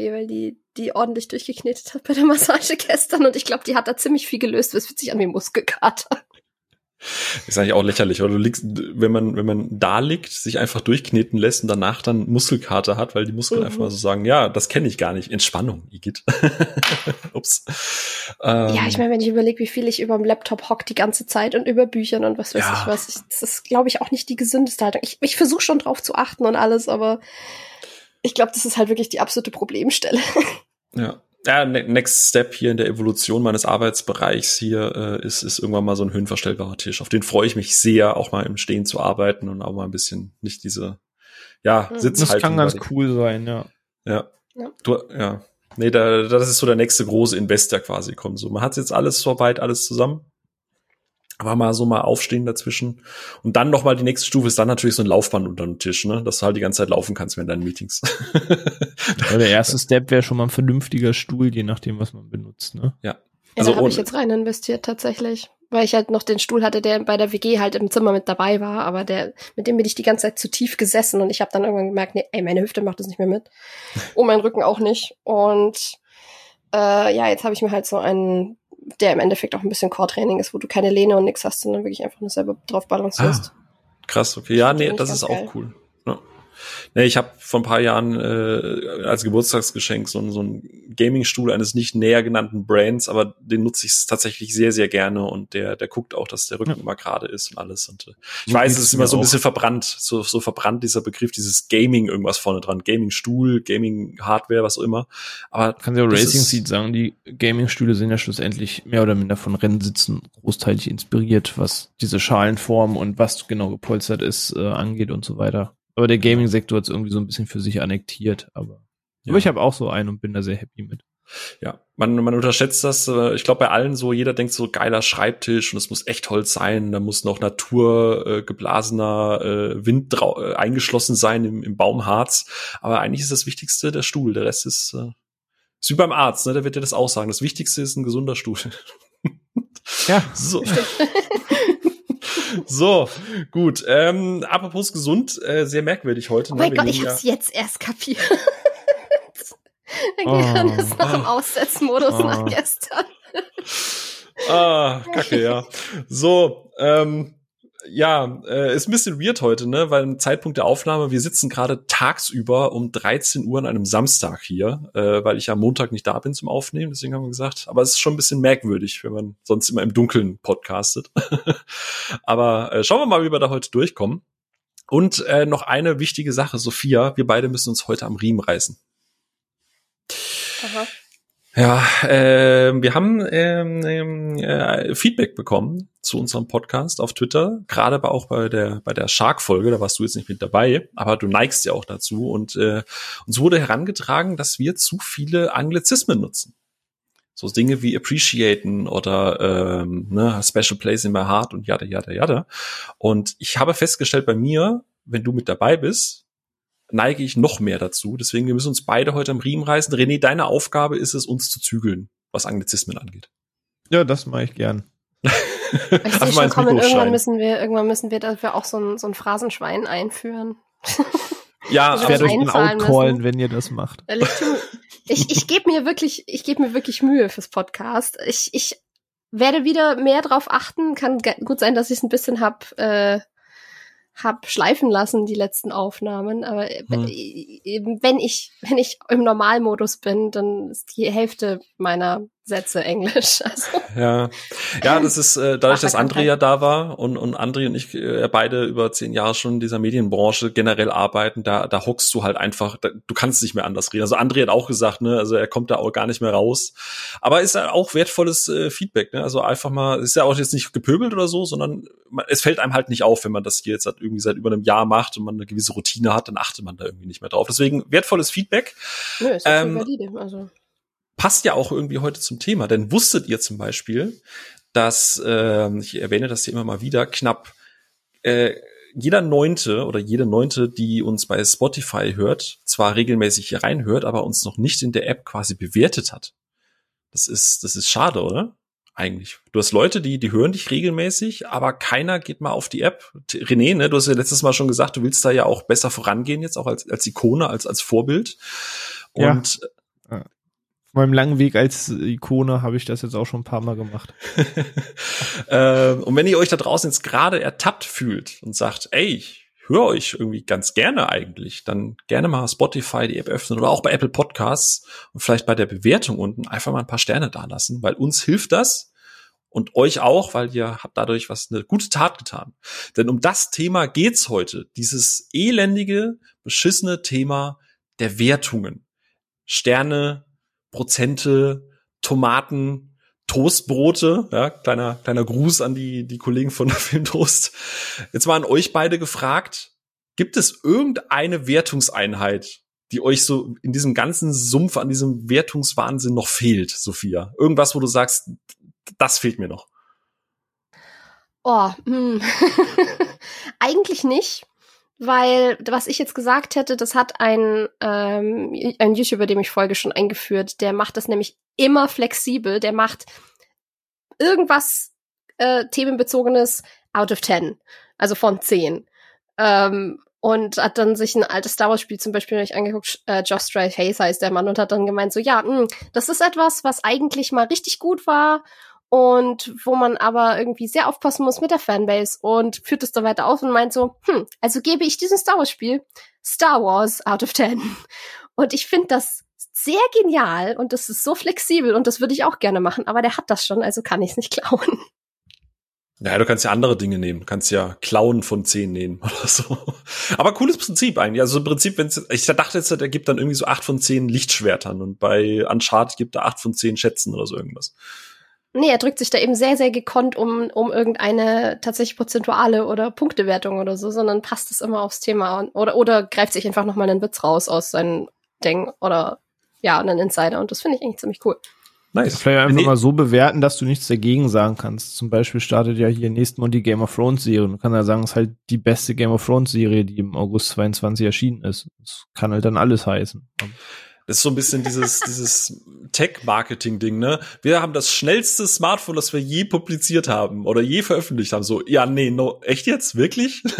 weh, weil die, die ordentlich durchgeknetet hat bei der Massage gestern und ich glaube, die hat da ziemlich viel gelöst. Fühlt sich an wie Muskelkater. Ist eigentlich auch lächerlich, oder du liegst, wenn man, wenn man da liegt, sich einfach durchkneten lässt und danach dann Muskelkater hat, weil die Muskeln mhm. einfach mal so sagen, ja, das kenne ich gar nicht. Entspannung, Igitt. Ups. Ähm, ja, ich meine, wenn ich überlege, wie viel ich über dem Laptop hock die ganze Zeit und über Büchern und was weiß ja. ich was, ich, das ist, glaube ich, auch nicht die gesündeste Haltung. Ich, ich versuche schon drauf zu achten und alles, aber ich glaube, das ist halt wirklich die absolute Problemstelle. Ja, ja, ne, Next Step hier in der Evolution meines Arbeitsbereichs hier äh, ist, ist irgendwann mal so ein höhenverstellbarer Tisch. Auf den freue ich mich sehr, auch mal im Stehen zu arbeiten und auch mal ein bisschen nicht diese, ja, mhm. Sitzhaltung. Das kann ganz cool sein, ja. Ja. ja. Du, ja. Nee, da, das ist so der nächste große Investor quasi kommt. So, man hat jetzt alles soweit, alles zusammen aber mal so mal aufstehen dazwischen. Und dann noch mal die nächste Stufe ist dann natürlich so ein Laufband unter dem Tisch, ne? dass du halt die ganze Zeit laufen kannst während deinen Meetings. ja, der erste Step wäre schon mal ein vernünftiger Stuhl, je nachdem, was man benutzt. Ne? Ja. Also ja, da habe ich jetzt rein investiert tatsächlich, weil ich halt noch den Stuhl hatte, der bei der WG halt im Zimmer mit dabei war, aber der mit dem bin ich die ganze Zeit zu tief gesessen und ich habe dann irgendwann gemerkt, nee, ey, meine Hüfte macht das nicht mehr mit und mein Rücken auch nicht und äh, ja, jetzt habe ich mir halt so einen der im Endeffekt auch ein bisschen Core-Training ist, wo du keine Lehne und nichts hast, sondern wirklich einfach nur selber drauf balancierst. Ah, krass, okay. Ja, nee, das ist auch geil. cool. Ja. Nee, ich habe vor ein paar Jahren äh, als Geburtstagsgeschenk so, so einen Gaming-Stuhl eines nicht näher genannten Brands, aber den nutze ich tatsächlich sehr, sehr gerne und der, der guckt auch, dass der Rücken ja. immer gerade ist und alles. Und äh, ich weiß, es ist immer so ein bisschen verbrannt, so, so verbrannt dieser Begriff, dieses Gaming irgendwas vorne dran. Gaming-Stuhl, Gaming-Hardware, was auch immer. Aber kann ja Racing Seat sagen, die Gaming-Stühle sind ja schlussendlich mehr oder minder von Rennsitzen großteilig inspiriert, was diese Schalenform und was genau gepolstert ist, äh, angeht und so weiter. Aber der Gaming-Sektor hat es irgendwie so ein bisschen für sich annektiert. Aber, ja. aber ich habe auch so einen und bin da sehr happy mit. Ja, man, man unterschätzt das. Äh, ich glaube, bei allen so, jeder denkt so geiler Schreibtisch und es muss echt Holz sein. Da muss noch naturgeblasener äh, äh, Wind äh, eingeschlossen sein im, im Baumharz. Aber eigentlich ist das Wichtigste der Stuhl. Der Rest ist, äh, ist wie beim Arzt, ne? Der wird dir das auch sagen. Das Wichtigste ist ein gesunder Stuhl. Ja, so. So, gut. Ähm, apropos gesund, äh, sehr merkwürdig heute. Oh ne? mein Gott, ich hab's jetzt erst kapiert. Dein Gehirn oh. ist noch im Aussetzmodus oh. nach gestern. ah, kacke, ja. So, ähm, ja, äh, ist ein bisschen weird heute, ne? Weil im Zeitpunkt der Aufnahme, wir sitzen gerade tagsüber um 13 Uhr an einem Samstag hier, äh, weil ich am Montag nicht da bin zum Aufnehmen, deswegen haben wir gesagt, aber es ist schon ein bisschen merkwürdig, wenn man sonst immer im Dunkeln podcastet. aber äh, schauen wir mal, wie wir da heute durchkommen. Und äh, noch eine wichtige Sache, Sophia, wir beide müssen uns heute am Riemen reißen. Aha. Ja, äh, wir haben ähm, ähm, äh, Feedback bekommen zu unserem Podcast auf Twitter, gerade aber auch bei der bei der Shark-Folge, da warst du jetzt nicht mit dabei, aber du neigst ja auch dazu und äh, uns wurde herangetragen, dass wir zu viele Anglizismen nutzen. So Dinge wie appreciaten oder ähm, ne, special place in my heart und jada jada jada. Und ich habe festgestellt bei mir, wenn du mit dabei bist, neige ich noch mehr dazu. Deswegen, wir müssen uns beide heute am Riemen reißen. René, deine Aufgabe ist es, uns zu zügeln, was Anglizismen angeht. Ja, das mache ich gern. ich sehe schon kommen, irgendwann müssen wir, irgendwann müssen wir dafür auch so ein, so ein Phrasenschwein einführen. Ja, ich werde euch dann outcallen, wenn ihr das macht. Ich, ich gebe mir wirklich, ich gebe mir wirklich Mühe fürs Podcast. Ich, ich werde wieder mehr drauf achten. Kann gut sein, dass ich es ein bisschen hab äh, hab schleifen lassen, die letzten Aufnahmen. Aber hm. wenn ich, wenn ich im Normalmodus bin, dann ist die Hälfte meiner Sätze Englisch. Also. Ja, ja, das ist äh, dadurch, dass André ja da war und und André und ich äh, beide über zehn Jahre schon in dieser Medienbranche generell arbeiten. Da da hockst du halt einfach, da, du kannst nicht mehr anders reden. Also André hat auch gesagt, ne, also er kommt da auch gar nicht mehr raus. Aber ist ja auch wertvolles äh, Feedback. Ne? Also einfach mal, ist ja auch jetzt nicht gepöbelt oder so, sondern man, es fällt einem halt nicht auf, wenn man das hier jetzt halt irgendwie seit über einem Jahr macht und man eine gewisse Routine hat, dann achtet man da irgendwie nicht mehr drauf. Deswegen wertvolles Feedback. Nö, ist ähm, valide, also passt ja auch irgendwie heute zum Thema, denn wusstet ihr zum Beispiel, dass, äh, ich erwähne das hier immer mal wieder, knapp äh, jeder Neunte oder jede Neunte, die uns bei Spotify hört, zwar regelmäßig hier reinhört, aber uns noch nicht in der App quasi bewertet hat. Das ist, das ist schade, oder? Eigentlich. Du hast Leute, die, die hören dich regelmäßig, aber keiner geht mal auf die App. René, ne, du hast ja letztes Mal schon gesagt, du willst da ja auch besser vorangehen jetzt, auch als, als Ikone, als, als Vorbild. Und ja meinem langen Weg als Ikone habe ich das jetzt auch schon ein paar Mal gemacht. äh, und wenn ihr euch da draußen jetzt gerade ertappt fühlt und sagt, ey, ich höre euch irgendwie ganz gerne eigentlich, dann gerne mal Spotify die App öffnen oder auch bei Apple Podcasts und vielleicht bei der Bewertung unten einfach mal ein paar Sterne dalassen, weil uns hilft das und euch auch, weil ihr habt dadurch was eine gute Tat getan. Denn um das Thema geht's heute, dieses elendige, beschissene Thema der Wertungen. Sterne, Prozente, Tomaten, Toastbrote, ja, kleiner, kleiner Gruß an die, die Kollegen von Filmtoast. Jetzt mal an euch beide gefragt, gibt es irgendeine Wertungseinheit, die euch so in diesem ganzen Sumpf an diesem Wertungswahnsinn noch fehlt, Sophia? Irgendwas, wo du sagst, das fehlt mir noch. Oh, hm. eigentlich nicht weil was ich jetzt gesagt hätte, das hat ein, ähm, ein YouTuber, dem ich folge, schon eingeführt. Der macht das nämlich immer flexibel. Der macht irgendwas äh, themenbezogenes out of 10, also von 10. Ähm, und hat dann sich ein altes Star Wars Spiel zum Beispiel nicht angeguckt, äh, Josh Hayes heißt der Mann und hat dann gemeint so, ja, mh, hm, das ist etwas, was eigentlich mal richtig gut war und wo man aber irgendwie sehr aufpassen muss mit der Fanbase und führt es dann weiter auf und meint so, hm, also gebe ich diesem Star Wars Spiel Star Wars out of 10. Und ich finde das sehr genial und das ist so flexibel und das würde ich auch gerne machen, aber der hat das schon, also kann ich es nicht klauen. Ja, du kannst ja andere Dinge nehmen. Du kannst ja Klauen von 10 nehmen oder so. Aber cooles Prinzip eigentlich. Also im Prinzip, wenn ich dachte jetzt, der gibt dann irgendwie so 8 von 10 Lichtschwertern und bei Uncharted gibt er 8 von 10 Schätzen oder so irgendwas. Nee, er drückt sich da eben sehr, sehr gekonnt um, um irgendeine tatsächlich prozentuale oder Punktewertung oder so, sondern passt es immer aufs Thema oder, oder greift sich einfach nochmal einen Witz raus aus seinem Ding oder ja, einen Insider und das finde ich eigentlich ziemlich cool. Nice. Vielleicht einfach nee. mal so bewerten, dass du nichts dagegen sagen kannst. Zum Beispiel startet ja hier nächsten Monat die Game of Thrones Serie. Du kannst ja sagen, es ist halt die beste Game of Thrones Serie, die im August 22 erschienen ist. Das kann halt dann alles heißen. Das ist so ein bisschen dieses, dieses Tech-Marketing-Ding, ne? Wir haben das schnellste Smartphone, das wir je publiziert haben oder je veröffentlicht haben. So, ja, nee, no, echt jetzt? Wirklich?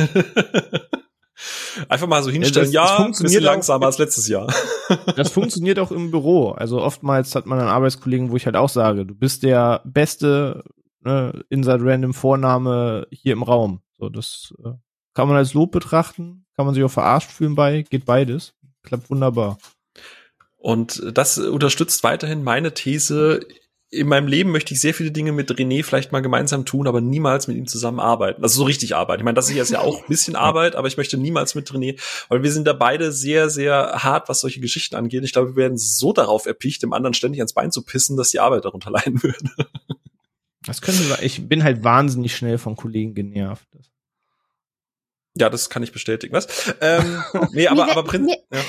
Einfach mal so hinstellen, ja, das, das ja ein bisschen langsamer als letztes Jahr. das funktioniert auch im Büro. Also oftmals hat man einen Arbeitskollegen, wo ich halt auch sage, du bist der beste ne, Inside Random Vorname hier im Raum. So, das äh, kann man als Lob betrachten, kann man sich auch verarscht fühlen bei, geht beides. Klappt wunderbar. Und das unterstützt weiterhin meine These. In meinem Leben möchte ich sehr viele Dinge mit René vielleicht mal gemeinsam tun, aber niemals mit ihm zusammenarbeiten. Also so richtig arbeiten. Ich meine, das ist ja auch ein bisschen Arbeit, aber ich möchte niemals mit René, weil wir sind da beide sehr, sehr hart, was solche Geschichten angeht. Ich glaube, wir werden so darauf erpicht, dem anderen ständig ans Bein zu pissen, dass die Arbeit darunter leiden würde. Das könnte, ich bin halt wahnsinnig schnell von Kollegen genervt. Ja, das kann ich bestätigen. Was? Ähm, nee, aber, aber Prinz. Ja.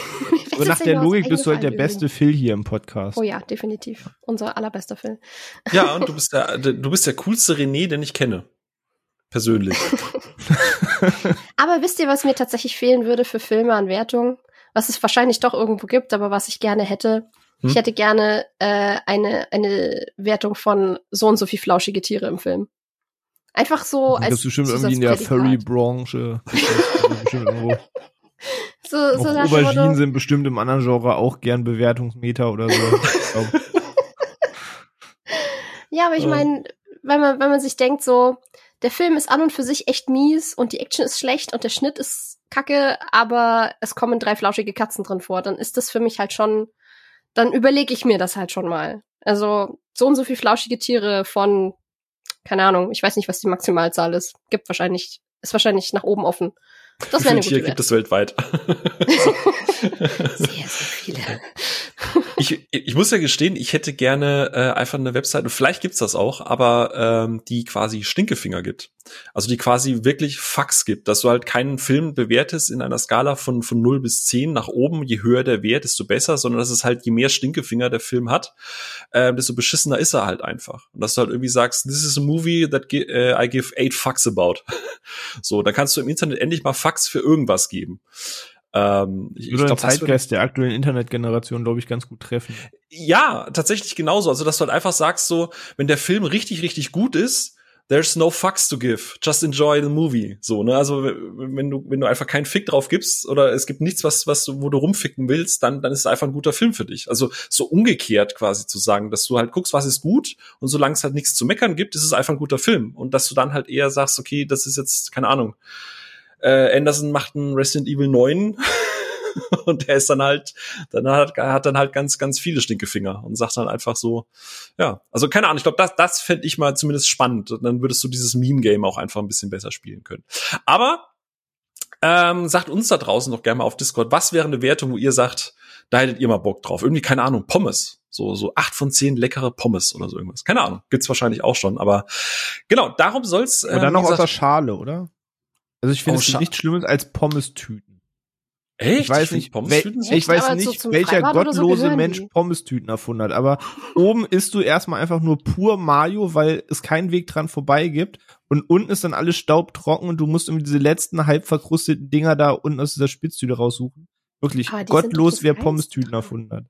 Aber nach der Logik bist du halt der beste Phil hier im Podcast. Oh ja, definitiv. Unser allerbester Phil. Ja, und du bist der, du bist der coolste René, den ich kenne. Persönlich. aber wisst ihr, was mir tatsächlich fehlen würde für Filme an Wertung? Was es wahrscheinlich doch irgendwo gibt, aber was ich gerne hätte. Hm? Ich hätte gerne äh, eine, eine Wertung von so und so viel flauschige Tiere im Film. Einfach so als. Das ist bestimmt irgendwie in der Furry-Branche. so, so Auberginen sind bestimmt im anderen Genre auch gern Bewertungsmeter oder so. ja, aber ich meine, wenn man, wenn man sich denkt, so, der Film ist an und für sich echt mies und die Action ist schlecht und der Schnitt ist kacke, aber es kommen drei flauschige Katzen drin vor, dann ist das für mich halt schon, dann überlege ich mir das halt schon mal. Also so und so viel flauschige Tiere von keine Ahnung, ich weiß nicht, was die Maximalzahl ist. Gibt wahrscheinlich, ist wahrscheinlich nach oben offen. Das wäre eine gute Tier gibt es weltweit. sehr, sehr viele. ich, ich muss ja gestehen, ich hätte gerne äh, einfach eine Webseite, vielleicht gibt's das auch, aber ähm, die quasi Stinkefinger gibt. Also die quasi wirklich Fax gibt, dass du halt keinen Film bewertest in einer Skala von, von 0 bis 10 nach oben, je höher der Wert, desto besser, sondern dass es halt, je mehr Stinkefinger der Film hat, äh, desto beschissener ist er halt einfach. Und dass du halt irgendwie sagst, this is a movie that uh, I give eight fucks about. so, dann kannst du im Internet endlich mal Fax für irgendwas geben. Ähm, ich, Würde ich glaub, Zeitgeist der aktuellen Internetgeneration, glaube ich, ganz gut treffen. Ja, tatsächlich genauso. Also, dass du halt einfach sagst, so, wenn der Film richtig, richtig gut ist, there's no fucks to give. Just enjoy the movie. So, ne? Also, wenn du, wenn du einfach keinen Fick drauf gibst oder es gibt nichts, was, was, du, wo du rumficken willst, dann, dann ist es einfach ein guter Film für dich. Also, so umgekehrt quasi zu sagen, dass du halt guckst, was ist gut und solange es halt nichts zu meckern gibt, ist es einfach ein guter Film. Und dass du dann halt eher sagst, okay, das ist jetzt, keine Ahnung, äh, Anderson macht ein Resident Evil 9 und der ist dann halt, dann hat, hat dann halt ganz, ganz viele Stinkefinger und sagt dann einfach so, ja, also keine Ahnung, ich glaube, das, das fände ich mal zumindest spannend. Und dann würdest du dieses Meme-Game auch einfach ein bisschen besser spielen können. Aber ähm, sagt uns da draußen doch gerne mal auf Discord, was wäre eine Wertung, wo ihr sagt, da hättet ihr mal Bock drauf. Irgendwie, keine Ahnung, Pommes. So, so acht von zehn leckere Pommes oder so irgendwas. Keine Ahnung. Gibt's wahrscheinlich auch schon, aber genau, darum soll's. Ähm, Und dann noch aus der Schale, oder? Also ich finde es nichts Schlimmes als Pommes-Tüten. Echt? Ich weiß nicht, wel ich weiß nicht welcher gottlose so Mensch Pommes-Tüten erfunden hat, aber oben isst du erstmal einfach nur pur Mayo, weil es keinen Weg dran vorbei gibt und unten ist dann alles staubtrocken und du musst irgendwie diese letzten halb verkrusteten Dinger da unten aus dieser Spitztüte raussuchen. Wirklich ah, gottlos, wer Pommes-Tüten erfunden hat.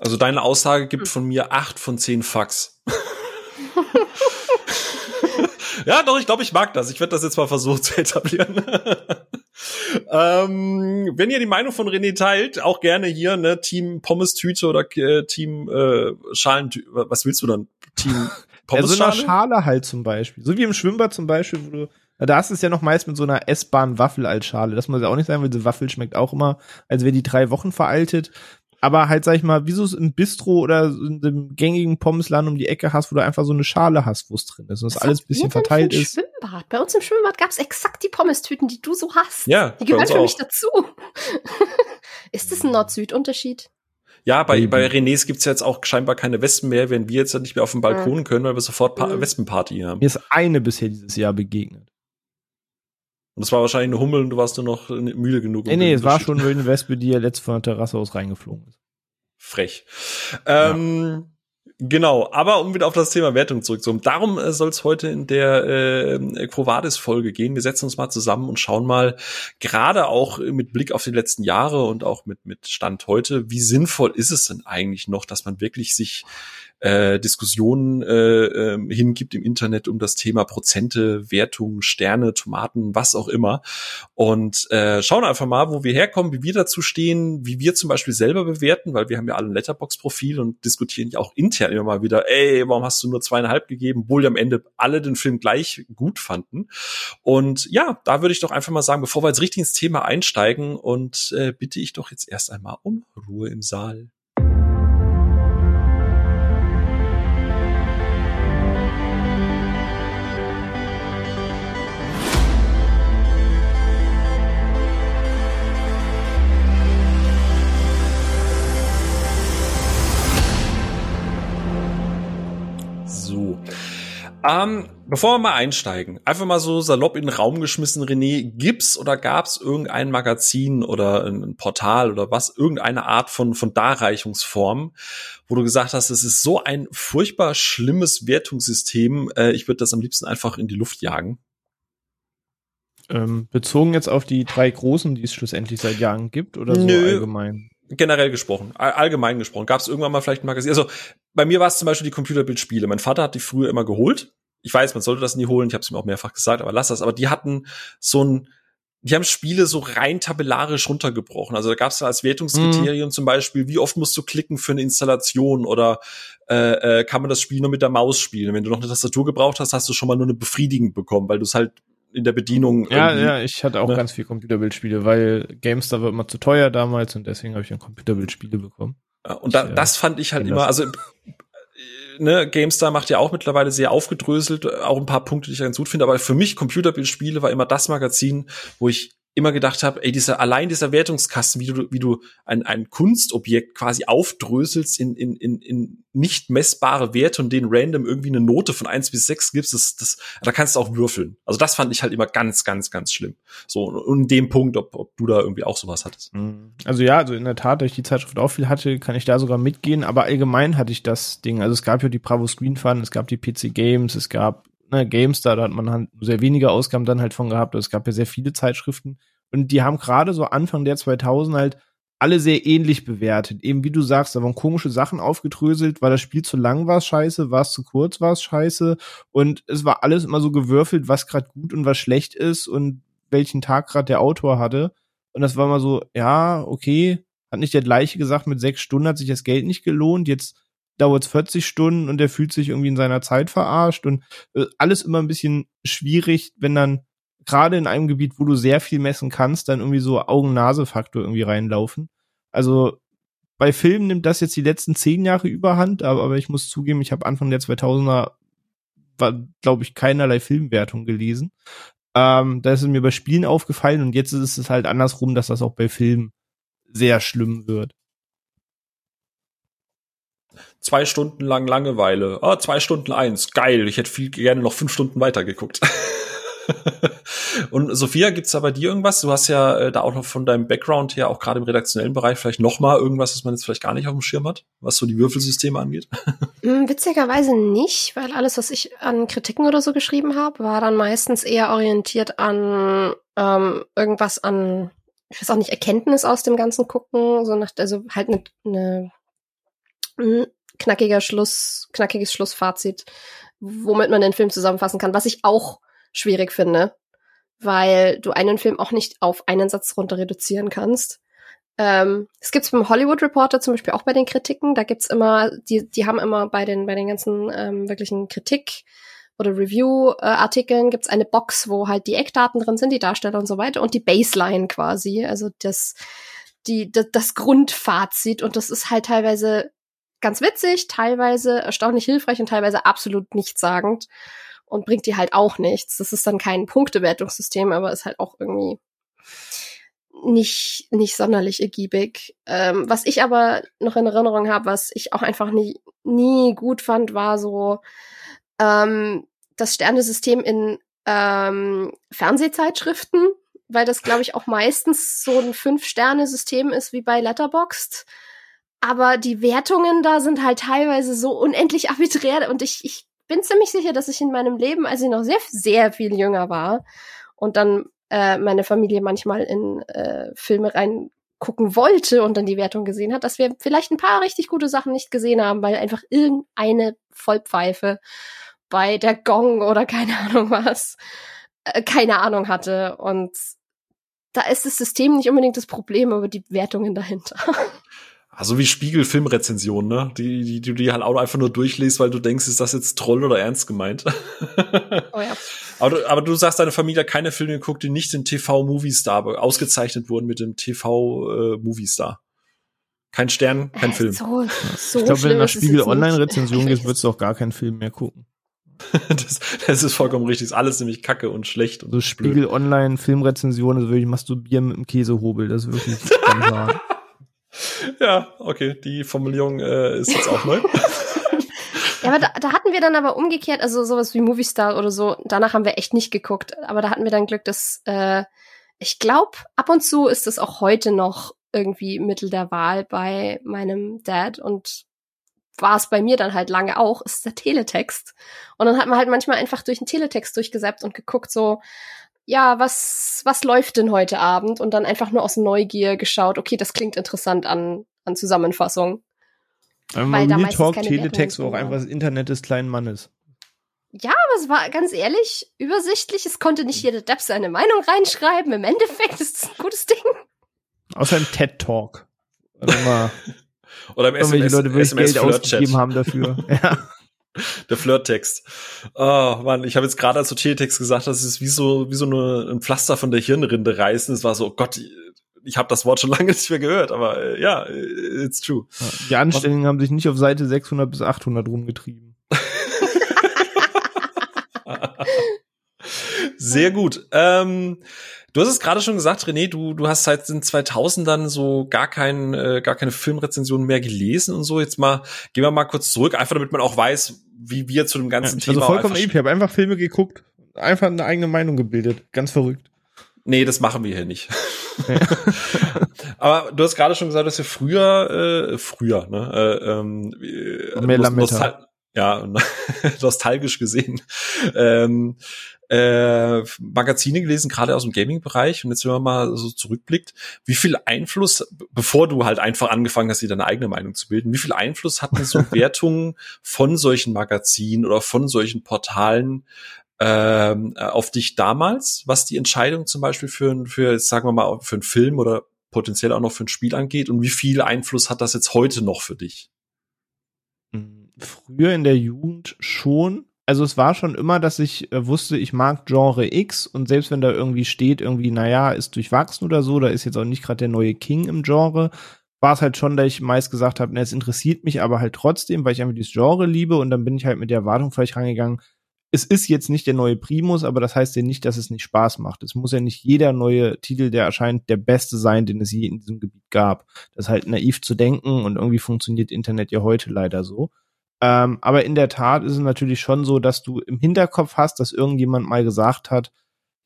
Also deine Aussage gibt hm. von mir acht von zehn Fax. ja, doch, ich glaube, ich mag das. Ich werde das jetzt mal versuchen zu etablieren. ähm, wenn ihr die Meinung von René teilt, auch gerne hier, ne, Team Pommes-Tüte oder äh, Team äh, Schalentüte. Was willst du dann? Team Pommes ja, so eine Schale halt zum Beispiel. So wie im Schwimmbad zum Beispiel, wo du da hast du es ja noch meist mit so einer essbaren Waffel als Schale. Das muss ja auch nicht sein, weil diese Waffel schmeckt auch immer, als wäre die drei Wochen veraltet aber halt, sag ich mal, wie du es im Bistro oder in dem gängigen Pommesladen um die Ecke hast, wo du einfach so eine Schale hast, wo es drin ist und das alles ein bisschen verteilt ist. Schwimmbad? Bei uns im Schwimmbad gab es exakt die Pommes-Tüten, die du so hast. Ja, die gehören für mich dazu. ist das ein Nord-Süd-Unterschied? Ja, bei, bei Renés gibt's ja jetzt auch scheinbar keine Wespen mehr, wenn wir jetzt nicht mehr auf dem Balkon können, weil wir sofort pa mhm. Wespenparty haben. Mir ist eine bisher dieses Jahr begegnet. Und es war wahrscheinlich eine Hummel und du warst nur noch müde genug. Nee, nee, es war schon eine Wespe, die ja letzt von der Terrasse aus reingeflogen ist. Frech. Ähm, ja. Genau, aber um wieder auf das Thema Wertung zurückzukommen, darum äh, soll es heute in der äh, Quovadis-Folge gehen. Wir setzen uns mal zusammen und schauen mal, gerade auch mit Blick auf die letzten Jahre und auch mit, mit Stand heute, wie sinnvoll ist es denn eigentlich noch, dass man wirklich sich äh, Diskussionen äh, äh, hingibt im Internet um das Thema Prozente, Wertungen, Sterne, Tomaten, was auch immer. Und äh, schauen einfach mal, wo wir herkommen, wie wir dazu stehen, wie wir zum Beispiel selber bewerten, weil wir haben ja alle ein Letterbox-Profil und diskutieren ja auch intern immer mal wieder, ey, warum hast du nur zweieinhalb gegeben, obwohl am Ende alle den Film gleich gut fanden. Und ja, da würde ich doch einfach mal sagen, bevor wir jetzt richtig ins Thema einsteigen und äh, bitte ich doch jetzt erst einmal um Ruhe im Saal. Ähm, bevor wir mal einsteigen, einfach mal so salopp in den Raum geschmissen, René, gibt's oder gab's irgendein Magazin oder ein Portal oder was, irgendeine Art von, von Darreichungsform, wo du gesagt hast, es ist so ein furchtbar schlimmes Wertungssystem, äh, ich würde das am liebsten einfach in die Luft jagen? Ähm, bezogen jetzt auf die drei großen, die es schlussendlich seit Jahren gibt oder so Nö. allgemein? Generell gesprochen, allgemein gesprochen, gab es irgendwann mal vielleicht ein Magazin. Also bei mir war es zum Beispiel die Computerbildspiele. Mein Vater hat die früher immer geholt. Ich weiß, man sollte das nie holen. Ich habe es ihm auch mehrfach gesagt, aber lass das. Aber die hatten so ein, die haben Spiele so rein tabellarisch runtergebrochen. Also da gab es als Wertungskriterium mm. zum Beispiel, wie oft musst du klicken für eine Installation oder äh, äh, kann man das Spiel nur mit der Maus spielen. Wenn du noch eine Tastatur gebraucht hast, hast du schon mal nur eine befriedigend bekommen, weil du es halt in der Bedienung. Ja, ja, ich hatte auch ne? ganz viel Computerbildspiele, weil GameStar war immer zu teuer damals und deswegen habe ich dann Computerbildspiele bekommen. Und da, ich, das fand ich halt immer, also ne, GameStar macht ja auch mittlerweile sehr aufgedröselt, auch ein paar Punkte, die ich ganz gut finde, aber für mich Computerbildspiele war immer das Magazin, wo ich immer gedacht habe, ey, dieser, allein dieser Wertungskasten, wie du, wie du ein, ein Kunstobjekt quasi aufdröselst in, in, in, in nicht messbare Werte und denen random irgendwie eine Note von eins bis sechs gibst, das, das, da kannst du auch würfeln. Also das fand ich halt immer ganz, ganz, ganz schlimm. So, und in dem Punkt, ob, ob du da irgendwie auch sowas hattest. Mhm. Also ja, also in der Tat, da ich die Zeitschrift auch viel hatte, kann ich da sogar mitgehen, aber allgemein hatte ich das Ding. Also es gab ja die Bravo Screen Fun, es gab die PC Games, es gab ne, GameStar, da hat man halt sehr wenige Ausgaben dann halt von gehabt. Es gab ja sehr viele Zeitschriften und die haben gerade so Anfang der 2000 halt alle sehr ähnlich bewertet. Eben wie du sagst, da waren komische Sachen aufgedröselt, war das Spiel zu lang, war es scheiße, war es zu kurz, war es scheiße. Und es war alles immer so gewürfelt, was gerade gut und was schlecht ist und welchen Tag gerade der Autor hatte. Und das war immer so, ja, okay, hat nicht der gleiche gesagt, mit sechs Stunden hat sich das Geld nicht gelohnt, jetzt dauert es 40 Stunden und der fühlt sich irgendwie in seiner Zeit verarscht und äh, alles immer ein bisschen schwierig, wenn dann gerade in einem Gebiet, wo du sehr viel messen kannst, dann irgendwie so Augen-Nase-Faktor irgendwie reinlaufen. Also bei Filmen nimmt das jetzt die letzten zehn Jahre überhand, aber, aber ich muss zugeben, ich habe Anfang der 2000er war, glaube ich, keinerlei Filmwertung gelesen. Ähm, da ist es mir bei Spielen aufgefallen und jetzt ist es halt andersrum, dass das auch bei Filmen sehr schlimm wird. Zwei Stunden lang Langeweile. Ah, zwei Stunden eins. Geil. Ich hätte viel gerne noch fünf Stunden weitergeguckt. und Sophia, gibt's da bei dir irgendwas? Du hast ja äh, da auch noch von deinem Background her, auch gerade im redaktionellen Bereich, vielleicht noch mal irgendwas, was man jetzt vielleicht gar nicht auf dem Schirm hat, was so die Würfelsysteme angeht? Hm, witzigerweise nicht, weil alles, was ich an Kritiken oder so geschrieben habe, war dann meistens eher orientiert an ähm, irgendwas an, ich weiß auch nicht, Erkenntnis aus dem ganzen Gucken, so nach, also halt eine ne, ne knackiger Schluss, knackiges Schlussfazit, womit man den Film zusammenfassen kann, was ich auch schwierig finde, weil du einen Film auch nicht auf einen Satz runter reduzieren kannst. Ähm, es gibt's beim Hollywood Reporter zum Beispiel auch bei den Kritiken. Da gibt's immer, die, die haben immer bei den, bei den ganzen ähm, wirklichen Kritik oder Review-Artikeln gibt's eine Box, wo halt die Eckdaten drin sind, die Darsteller und so weiter und die Baseline quasi, also das, die, das, das Grundfazit und das ist halt teilweise ganz witzig, teilweise erstaunlich hilfreich und teilweise absolut nichtssagend und bringt dir halt auch nichts. Das ist dann kein Punktewertungssystem, aber ist halt auch irgendwie nicht, nicht sonderlich ergiebig. Ähm, was ich aber noch in Erinnerung habe, was ich auch einfach nie, nie gut fand, war so ähm, das Sternesystem in ähm, Fernsehzeitschriften, weil das, glaube ich, auch meistens so ein Fünf-Sterne-System ist wie bei Letterboxd. Aber die Wertungen da sind halt teilweise so unendlich arbiträr und ich, ich bin ziemlich sicher, dass ich in meinem Leben, als ich noch sehr, sehr viel jünger war und dann äh, meine Familie manchmal in äh, Filme reingucken wollte und dann die Wertung gesehen hat, dass wir vielleicht ein paar richtig gute Sachen nicht gesehen haben, weil einfach irgendeine Vollpfeife bei der Gong oder keine Ahnung was äh, keine Ahnung hatte und da ist das System nicht unbedingt das Problem, aber die Wertungen dahinter. Also wie Spiegel-Filmrezensionen, ne? Die, die, die du die halt auch einfach nur durchliest, weil du denkst, ist das jetzt Troll oder ernst gemeint? Oh ja. aber, du, aber du sagst, deine Familie hat keine Filme geguckt, die nicht im TV-Movie-Star ausgezeichnet wurden mit dem TV-Movie-Star. Kein Stern, kein äh, Film. So, so ich glaube, wenn du nach Spiegel Online-Rezension gehst, würdest du auch gar keinen Film mehr gucken. das, das ist vollkommen richtig. Ist alles nämlich kacke und schlecht. Und so Spiegel Online Filmrezension ist wirklich masturbieren mit dem Käsehobel. Das ist wirklich ganz. Ja, okay, die Formulierung äh, ist jetzt auch neu. ja, aber da, da hatten wir dann aber umgekehrt, also sowas wie Movie Star oder so, danach haben wir echt nicht geguckt. Aber da hatten wir dann Glück, dass äh, ich glaube, ab und zu ist das auch heute noch irgendwie Mittel der Wahl bei meinem Dad und war es bei mir dann halt lange auch, ist der Teletext. Und dann hat man halt manchmal einfach durch den Teletext durchgesäppt und geguckt, so, ja, was, was läuft denn heute Abend? Und dann einfach nur aus Neugier geschaut, okay, das klingt interessant an, an Zusammenfassung. Weil da Talk, Teletext auch einfach das Internet des kleinen Mannes. Ja, aber es war ganz ehrlich übersichtlich. Es konnte nicht jeder Depp seine Meinung reinschreiben. Im Endeffekt ist es ein gutes Ding. Außer ein TED Talk. Also Oder im SMS, Leute wirklich SMS Geld ausgegeben haben dafür. ja. Der Flirttext. Oh Mann, ich habe jetzt gerade als Teletext gesagt, das ist wie so wie so eine, ein Pflaster von der Hirnrinde reißen. Es war so, oh Gott, ich habe das Wort schon lange nicht mehr gehört, aber äh, ja, it's true. Die Anstellungen haben sich nicht auf Seite 600 bis 800 rumgetrieben. Sehr gut. Ähm, Du hast es gerade schon gesagt, René, du, du hast seit den 2000ern so gar, kein, äh, gar keine Filmrezensionen mehr gelesen und so. Jetzt mal, gehen wir mal kurz zurück, einfach damit man auch weiß, wie wir zu dem ganzen ja, Thema. Also vollkommen ich habe einfach Filme geguckt, einfach eine eigene Meinung gebildet. Ganz verrückt. Nee, das machen wir hier nicht. Aber du hast gerade schon gesagt, dass wir früher, äh, früher, ne, äh, ähm, Mehr Lametta. Ja, nostalgisch gesehen. Ähm, äh, Magazine gelesen, gerade aus dem Gaming-Bereich. Und jetzt, wenn man mal so zurückblickt, wie viel Einfluss, bevor du halt einfach angefangen hast, dir deine eigene Meinung zu bilden, wie viel Einfluss hatten so Wertungen von solchen Magazinen oder von solchen Portalen ähm, auf dich damals, was die Entscheidung zum Beispiel für, für, sagen wir mal, für einen Film oder potenziell auch noch für ein Spiel angeht und wie viel Einfluss hat das jetzt heute noch für dich? Früher in der Jugend schon. Also es war schon immer, dass ich äh, wusste, ich mag Genre X und selbst wenn da irgendwie steht, irgendwie, naja, ist durchwachsen oder so, da ist jetzt auch nicht gerade der neue King im Genre, war es halt schon, dass ich meist gesagt habe, es interessiert mich aber halt trotzdem, weil ich einfach dieses Genre liebe und dann bin ich halt mit der Erwartung vielleicht rangegangen, es ist jetzt nicht der neue Primus, aber das heißt ja nicht, dass es nicht Spaß macht. Es muss ja nicht jeder neue Titel, der erscheint, der beste sein, den es je in diesem Gebiet gab. Das ist halt naiv zu denken und irgendwie funktioniert Internet ja heute leider so. Ähm, aber in der Tat ist es natürlich schon so, dass du im Hinterkopf hast, dass irgendjemand mal gesagt hat,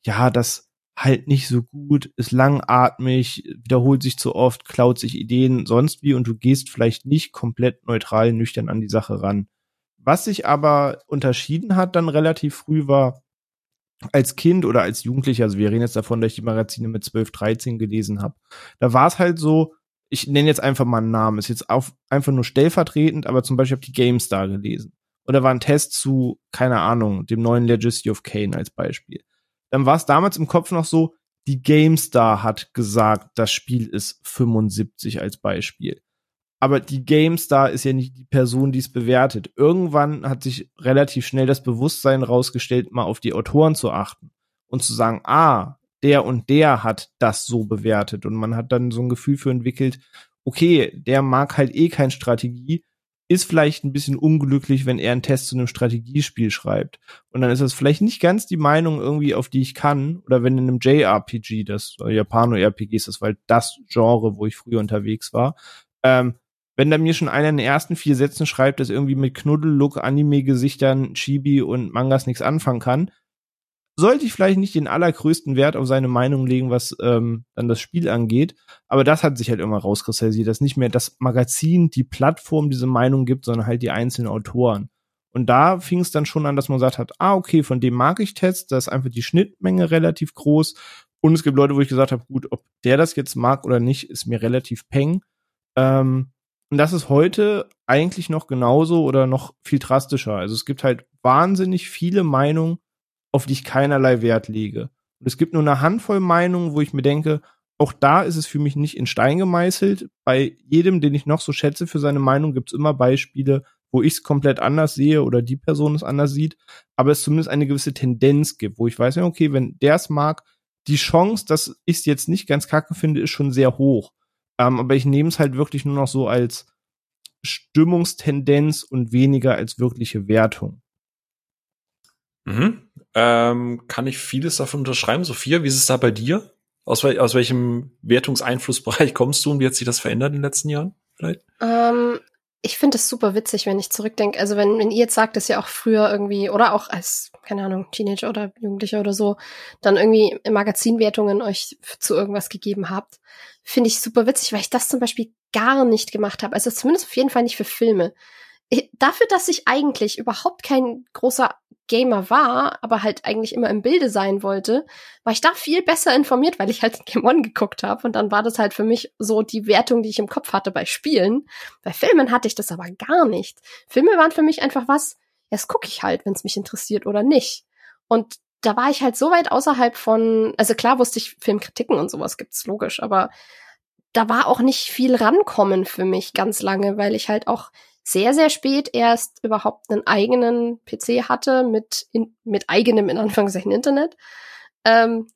ja, das halt nicht so gut, ist langatmig, wiederholt sich zu oft, klaut sich Ideen, sonst wie und du gehst vielleicht nicht komplett neutral, nüchtern an die Sache ran. Was sich aber unterschieden hat dann relativ früh war, als Kind oder als Jugendlicher, also wir reden jetzt davon, dass ich die Magazine mit 12, 13 gelesen habe, da war es halt so, ich nenne jetzt einfach mal einen Namen, ist jetzt auf, einfach nur stellvertretend, aber zum Beispiel habe ich die GameStar gelesen. Oder war ein Test zu, keine Ahnung, dem neuen Legacy of Kane als Beispiel. Dann war es damals im Kopf noch so, die GameStar hat gesagt, das Spiel ist 75 als Beispiel aber die GameStar ist ja nicht die Person, die es bewertet. Irgendwann hat sich relativ schnell das Bewusstsein rausgestellt, mal auf die Autoren zu achten und zu sagen, ah, der und der hat das so bewertet und man hat dann so ein Gefühl für entwickelt, okay, der mag halt eh kein Strategie, ist vielleicht ein bisschen unglücklich, wenn er einen Test zu einem Strategiespiel schreibt. Und dann ist das vielleicht nicht ganz die Meinung irgendwie, auf die ich kann. Oder wenn in einem JRPG, das Japano-RPG ist, das war halt das Genre, wo ich früher unterwegs war, ähm, wenn da mir schon einer in den ersten vier Sätzen schreibt, dass irgendwie mit Knuddel-Look, Anime-Gesichtern, Chibi und Mangas nichts anfangen kann, sollte ich vielleicht nicht den allergrößten Wert auf seine Meinung legen, was ähm, dann das Spiel angeht. Aber das hat sich halt immer rauskristallisiert, dass nicht mehr das Magazin, die Plattform diese Meinung gibt, sondern halt die einzelnen Autoren. Und da fing es dann schon an, dass man gesagt hat, ah, okay, von dem mag ich Tests, da ist einfach die Schnittmenge relativ groß. Und es gibt Leute, wo ich gesagt habe, gut, ob der das jetzt mag oder nicht, ist mir relativ peng. Ähm, und das ist heute eigentlich noch genauso oder noch viel drastischer. Also es gibt halt wahnsinnig viele Meinungen, auf die ich keinerlei Wert lege. Und es gibt nur eine Handvoll Meinungen, wo ich mir denke, auch da ist es für mich nicht in Stein gemeißelt. Bei jedem, den ich noch so schätze für seine Meinung, gibt es immer Beispiele, wo ich es komplett anders sehe oder die Person es anders sieht, aber es zumindest eine gewisse Tendenz gibt, wo ich weiß, ja, okay, wenn der es mag, die Chance, dass ich es jetzt nicht ganz kacke finde, ist schon sehr hoch. Ähm, aber ich nehme es halt wirklich nur noch so als Stimmungstendenz und weniger als wirkliche Wertung. Mhm. Ähm, kann ich vieles davon unterschreiben? Sophia, wie ist es da bei dir? Aus, wel aus welchem Wertungseinflussbereich kommst du und wie hat sich das verändert in den letzten Jahren? Vielleicht? Ähm, ich finde es super witzig, wenn ich zurückdenke. Also wenn, wenn ihr jetzt sagt, dass ihr auch früher irgendwie oder auch als, keine Ahnung, Teenager oder Jugendlicher oder so, dann irgendwie Magazinwertungen euch zu irgendwas gegeben habt, finde ich super witzig, weil ich das zum Beispiel gar nicht gemacht habe. Also zumindest auf jeden Fall nicht für Filme. Dafür, dass ich eigentlich überhaupt kein großer Gamer war, aber halt eigentlich immer im Bilde sein wollte, war ich da viel besser informiert, weil ich halt Game One geguckt habe. Und dann war das halt für mich so die Wertung, die ich im Kopf hatte bei Spielen. Bei Filmen hatte ich das aber gar nicht. Filme waren für mich einfach was, das gucke ich halt, wenn es mich interessiert oder nicht. Und da war ich halt so weit außerhalb von, also klar wusste ich Filmkritiken und sowas gibt's logisch, aber da war auch nicht viel rankommen für mich ganz lange, weil ich halt auch sehr, sehr spät erst überhaupt einen eigenen PC hatte mit, in, mit eigenem, in Anführungszeichen, Internet. Ähm,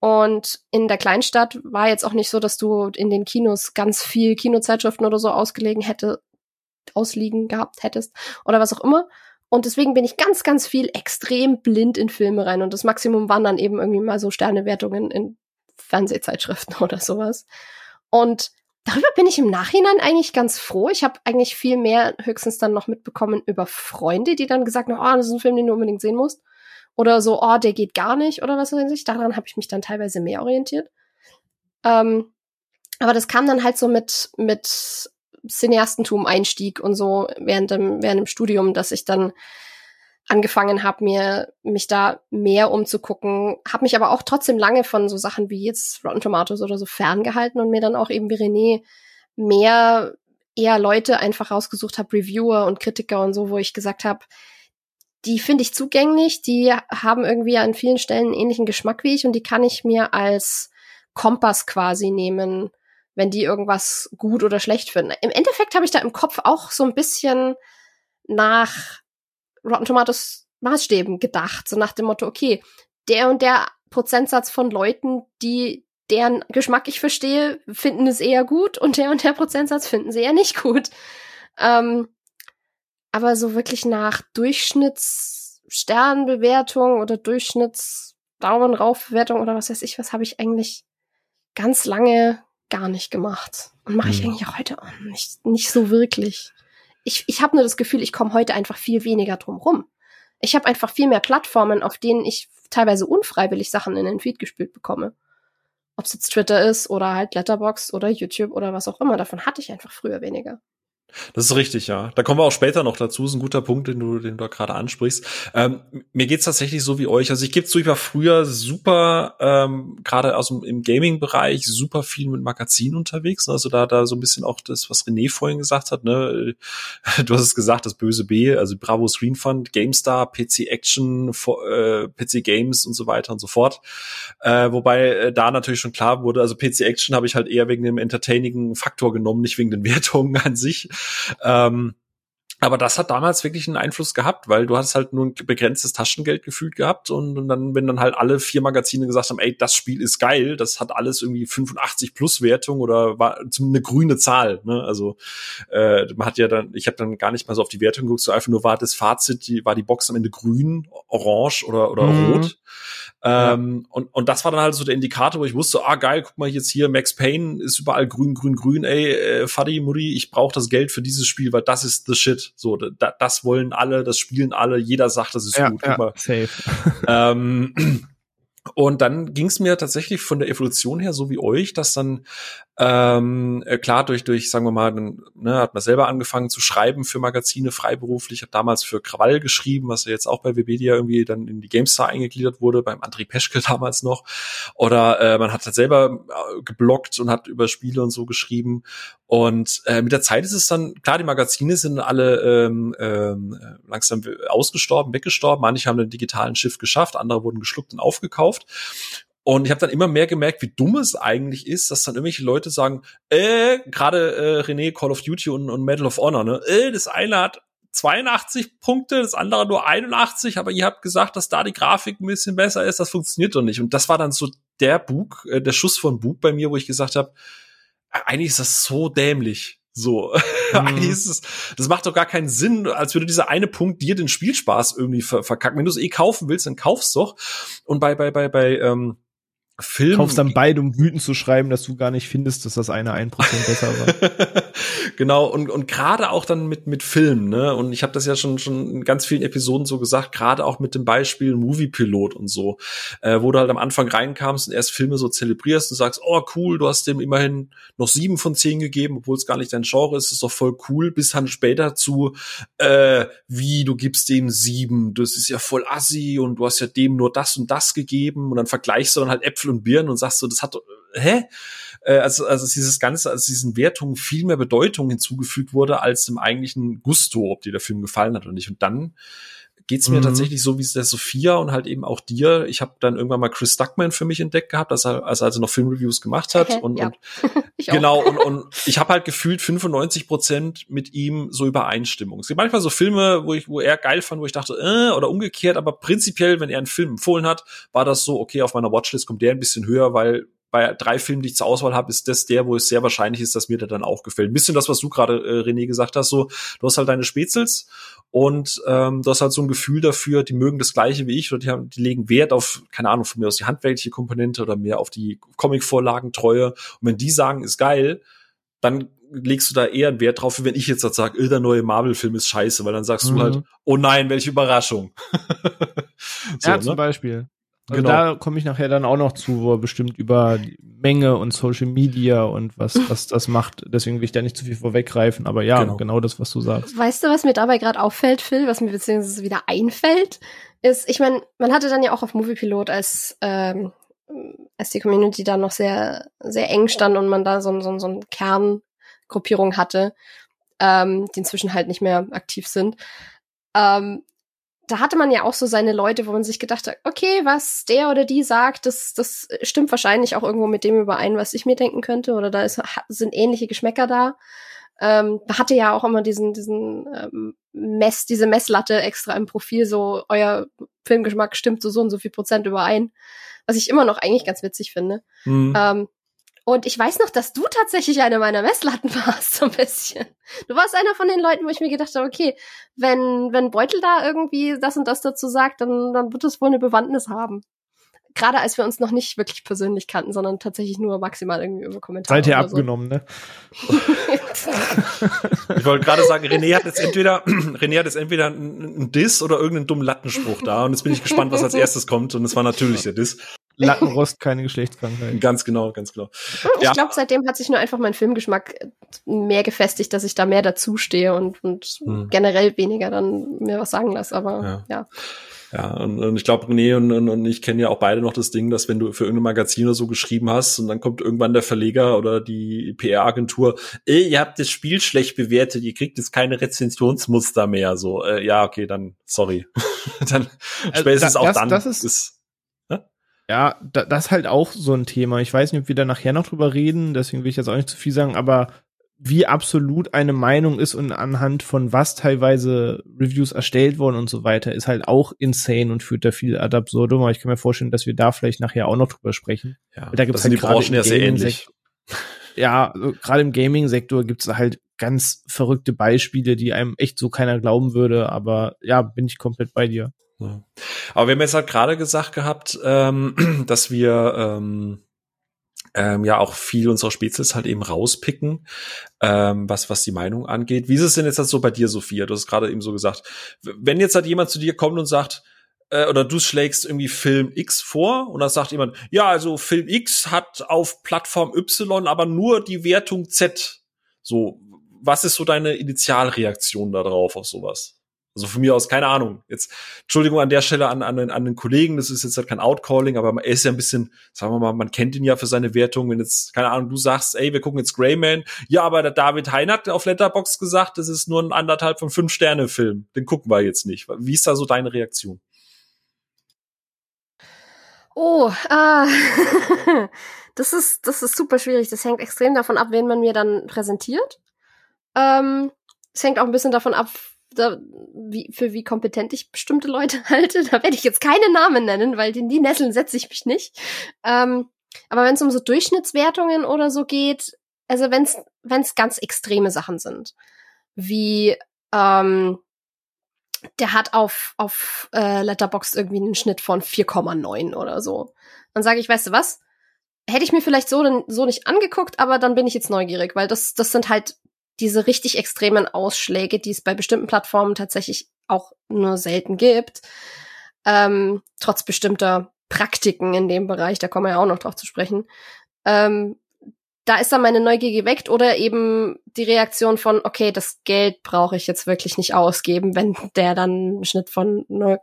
und in der Kleinstadt war jetzt auch nicht so, dass du in den Kinos ganz viel Kinozeitschriften oder so ausgelegen hätte, ausliegen gehabt hättest oder was auch immer. Und deswegen bin ich ganz, ganz viel extrem blind in Filme rein. Und das Maximum waren dann eben irgendwie mal so Sternewertungen in Fernsehzeitschriften oder sowas. Und darüber bin ich im Nachhinein eigentlich ganz froh. Ich habe eigentlich viel mehr höchstens dann noch mitbekommen über Freunde, die dann gesagt haben, oh, das ist ein Film, den du unbedingt sehen musst. Oder so, oh, der geht gar nicht oder was weiß ich. Daran habe ich mich dann teilweise mehr orientiert. Ähm, aber das kam dann halt so mit, mit Cineastentum einstieg und so während dem, während dem Studium, dass ich dann angefangen habe, mir mich da mehr umzugucken, habe mich aber auch trotzdem lange von so Sachen wie jetzt Rotten Tomatoes oder so ferngehalten und mir dann auch eben wie René mehr eher Leute einfach rausgesucht habe, Reviewer und Kritiker und so, wo ich gesagt habe, die finde ich zugänglich, die haben irgendwie an vielen Stellen einen ähnlichen Geschmack wie ich und die kann ich mir als Kompass quasi nehmen, wenn die irgendwas gut oder schlecht finden. Im Endeffekt habe ich da im Kopf auch so ein bisschen nach Rotten Tomatoes Maßstäben gedacht, so nach dem Motto, okay, der und der Prozentsatz von Leuten, die deren Geschmack ich verstehe, finden es eher gut und der und der Prozentsatz finden sie eher nicht gut. Ähm, aber so wirklich nach Durchschnittssternbewertung oder Durchschnitts Daumen rauf Bewertung oder was weiß ich, was habe ich eigentlich ganz lange gar nicht gemacht und mache ich hm. eigentlich auch heute auch nicht nicht so wirklich. Ich ich habe nur das Gefühl, ich komme heute einfach viel weniger drum rum. Ich habe einfach viel mehr Plattformen, auf denen ich teilweise unfreiwillig Sachen in den Feed gespielt bekomme. Ob es jetzt Twitter ist oder halt Letterbox oder YouTube oder was auch immer, davon hatte ich einfach früher weniger. Das ist richtig, ja. Da kommen wir auch später noch dazu. Ist ein guter Punkt, den du, den du gerade ansprichst. Ähm, mir geht's tatsächlich so wie euch. Also ich gebe zu, ich war früher super, ähm, gerade aus dem im Gaming-Bereich, super viel mit Magazinen unterwegs. Also da, da so ein bisschen auch das, was René vorhin gesagt hat. Ne? Du hast es gesagt, das böse B, also Bravo Screen Fund, GameStar, PC Action, äh, PC Games und so weiter und so fort. Äh, wobei äh, da natürlich schon klar wurde, also PC Action habe ich halt eher wegen dem entertaining Faktor genommen, nicht wegen den Wertungen an sich. Ähm, aber das hat damals wirklich einen Einfluss gehabt, weil du hast halt nur ein begrenztes Taschengeld gefühlt gehabt und, und, dann, wenn dann halt alle vier Magazine gesagt haben, ey, das Spiel ist geil, das hat alles irgendwie 85 plus Wertung oder war zumindest eine grüne Zahl. Ne? Also äh, man hat ja dann, ich habe dann gar nicht mal so auf die Wertung geguckt, so einfach nur war das Fazit, die, war die Box am Ende grün, orange oder, oder mhm. rot. Ähm, und, und das war dann halt so der Indikator, wo ich wusste, ah geil, guck mal jetzt hier, Max Payne ist überall grün, grün, grün, ey, äh, Fadi, Muri, ich brauche das Geld für dieses Spiel, weil das ist the shit. So, da, das wollen alle, das spielen alle, jeder sagt, das ist ja, gut. Ja, safe. Ähm, und dann ging es mir tatsächlich von der Evolution her so wie euch, dass dann ähm, äh, klar durch durch sagen wir mal, ne, hat man selber angefangen zu schreiben für Magazine freiberuflich. Ich habe damals für Krawall geschrieben, was ja jetzt auch bei Webedia irgendwie dann in die GameStar eingegliedert wurde, beim André Peschke damals noch. Oder äh, man hat halt selber äh, geblockt und hat über Spiele und so geschrieben. Und äh, mit der Zeit ist es dann, klar, die Magazine sind alle ähm, ähm, langsam ausgestorben, weggestorben. Manche haben den digitalen Schiff geschafft, andere wurden geschluckt und aufgekauft. Und ich habe dann immer mehr gemerkt, wie dumm es eigentlich ist, dass dann irgendwelche Leute sagen, äh, gerade äh, René Call of Duty und, und Medal of Honor, ne, äh, das eine hat 82 Punkte, das andere nur 81, aber ihr habt gesagt, dass da die Grafik ein bisschen besser ist, das funktioniert doch nicht. Und das war dann so der Bug, äh, der Schuss von Bug bei mir, wo ich gesagt habe, eigentlich ist das so dämlich. So, mhm. eigentlich ist es, das macht doch gar keinen Sinn, als würde dieser eine Punkt dir den Spielspaß irgendwie ver verkacken. Wenn du es eh kaufen willst, dann kauf's doch. Und bei, bei, bei, bei, ähm, Film. Kaufst dann beide, um wütend zu schreiben, dass du gar nicht findest, dass das eine ein Prozent besser war. genau, und, und gerade auch dann mit, mit Filmen, ne? Und ich habe das ja schon, schon in ganz vielen Episoden so gesagt, gerade auch mit dem Beispiel Movie-Pilot und so, äh, wo du halt am Anfang reinkamst und erst Filme so zelebrierst und sagst, oh cool, du hast dem immerhin noch sieben von zehn gegeben, obwohl es gar nicht dein Genre ist, ist doch voll cool, bis dann später zu, äh, wie, du gibst dem sieben, das ist ja voll assi und du hast ja dem nur das und das gegeben und dann vergleichst du dann halt Äpfel und Birnen und sagst so, das hat, hä? Also, also dieses Ganze, also diesen Wertungen viel mehr Bedeutung hinzugefügt wurde als dem eigentlichen Gusto, ob dir der Film gefallen hat oder nicht. Und dann geht's mir mhm. tatsächlich so wie es der Sophia und halt eben auch dir. Ich habe dann irgendwann mal Chris Duckman für mich entdeckt gehabt, als er, als er also noch Filmreviews gemacht hat. Okay, und, ja. und genau, und, und ich habe halt gefühlt 95 Prozent mit ihm so Übereinstimmung. Es gibt manchmal so Filme, wo ich, wo er geil fand, wo ich dachte, äh, oder umgekehrt, aber prinzipiell, wenn er einen Film empfohlen hat, war das so, okay, auf meiner Watchlist kommt der ein bisschen höher, weil bei drei Filmen, die ich zur Auswahl habe, ist das der, wo es sehr wahrscheinlich ist, dass mir der dann auch gefällt. Ein bisschen das, was du gerade, äh, René, gesagt hast, so, du hast halt deine Spätzels und ähm, du hast halt so ein Gefühl dafür, die mögen das Gleiche wie ich oder die, haben, die legen Wert auf, keine Ahnung, von mir aus die handwerkliche Komponente oder mehr auf die Comic-Vorlagentreue. Und wenn die sagen, ist geil, dann legst du da eher einen Wert drauf, wie wenn ich jetzt sage, äh, der neue Marvel-Film ist scheiße, weil dann sagst mhm. du halt, oh nein, welche Überraschung. so, ja, zum ne? Beispiel. Also genau. da komme ich nachher dann auch noch zu, wo er bestimmt über die Menge und Social Media und was, was das macht. Deswegen will ich da nicht zu viel vorweggreifen, aber ja, genau, genau das, was du sagst. Weißt du, was mir dabei gerade auffällt, Phil, was mir beziehungsweise wieder einfällt, ist, ich meine, man hatte dann ja auch auf Moviepilot als ähm, als die Community da noch sehr, sehr eng stand und man da so, so, so eine Kerngruppierung hatte, ähm, die inzwischen halt nicht mehr aktiv sind. Ähm, da hatte man ja auch so seine Leute, wo man sich gedacht hat, okay, was der oder die sagt, das, das stimmt wahrscheinlich auch irgendwo mit dem überein, was ich mir denken könnte, oder da ist, sind ähnliche Geschmäcker da. Ähm, hatte ja auch immer diesen, diesen ähm, Mess, diese Messlatte extra im Profil, so euer Filmgeschmack stimmt so so und so viel Prozent überein was ich immer noch eigentlich ganz witzig finde. Mhm. Ähm, und ich weiß noch, dass du tatsächlich eine meiner Messlatten warst, so ein bisschen. Du warst einer von den Leuten, wo ich mir gedacht habe, okay, wenn, wenn Beutel da irgendwie das und das dazu sagt, dann, dann wird es wohl eine Bewandtnis haben. Gerade als wir uns noch nicht wirklich persönlich kannten, sondern tatsächlich nur maximal irgendwie über Kommentare. Seid ihr abgenommen, so. ne? ich wollte gerade sagen, René hat jetzt entweder, René hat jetzt entweder einen Diss oder irgendeinen dummen Lattenspruch da und jetzt bin ich gespannt, was als erstes kommt und es war natürlich der Diss. Lattenrost, keine Geschlechtskrankheit. Ganz genau, ganz genau. Ich ja. glaube, seitdem hat sich nur einfach mein Filmgeschmack mehr gefestigt, dass ich da mehr dazu stehe und, und hm. generell weniger dann mir was sagen lasse. Aber ja. ja. Ja, und, und ich glaube, René und, und, und ich kennen ja auch beide noch das Ding, dass wenn du für irgendein Magazin oder so geschrieben hast und dann kommt irgendwann der Verleger oder die PR-Agentur, ey, ihr habt das Spiel schlecht bewertet, ihr kriegt jetzt keine Rezensionsmuster mehr. So, äh, ja, okay, dann sorry. dann also, spätestens das, auch dann das ist, ist ja, da, das ist halt auch so ein Thema. Ich weiß nicht, ob wir da nachher noch drüber reden, deswegen will ich jetzt auch nicht zu viel sagen, aber wie absolut eine Meinung ist und anhand von was teilweise Reviews erstellt wurden und so weiter, ist halt auch insane und führt da viel ad absurdum. Aber ich kann mir vorstellen, dass wir da vielleicht nachher auch noch drüber sprechen. Ja, da gibt's halt die Branchen ja sehr ähnlich. Ja, gerade im Gaming-Sektor gibt's halt ganz verrückte Beispiele, die einem echt so keiner glauben würde. Aber ja, bin ich komplett bei dir. Ja. Aber wir haben jetzt halt gerade gesagt gehabt, ähm, dass wir ähm, ähm, ja auch viel unserer Spezies halt eben rauspicken, ähm, was, was die Meinung angeht. Wie ist es denn jetzt halt so bei dir, Sophia? Du hast gerade eben so gesagt, wenn jetzt halt jemand zu dir kommt und sagt, äh, oder du schlägst irgendwie Film X vor und dann sagt jemand, ja, also Film X hat auf Plattform Y aber nur die Wertung Z. So, was ist so deine Initialreaktion darauf auf sowas? Also von mir aus, keine Ahnung. Jetzt, Entschuldigung an der Stelle an, an, an den Kollegen, das ist jetzt halt kein Outcalling, aber er ist ja ein bisschen, sagen wir mal, man kennt ihn ja für seine Wertung. Wenn jetzt, keine Ahnung, du sagst, ey, wir gucken jetzt Greyman. Ja, aber der David Hein hat auf Letterbox gesagt, das ist nur ein anderthalb von fünf Sterne Film. Den gucken wir jetzt nicht. Wie ist da so deine Reaktion? Oh, ah, das ist, das ist super schwierig. Das hängt extrem davon ab, wen man mir dann präsentiert. Ähm, es hängt auch ein bisschen davon ab, da, wie, für wie kompetent ich bestimmte Leute halte. Da werde ich jetzt keine Namen nennen, weil in die Nesseln setze ich mich nicht. Ähm, aber wenn es um so Durchschnittswertungen oder so geht, also wenn es ganz extreme Sachen sind, wie ähm, der hat auf auf äh, Letterboxd irgendwie einen Schnitt von 4,9 oder so, dann sage ich, weißt du was? Hätte ich mir vielleicht so so nicht angeguckt, aber dann bin ich jetzt neugierig, weil das das sind halt diese richtig extremen Ausschläge, die es bei bestimmten Plattformen tatsächlich auch nur selten gibt, ähm, trotz bestimmter Praktiken in dem Bereich, da kommen wir ja auch noch drauf zu sprechen, ähm, da ist dann meine Neugier geweckt oder eben die Reaktion von, okay, das Geld brauche ich jetzt wirklich nicht ausgeben, wenn der dann einen Schnitt von 0,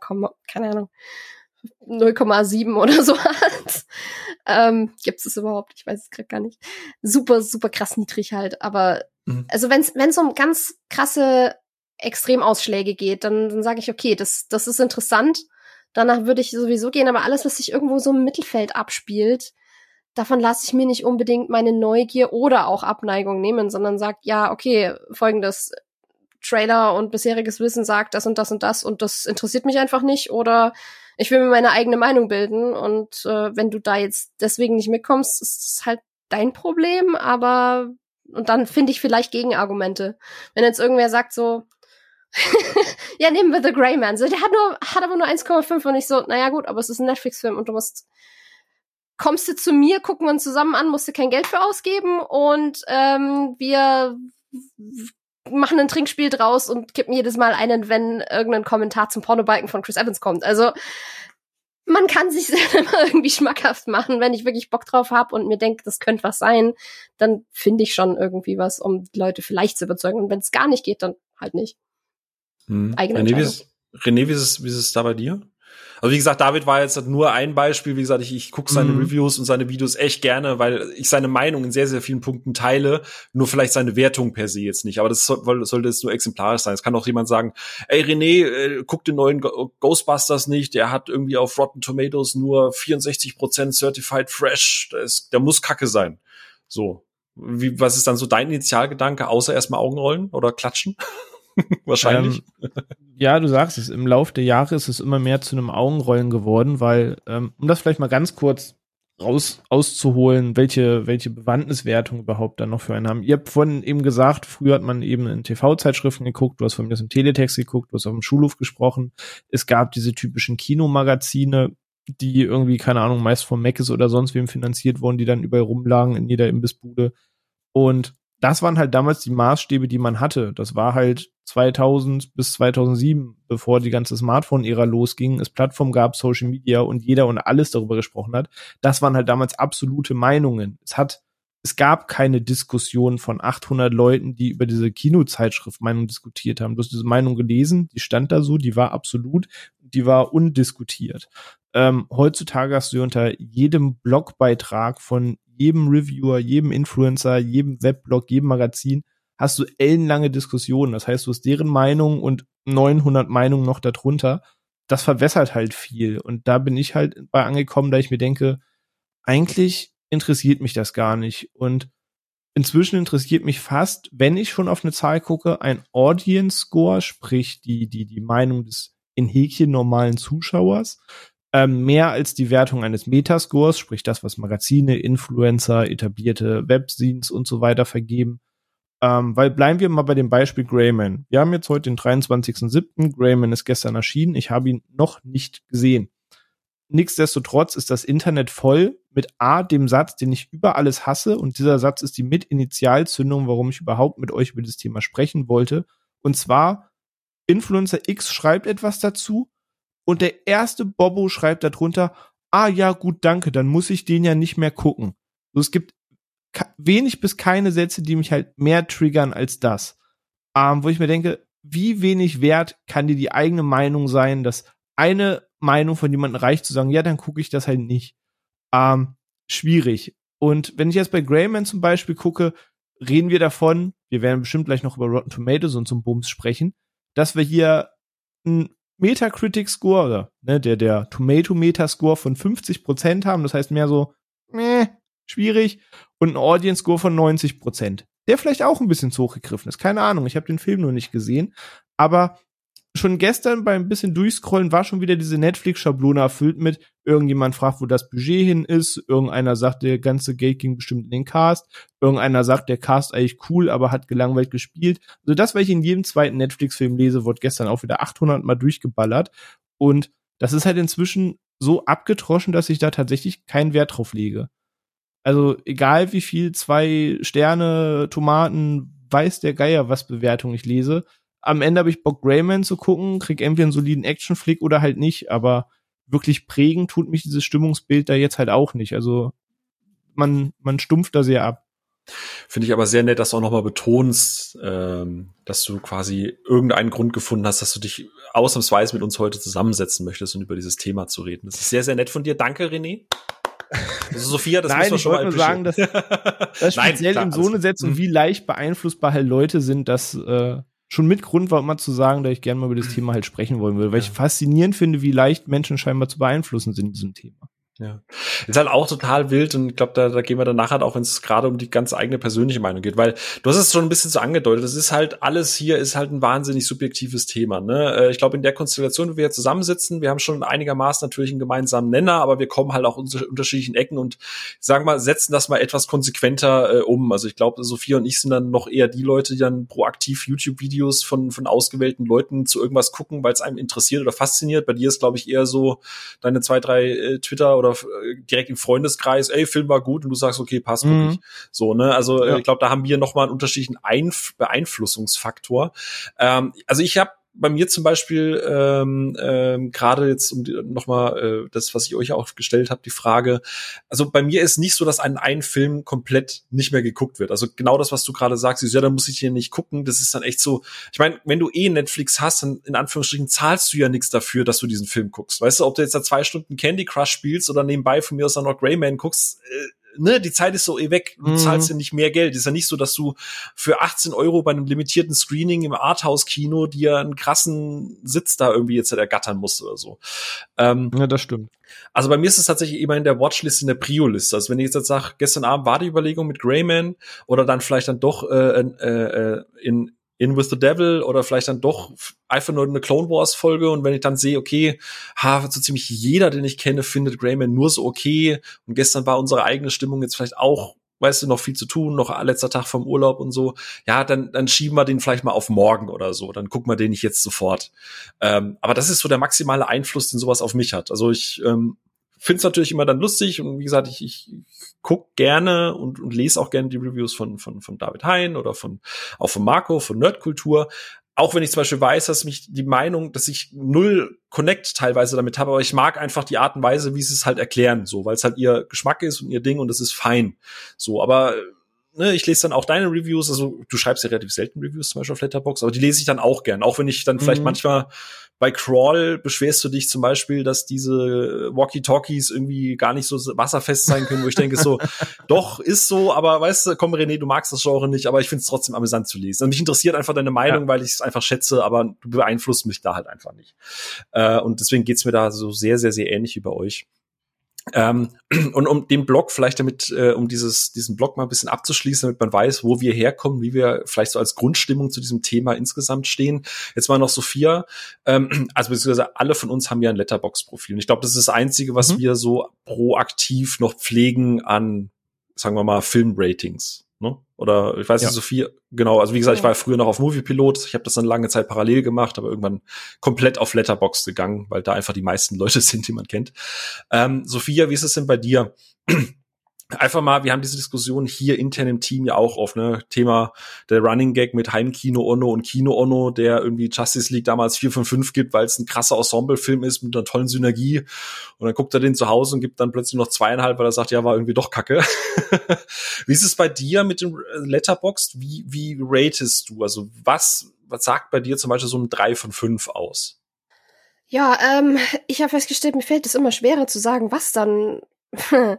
keine Ahnung, 0,7 oder so hat. Ähm, Gibt es überhaupt? Ich weiß es gerade gar nicht. Super, super krass niedrig halt. Aber mhm. also wenn es um ganz krasse Extremausschläge geht, dann, dann sage ich, okay, das, das ist interessant. Danach würde ich sowieso gehen, aber alles, was sich irgendwo so im Mittelfeld abspielt, davon lasse ich mir nicht unbedingt meine Neugier oder auch Abneigung nehmen, sondern sag, ja, okay, folgendes Trailer und bisheriges Wissen sagt das und das und das und das interessiert mich einfach nicht oder ich will mir meine eigene Meinung bilden und äh, wenn du da jetzt deswegen nicht mitkommst, ist es halt dein Problem, aber und dann finde ich vielleicht Gegenargumente. Wenn jetzt irgendwer sagt so, ja, nehmen wir The Grey Man. So, der hat nur, hat aber nur 1,5 und ich so, naja gut, aber es ist ein Netflix-Film und du musst, kommst du zu mir, gucken wir uns zusammen an, musst du kein Geld für ausgeben und ähm, wir machen ein Trinkspiel draus und kippen jedes Mal einen, wenn irgendein Kommentar zum Pornobalken von Chris Evans kommt. Also man kann sich selber irgendwie schmackhaft machen, wenn ich wirklich Bock drauf habe und mir denke, das könnte was sein, dann finde ich schon irgendwie was, um Leute vielleicht zu überzeugen. Und wenn es gar nicht geht, dann halt nicht. Hm. Eigene René, wie ist, René, wie ist, es, wie ist es da bei dir? Also wie gesagt, David war jetzt nur ein Beispiel. Wie gesagt, ich, ich gucke seine mhm. Reviews und seine Videos echt gerne, weil ich seine Meinung in sehr, sehr vielen Punkten teile. Nur vielleicht seine Wertung per se jetzt nicht. Aber das soll, sollte jetzt nur exemplarisch sein. Es kann auch jemand sagen, ey René, äh, guck den neuen Ghostbusters nicht. Der hat irgendwie auf Rotten Tomatoes nur 64% Certified Fresh. Der, ist, der muss Kacke sein. So. Wie, was ist dann so dein Initialgedanke, außer erstmal Augenrollen oder klatschen? Wahrscheinlich. Ähm, ja, du sagst es, im Laufe der Jahre ist es immer mehr zu einem Augenrollen geworden, weil, ähm, um das vielleicht mal ganz kurz raus auszuholen, welche, welche Bewandtniswertung überhaupt dann noch für einen haben. Ihr habt vorhin eben gesagt, früher hat man eben in TV-Zeitschriften geguckt, du hast von mir das im Teletext geguckt, du hast auf dem Schulhof gesprochen. Es gab diese typischen Kinomagazine, die irgendwie, keine Ahnung, meist von Meckes oder sonst wem finanziert wurden, die dann überall rumlagen in jeder Imbissbude. Und das waren halt damals die Maßstäbe, die man hatte. Das war halt 2000 bis 2007, bevor die ganze Smartphone-Ära losging, es Plattform gab, Social Media und jeder und alles darüber gesprochen hat. Das waren halt damals absolute Meinungen. Es hat, es gab keine Diskussion von 800 Leuten, die über diese Kinozeitschrift Meinung diskutiert haben. Du hast diese Meinung gelesen, die stand da so, die war absolut, die war undiskutiert. Ähm, heutzutage hast du unter jedem Blogbeitrag von jedem Reviewer, jedem Influencer, jedem Webblog, jedem Magazin hast du ellenlange Diskussionen. Das heißt, du hast deren Meinung und 900 Meinungen noch darunter. Das verwässert halt viel. Und da bin ich halt bei angekommen, da ich mir denke, eigentlich interessiert mich das gar nicht. Und inzwischen interessiert mich fast, wenn ich schon auf eine Zahl gucke, ein Audience Score, sprich die, die, die Meinung des in Häkchen normalen Zuschauers, ähm, mehr als die Wertung eines Metascores, sprich das, was Magazine, Influencer, etablierte Webscenes und so weiter vergeben. Ähm, weil bleiben wir mal bei dem Beispiel Greyman. Wir haben jetzt heute den 23.07. Greyman ist gestern erschienen. Ich habe ihn noch nicht gesehen. Nichtsdestotrotz ist das Internet voll mit A, dem Satz, den ich über alles hasse. Und dieser Satz ist die Mitinitialzündung, warum ich überhaupt mit euch über das Thema sprechen wollte. Und zwar, Influencer X schreibt etwas dazu und der erste Bobo schreibt darunter, ah ja, gut, danke, dann muss ich den ja nicht mehr gucken. So, es gibt wenig bis keine Sätze, die mich halt mehr triggern als das. Ähm, wo ich mir denke, wie wenig wert kann dir die eigene Meinung sein, dass eine Meinung von jemandem reicht zu sagen, ja, dann gucke ich das halt nicht. Ähm, schwierig. Und wenn ich jetzt bei Greyman zum Beispiel gucke, reden wir davon, wir werden bestimmt gleich noch über Rotten Tomatoes und einen Bums sprechen, dass wir hier ein Metacritic Score, oder, ne, der, der Tomato Metascore von 50 Prozent haben, das heißt mehr so, meh, schwierig, und ein Audience Score von 90 Prozent. Der vielleicht auch ein bisschen zu hoch gegriffen ist, keine Ahnung, ich habe den Film nur nicht gesehen, aber schon gestern beim bisschen durchscrollen war schon wieder diese Netflix-Schablone erfüllt mit, irgendjemand fragt, wo das Budget hin ist, irgendeiner sagt, der ganze Geld ging bestimmt in den Cast, irgendeiner sagt, der Cast eigentlich cool, aber hat gelangweilt gespielt. Also das, was ich in jedem zweiten Netflix-Film lese, wurde gestern auch wieder 800 Mal durchgeballert und das ist halt inzwischen so abgetroschen, dass ich da tatsächlich keinen Wert drauf lege. Also egal wie viel zwei Sterne, Tomaten, weiß der Geier, was Bewertung ich lese, am Ende habe ich Bock, Greyman zu gucken, krieg entweder einen soliden Actionflick oder halt nicht, aber wirklich prägen tut mich dieses Stimmungsbild da jetzt halt auch nicht. Also man, man stumpft da sehr ab. Finde ich aber sehr nett, dass du auch nochmal betonst, ähm, dass du quasi irgendeinen Grund gefunden hast, dass du dich ausnahmsweise mit uns heute zusammensetzen möchtest und über dieses Thema zu reden. Das ist sehr, sehr nett von dir. Danke, René. Also Sophia, das Nein, muss man ich wollte nur sagen, dass das speziell Nein, klar, in so eine und wie leicht beeinflussbar halt Leute sind, dass äh, schon mit Grund war, immer zu sagen, dass ich gerne mal über das Thema halt sprechen wollen würde, weil ja. ich faszinierend finde, wie leicht Menschen scheinbar zu beeinflussen sind in diesem Thema. Ja. Ist halt auch total wild und ich glaube, da, da gehen wir dann nachher auch, wenn es gerade um die ganz eigene persönliche Meinung geht, weil du hast es schon ein bisschen so angedeutet, das ist halt alles hier ist halt ein wahnsinnig subjektives Thema. Ne? Äh, ich glaube, in der Konstellation, wie wir hier zusammensitzen, wir haben schon einigermaßen natürlich einen gemeinsamen Nenner, aber wir kommen halt auch aus unterschiedlichen Ecken und sagen mal, setzen das mal etwas konsequenter äh, um. Also ich glaube, Sophia und ich sind dann noch eher die Leute, die dann proaktiv YouTube-Videos von, von ausgewählten Leuten zu irgendwas gucken, weil es einem interessiert oder fasziniert. Bei dir ist, glaube ich, eher so deine zwei, drei äh, Twitter- oder oder äh, direkt im Freundeskreis, ey, Film war gut und du sagst, okay, passt mhm. wirklich. So, ne? Also äh, ja. ich glaube, da haben wir nochmal einen unterschiedlichen Einf Beeinflussungsfaktor. Ähm, also ich habe bei mir zum Beispiel ähm, ähm, gerade jetzt um nochmal äh, das, was ich euch auch gestellt habe, die Frage. Also bei mir ist nicht so, dass ein ein Film komplett nicht mehr geguckt wird. Also genau das, was du gerade sagst, ja, dann muss ich hier nicht gucken. Das ist dann echt so. Ich meine, wenn du eh Netflix hast, dann in Anführungsstrichen zahlst du ja nichts dafür, dass du diesen Film guckst. Weißt du, ob du jetzt da zwei Stunden Candy Crush spielst oder nebenbei von mir aus dann noch Greyman guckst. Äh, ne, die Zeit ist so eh weg. Du mhm. zahlst ja nicht mehr Geld. Ist ja nicht so, dass du für 18 Euro bei einem limitierten Screening im Arthouse-Kino dir einen krassen Sitz da irgendwie jetzt ergattern musst oder so. Ähm, ja, das stimmt. Also bei mir ist es tatsächlich immer in der Watchlist, in der Prio-Liste. Also wenn ich jetzt sage, gestern Abend war die Überlegung mit Greyman oder dann vielleicht dann doch äh, äh, äh in in With the Devil oder vielleicht dann doch einfach nur eine Clone Wars Folge und wenn ich dann sehe, okay, ha, so ziemlich jeder, den ich kenne, findet Greyman nur so okay und gestern war unsere eigene Stimmung jetzt vielleicht auch weißt du, noch viel zu tun, noch letzter Tag vom Urlaub und so, ja, dann, dann schieben wir den vielleicht mal auf morgen oder so, dann gucken wir den nicht jetzt sofort. Ähm, aber das ist so der maximale Einfluss, den sowas auf mich hat. Also ich ähm, finde es natürlich immer dann lustig und wie gesagt, ich, ich guck gerne und, und lese auch gerne die Reviews von, von, von David Hein oder von, auch von Marco, von Nerdkultur. Auch wenn ich zum Beispiel weiß, dass mich die Meinung, dass ich null Connect teilweise damit habe, aber ich mag einfach die Art und Weise, wie sie es halt erklären, so, weil es halt ihr Geschmack ist und ihr Ding und das ist fein. So, aber ne, ich lese dann auch deine Reviews, also du schreibst ja relativ selten Reviews zum Beispiel auf Letterbox, aber die lese ich dann auch gern, auch wenn ich dann vielleicht mhm. manchmal bei Crawl beschwerst du dich zum Beispiel, dass diese Walkie-Talkies irgendwie gar nicht so wasserfest sein können, wo ich denke so, doch, ist so, aber weißt du, komm René, du magst das Genre nicht, aber ich finde es trotzdem amüsant zu lesen. Also mich interessiert einfach deine Meinung, ja. weil ich es einfach schätze, aber du beeinflusst mich da halt einfach nicht. Äh, und deswegen geht's mir da so sehr, sehr, sehr ähnlich wie bei euch. Ähm, und um den Blog vielleicht damit, äh, um dieses, diesen Blog mal ein bisschen abzuschließen, damit man weiß, wo wir herkommen, wie wir vielleicht so als Grundstimmung zu diesem Thema insgesamt stehen. Jetzt mal noch Sophia. Ähm, also beziehungsweise alle von uns haben ja ein Letterbox-Profil. Und ich glaube, das ist das Einzige, was mhm. wir so proaktiv noch pflegen an, sagen wir mal, Filmratings. Ne? Oder ich weiß nicht, ja. Sophie, genau, also wie gesagt, ich war früher noch auf Moviepilot, ich habe das dann lange Zeit parallel gemacht, aber irgendwann komplett auf Letterbox gegangen, weil da einfach die meisten Leute sind, die man kennt. Ähm, Sophia, wie ist es denn bei dir? Einfach mal, wir haben diese Diskussion hier intern im Team ja auch auf, ne, Thema der Running Gag mit Heimkino Ono und Kino Ono, der irgendwie Justice League damals 4 von 5 gibt, weil es ein krasser Ensemble-Film ist mit einer tollen Synergie. Und dann guckt er den zu Hause und gibt dann plötzlich noch zweieinhalb, weil er sagt, ja, war irgendwie doch kacke. wie ist es bei dir mit dem Letterboxd? Wie, wie ratest du? Also was, was sagt bei dir zum Beispiel so ein 3 von 5 aus? Ja, ähm, ich habe festgestellt, mir fällt es immer schwerer zu sagen, was dann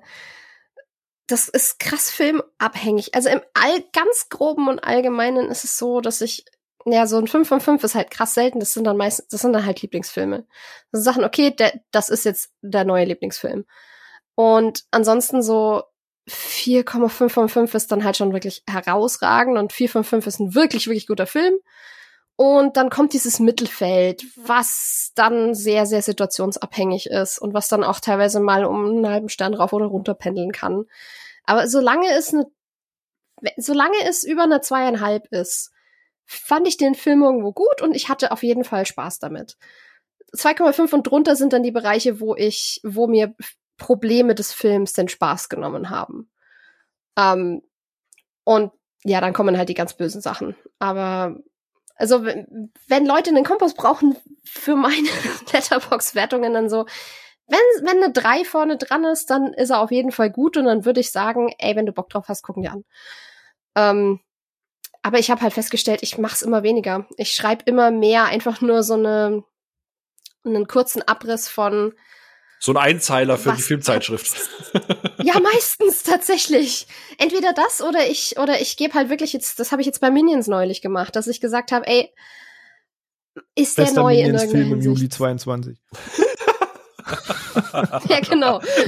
das ist krass filmabhängig. Also im all ganz groben und allgemeinen ist es so, dass ich ja, so ein 5 von 5 ist halt krass selten. Das sind dann meistens, das sind dann halt Lieblingsfilme. Sind Sachen, okay, der, das ist jetzt der neue Lieblingsfilm. Und ansonsten so 4,5 von 5 ist dann halt schon wirklich herausragend und 4 von 5 ist ein wirklich, wirklich guter Film. Und dann kommt dieses Mittelfeld, was dann sehr, sehr situationsabhängig ist und was dann auch teilweise mal um einen halben Stern rauf oder runter pendeln kann. Aber solange es eine, solange es über eine zweieinhalb ist, fand ich den Film irgendwo gut und ich hatte auf jeden Fall Spaß damit. 2,5 und drunter sind dann die Bereiche, wo ich, wo mir Probleme des Films den Spaß genommen haben. Ähm, und ja, dann kommen halt die ganz bösen Sachen. Aber also wenn, wenn Leute einen Kompass brauchen für meine Letterbox-Wertungen, dann so, wenn, wenn eine 3 vorne dran ist, dann ist er auf jeden Fall gut und dann würde ich sagen, ey, wenn du Bock drauf hast, gucken wir an. Ähm, aber ich habe halt festgestellt, ich mach's immer weniger. Ich schreibe immer mehr einfach nur so eine, einen kurzen Abriss von so ein Einzeiler für die Filmzeitschrift. Ja, meistens tatsächlich. Entweder das oder ich oder ich gebe halt wirklich jetzt, das habe ich jetzt bei Minions neulich gemacht, dass ich gesagt habe, ey, ist Bester der neu Minions in Film im Juli 22. ja, genau.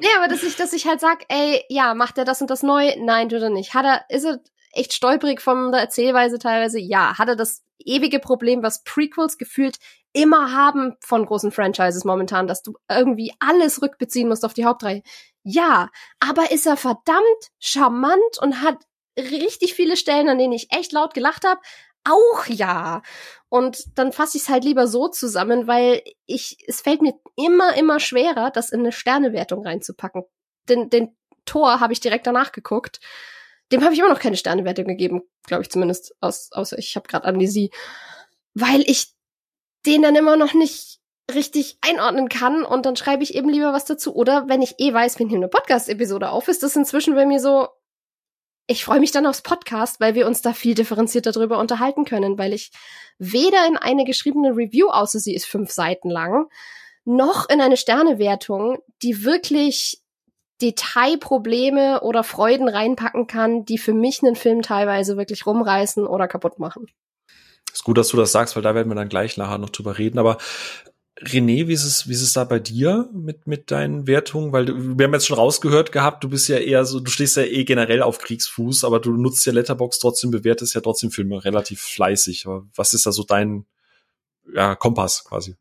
nee, aber dass ich, dass ich halt sag, ey, ja, macht er das und das neu? Nein, tut er nicht. Hat er, ist er echt stolperig von der Erzählweise teilweise? Ja. Hat er das ewige Problem, was Prequels gefühlt immer haben von großen Franchises momentan, dass du irgendwie alles rückbeziehen musst auf die Hauptreihe. Ja, aber ist er verdammt charmant und hat richtig viele Stellen, an denen ich echt laut gelacht habe. Auch ja. Und dann fasse ich es halt lieber so zusammen, weil ich, es fällt mir immer, immer schwerer, das in eine Sternewertung reinzupacken. Den, den Tor habe ich direkt danach geguckt. Dem habe ich immer noch keine Sternewertung gegeben, glaube ich zumindest, aus, außer ich habe gerade Amnesie. weil ich den dann immer noch nicht richtig einordnen kann und dann schreibe ich eben lieber was dazu. Oder wenn ich eh weiß, wir nehmen eine Podcast-Episode auf, ist das inzwischen bei mir so, ich freue mich dann aufs Podcast, weil wir uns da viel differenzierter drüber unterhalten können, weil ich weder in eine geschriebene Review, außer sie ist fünf Seiten lang, noch in eine Sternewertung, die wirklich Detailprobleme oder Freuden reinpacken kann, die für mich einen Film teilweise wirklich rumreißen oder kaputt machen. Ist gut, dass du das sagst, weil da werden wir dann gleich nachher noch drüber reden. Aber René, wie ist es, wie ist es da bei dir mit, mit deinen Wertungen? Weil du, wir haben jetzt schon rausgehört gehabt, du bist ja eher so, du stehst ja eh generell auf Kriegsfuß, aber du nutzt ja Letterbox trotzdem, bewertest ja trotzdem Filme relativ fleißig. Aber was ist da so dein ja, Kompass quasi,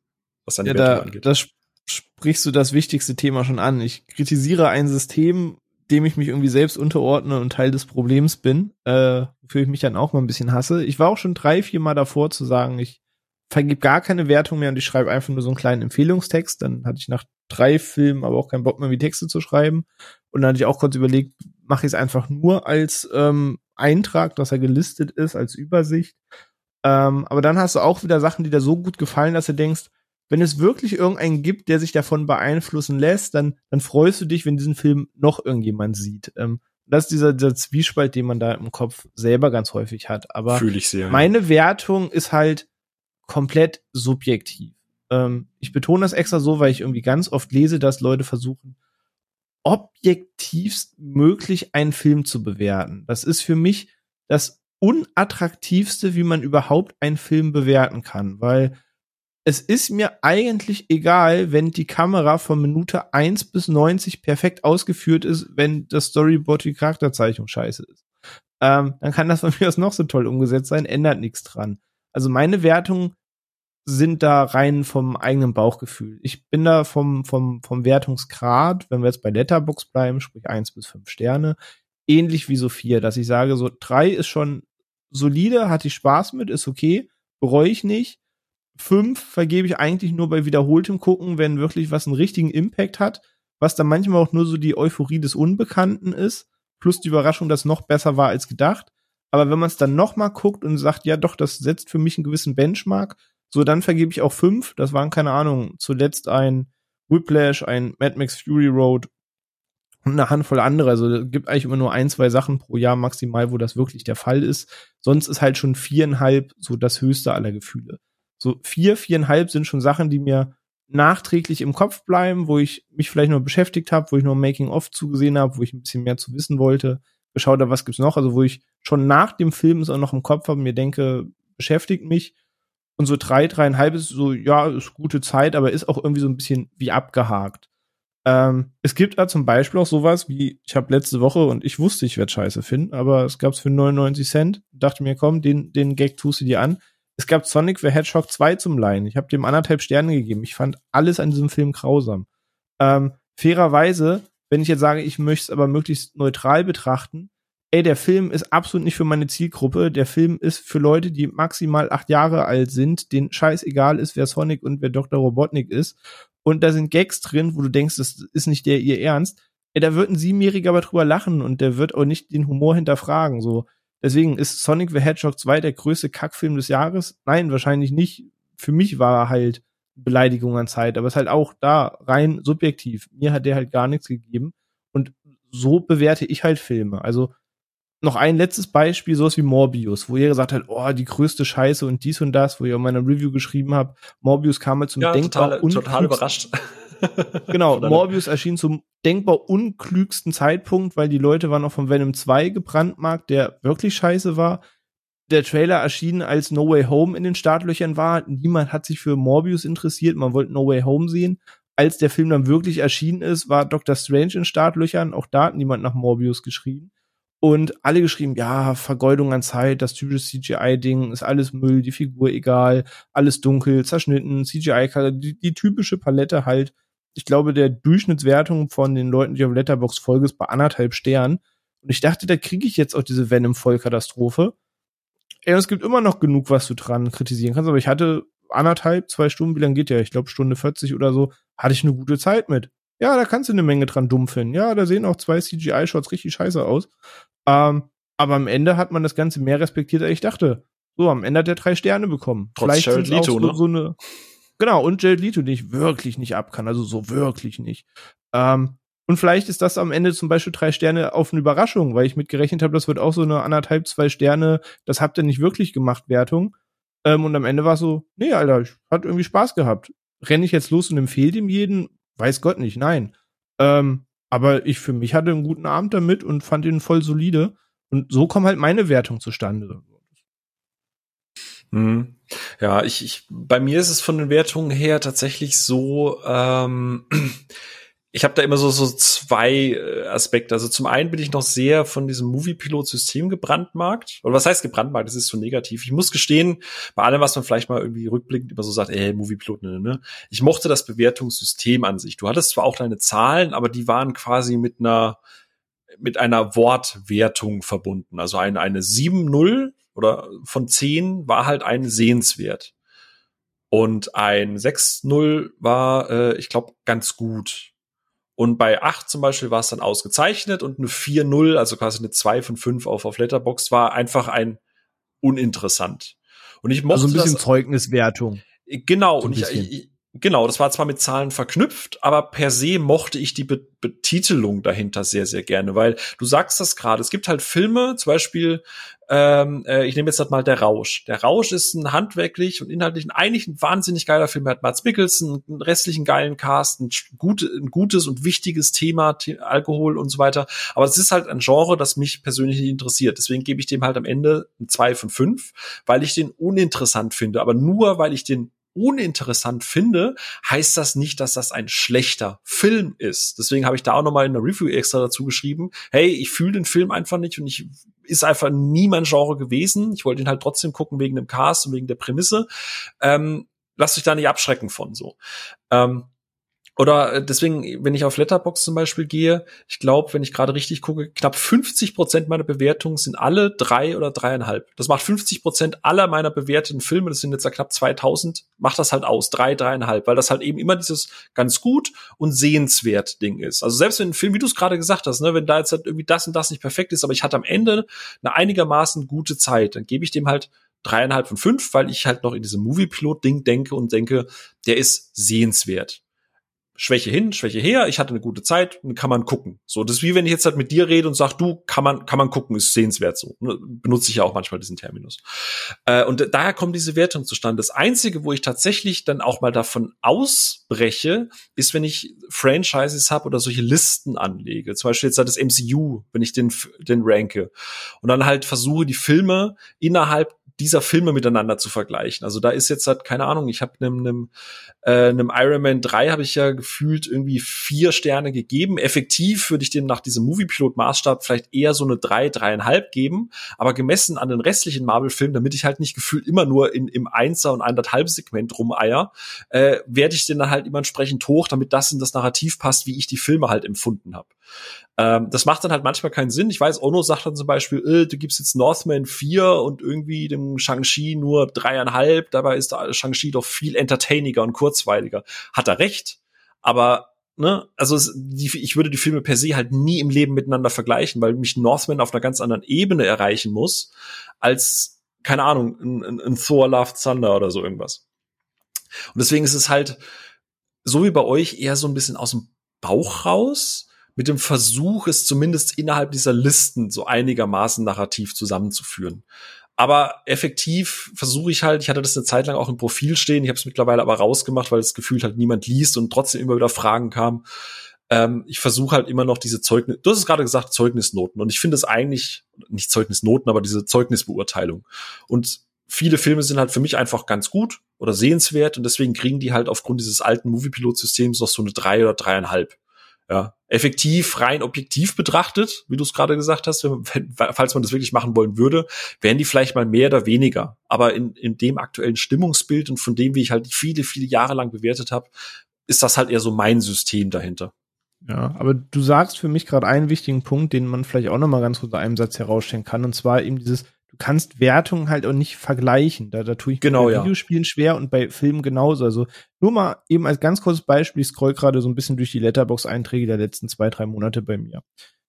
was deine ja, Wertung da, angeht? Das sprichst du das wichtigste Thema schon an. Ich kritisiere ein System, dem ich mich irgendwie selbst unterordne und Teil des Problems bin, äh, wofür ich mich dann auch mal ein bisschen hasse. Ich war auch schon drei, vier Mal davor zu sagen, ich vergib gar keine Wertung mehr und ich schreibe einfach nur so einen kleinen Empfehlungstext. Dann hatte ich nach drei Filmen aber auch keinen Bock mehr, wie Texte zu schreiben. Und dann hatte ich auch kurz überlegt, mache ich es einfach nur als ähm, Eintrag, dass er gelistet ist, als Übersicht. Ähm, aber dann hast du auch wieder Sachen, die dir so gut gefallen, dass du denkst, wenn es wirklich irgendeinen gibt, der sich davon beeinflussen lässt, dann, dann freust du dich, wenn diesen Film noch irgendjemand sieht. Ähm, das ist dieser, dieser Zwiespalt, den man da im Kopf selber ganz häufig hat. Aber ich sehr, meine ja. Wertung ist halt, komplett subjektiv. Ähm, ich betone das extra so, weil ich irgendwie ganz oft lese, dass Leute versuchen, objektivst möglich einen Film zu bewerten. Das ist für mich das unattraktivste, wie man überhaupt einen Film bewerten kann, weil es ist mir eigentlich egal, wenn die Kamera von Minute 1 bis 90 perfekt ausgeführt ist, wenn das Storyboard die Charakterzeichnung scheiße ist. Ähm, dann kann das von mir aus noch so toll umgesetzt sein, ändert nichts dran. Also meine Wertungen sind da rein vom eigenen Bauchgefühl. Ich bin da vom, vom, vom Wertungsgrad, wenn wir jetzt bei Letterbox bleiben, sprich eins bis fünf Sterne, ähnlich wie Sophia, dass ich sage, so drei ist schon solide, hatte ich Spaß mit, ist okay, bereue ich nicht. Fünf vergebe ich eigentlich nur bei wiederholtem Gucken, wenn wirklich was einen richtigen Impact hat, was dann manchmal auch nur so die Euphorie des Unbekannten ist, plus die Überraschung, dass noch besser war als gedacht. Aber wenn man es dann noch mal guckt und sagt, ja doch, das setzt für mich einen gewissen Benchmark, so dann vergebe ich auch fünf. Das waren keine Ahnung. Zuletzt ein Whiplash, ein Mad Max Fury Road und eine Handvoll andere. Also es gibt eigentlich immer nur ein, zwei Sachen pro Jahr maximal, wo das wirklich der Fall ist. Sonst ist halt schon viereinhalb so das höchste aller Gefühle. So vier, viereinhalb sind schon Sachen, die mir nachträglich im Kopf bleiben, wo ich mich vielleicht noch beschäftigt habe, wo ich noch Making-of zugesehen habe, wo ich ein bisschen mehr zu wissen wollte geschaut habe, was gibt's noch, also wo ich schon nach dem Film es auch noch im Kopf habe mir denke, beschäftigt mich. Und so drei, dreieinhalb ist so, ja, ist gute Zeit, aber ist auch irgendwie so ein bisschen wie abgehakt. Ähm, es gibt da zum Beispiel auch sowas wie, ich habe letzte Woche und ich wusste, ich werde scheiße finden, aber es gab's für 99 Cent. Dachte mir, komm, den, den Gag tust du dir an. Es gab Sonic the Hedgehog 2 zum Leihen. Ich habe dem anderthalb Sterne gegeben. Ich fand alles an diesem Film grausam. Ähm, fairerweise wenn ich jetzt sage, ich möchte es aber möglichst neutral betrachten, ey, der Film ist absolut nicht für meine Zielgruppe. Der Film ist für Leute, die maximal acht Jahre alt sind, denen scheißegal ist, wer Sonic und wer Dr. Robotnik ist. Und da sind Gags drin, wo du denkst, das ist nicht der ihr Ernst. Ey, da wird ein Siebenjähriger aber drüber lachen und der wird auch nicht den Humor hinterfragen. So, deswegen ist Sonic the Hedgehog 2 der größte Kackfilm des Jahres? Nein, wahrscheinlich nicht. Für mich war er halt Beleidigung an Zeit, aber es ist halt auch da rein subjektiv. Mir hat der halt gar nichts gegeben und so bewerte ich halt Filme. Also noch ein letztes Beispiel, sowas wie Morbius, wo ihr gesagt habt, oh, die größte Scheiße und dies und das, wo ihr in meiner Review geschrieben habt, Morbius kam mal zum ja, denkbar total, total überrascht. genau, Morbius erschien zum denkbar unklügsten Zeitpunkt, weil die Leute waren auch von Venom 2 gebrandmarkt, der wirklich scheiße war der Trailer erschien, als No Way Home in den Startlöchern war. Niemand hat sich für Morbius interessiert. Man wollte No Way Home sehen. Als der Film dann wirklich erschienen ist, war Doctor Strange in Startlöchern. Auch da hat niemand nach Morbius geschrieben. Und alle geschrieben, ja, Vergeudung an Zeit, das typische CGI-Ding, ist alles Müll, die Figur egal, alles dunkel, zerschnitten, CGI, die, die typische Palette halt. Ich glaube, der Durchschnittswertung von den Leuten, die auf Letterbox folgen, ist bei anderthalb Sternen. Und ich dachte, da kriege ich jetzt auch diese Venom-Vollkatastrophe. Ey, es gibt immer noch genug, was du dran kritisieren kannst, aber ich hatte anderthalb, zwei Stunden, wie lange geht der? Ich glaube Stunde 40 oder so, hatte ich eine gute Zeit mit. Ja, da kannst du eine Menge dran dumm finden. Ja, da sehen auch zwei CGI-Shots richtig scheiße aus. Ähm, aber am Ende hat man das Ganze mehr respektiert, als ich dachte. So, am Ende hat er drei Sterne bekommen. Trotz Vielleicht Jared Leto, so, ne? so eine, genau, und Jared Leto, den ich wirklich nicht ab kann, also so wirklich nicht. Ähm, und vielleicht ist das am Ende zum Beispiel drei Sterne auf eine Überraschung, weil ich mitgerechnet habe, das wird auch so eine anderthalb, zwei Sterne, das habt ihr nicht wirklich gemacht, Wertung. Ähm, und am Ende war so, nee, Alter, ich hat irgendwie Spaß gehabt. Renne ich jetzt los und empfehle dem jeden? Weiß Gott nicht, nein. Ähm, aber ich für mich hatte einen guten Abend damit und fand ihn voll solide. Und so kommen halt meine Wertung zustande. Hm. Ja, ich, ich, bei mir ist es von den Wertungen her tatsächlich so, ähm, ich habe da immer so, so zwei äh, Aspekte. Also zum einen bin ich noch sehr von diesem Movie-Pilot-System gebrandmarkt. Oder was heißt gebrandmarkt? Das ist so negativ. Ich muss gestehen, bei allem, was man vielleicht mal irgendwie rückblickend immer so sagt, ey, Movie-Pilot, ne, ne. Ich mochte das Bewertungssystem an sich. Du hattest zwar auch deine Zahlen, aber die waren quasi mit einer, mit einer Wortwertung verbunden. Also eine, eine 7-0 oder von 10 war halt ein sehenswert. Und ein 6-0 war, äh, ich glaube, ganz gut. Und bei 8 zum Beispiel war es dann ausgezeichnet und eine 4-0, also quasi eine 2 von 5 auf, auf Letterbox war einfach ein uninteressant. Und ich mochte Also ein bisschen das, Zeugniswertung. Genau, So ein und ich, ich, genau, das war zwar mit Zahlen verknüpft, aber per se mochte ich die Be Betitelung dahinter sehr, sehr gerne, weil du sagst das gerade, es gibt halt Filme, zum Beispiel, ähm, äh, ich nehme jetzt halt mal Der Rausch. Der Rausch ist ein handwerklich und inhaltlich ein, eigentlich ein wahnsinnig geiler Film. Er hat Mats Mikkelsen, einen restlichen geilen Cast, ein, gut, ein gutes und wichtiges Thema, The Alkohol und so weiter. Aber es ist halt ein Genre, das mich persönlich nicht interessiert. Deswegen gebe ich dem halt am Ende ein 2 von 5, weil ich den uninteressant finde. Aber nur, weil ich den uninteressant finde, heißt das nicht, dass das ein schlechter Film ist. Deswegen habe ich da auch nochmal in der Review extra dazu geschrieben, hey, ich fühle den Film einfach nicht und ich ist einfach nie mein Genre gewesen. Ich wollte ihn halt trotzdem gucken wegen dem Cast und wegen der Prämisse. Ähm, lasst euch da nicht abschrecken von so. Ähm, oder äh, deswegen, wenn ich auf Letterbox zum Beispiel gehe, ich glaube, wenn ich gerade richtig gucke, knapp 50 Prozent meiner Bewertungen sind alle drei oder dreieinhalb. Das macht 50 Prozent aller meiner bewerteten Filme, das sind jetzt ja knapp 2000, macht das halt aus, drei, dreieinhalb, weil das halt eben immer dieses ganz gut und sehenswert Ding ist. Also selbst wenn ein Film, wie du es gerade gesagt hast, ne, wenn da jetzt halt irgendwie das und das nicht perfekt ist, aber ich hatte am Ende eine einigermaßen gute Zeit, dann gebe ich dem halt dreieinhalb von fünf, weil ich halt noch in diesem Movie-Pilot-Ding denke und denke, der ist sehenswert. Schwäche hin, Schwäche her, ich hatte eine gute Zeit, kann man gucken. So, das ist wie wenn ich jetzt halt mit dir rede und sag, du, kann man, kann man gucken, ist sehenswert so. Ne? Benutze ich ja auch manchmal diesen Terminus. Äh, und daher kommt diese Wertung zustande. Das Einzige, wo ich tatsächlich dann auch mal davon ausbreche, ist, wenn ich Franchises habe oder solche Listen anlege. Zum Beispiel jetzt halt das MCU, wenn ich den, den ranke. Und dann halt versuche, die Filme innerhalb dieser Filme miteinander zu vergleichen. Also da ist jetzt halt, keine Ahnung, ich habe einem, einem, äh, einem Iron Man 3 habe ich ja gefühlt irgendwie vier Sterne gegeben. Effektiv würde ich dem nach diesem Movie-Pilot-Maßstab vielleicht eher so eine drei, dreieinhalb geben. Aber gemessen an den restlichen Marvel-Filmen, damit ich halt nicht gefühlt immer nur in, im Einser- und anderthalb Segment rumeier, äh, werde ich den dann halt immer entsprechend hoch, damit das in das Narrativ passt, wie ich die Filme halt empfunden habe. Ähm, das macht dann halt manchmal keinen Sinn. Ich weiß, Ono sagt dann zum Beispiel, äh, du gibst jetzt Northman 4 und irgendwie dem Shang-Chi nur dreieinhalb, dabei ist Shang-Chi doch viel entertainiger und kurzweiliger. Hat er recht, aber ne, also es, die, ich würde die Filme per se halt nie im Leben miteinander vergleichen, weil mich Northman auf einer ganz anderen Ebene erreichen muss, als, keine Ahnung, ein, ein, ein Thor Love Thunder oder so irgendwas. Und deswegen ist es halt, so wie bei euch, eher so ein bisschen aus dem Bauch raus, mit dem Versuch, es zumindest innerhalb dieser Listen so einigermaßen narrativ zusammenzuführen. Aber effektiv versuche ich halt, ich hatte das eine Zeit lang auch im Profil stehen, ich habe es mittlerweile aber rausgemacht, weil das Gefühl halt niemand liest und trotzdem immer wieder Fragen kamen. Ähm, ich versuche halt immer noch diese Zeugnis, du hast es gerade gesagt, Zeugnisnoten. Und ich finde es eigentlich, nicht Zeugnisnoten, aber diese Zeugnisbeurteilung. Und viele Filme sind halt für mich einfach ganz gut oder sehenswert und deswegen kriegen die halt aufgrund dieses alten Movie-Pilot-Systems noch so eine drei oder dreieinhalb. Ja, effektiv, rein objektiv betrachtet, wie du es gerade gesagt hast, wenn, falls man das wirklich machen wollen würde, wären die vielleicht mal mehr oder weniger. Aber in, in dem aktuellen Stimmungsbild und von dem, wie ich halt viele, viele Jahre lang bewertet habe, ist das halt eher so mein System dahinter. Ja, aber du sagst für mich gerade einen wichtigen Punkt, den man vielleicht auch noch mal ganz kurz in einem Satz herausstellen kann, und zwar eben dieses, du kannst Wertungen halt auch nicht vergleichen. Da, da tue ich Genau, bei ja. Videospielen schwer und bei Filmen genauso. Also nur mal eben als ganz kurzes Beispiel, ich scroll gerade so ein bisschen durch die Letterbox-Einträge der letzten zwei, drei Monate bei mir.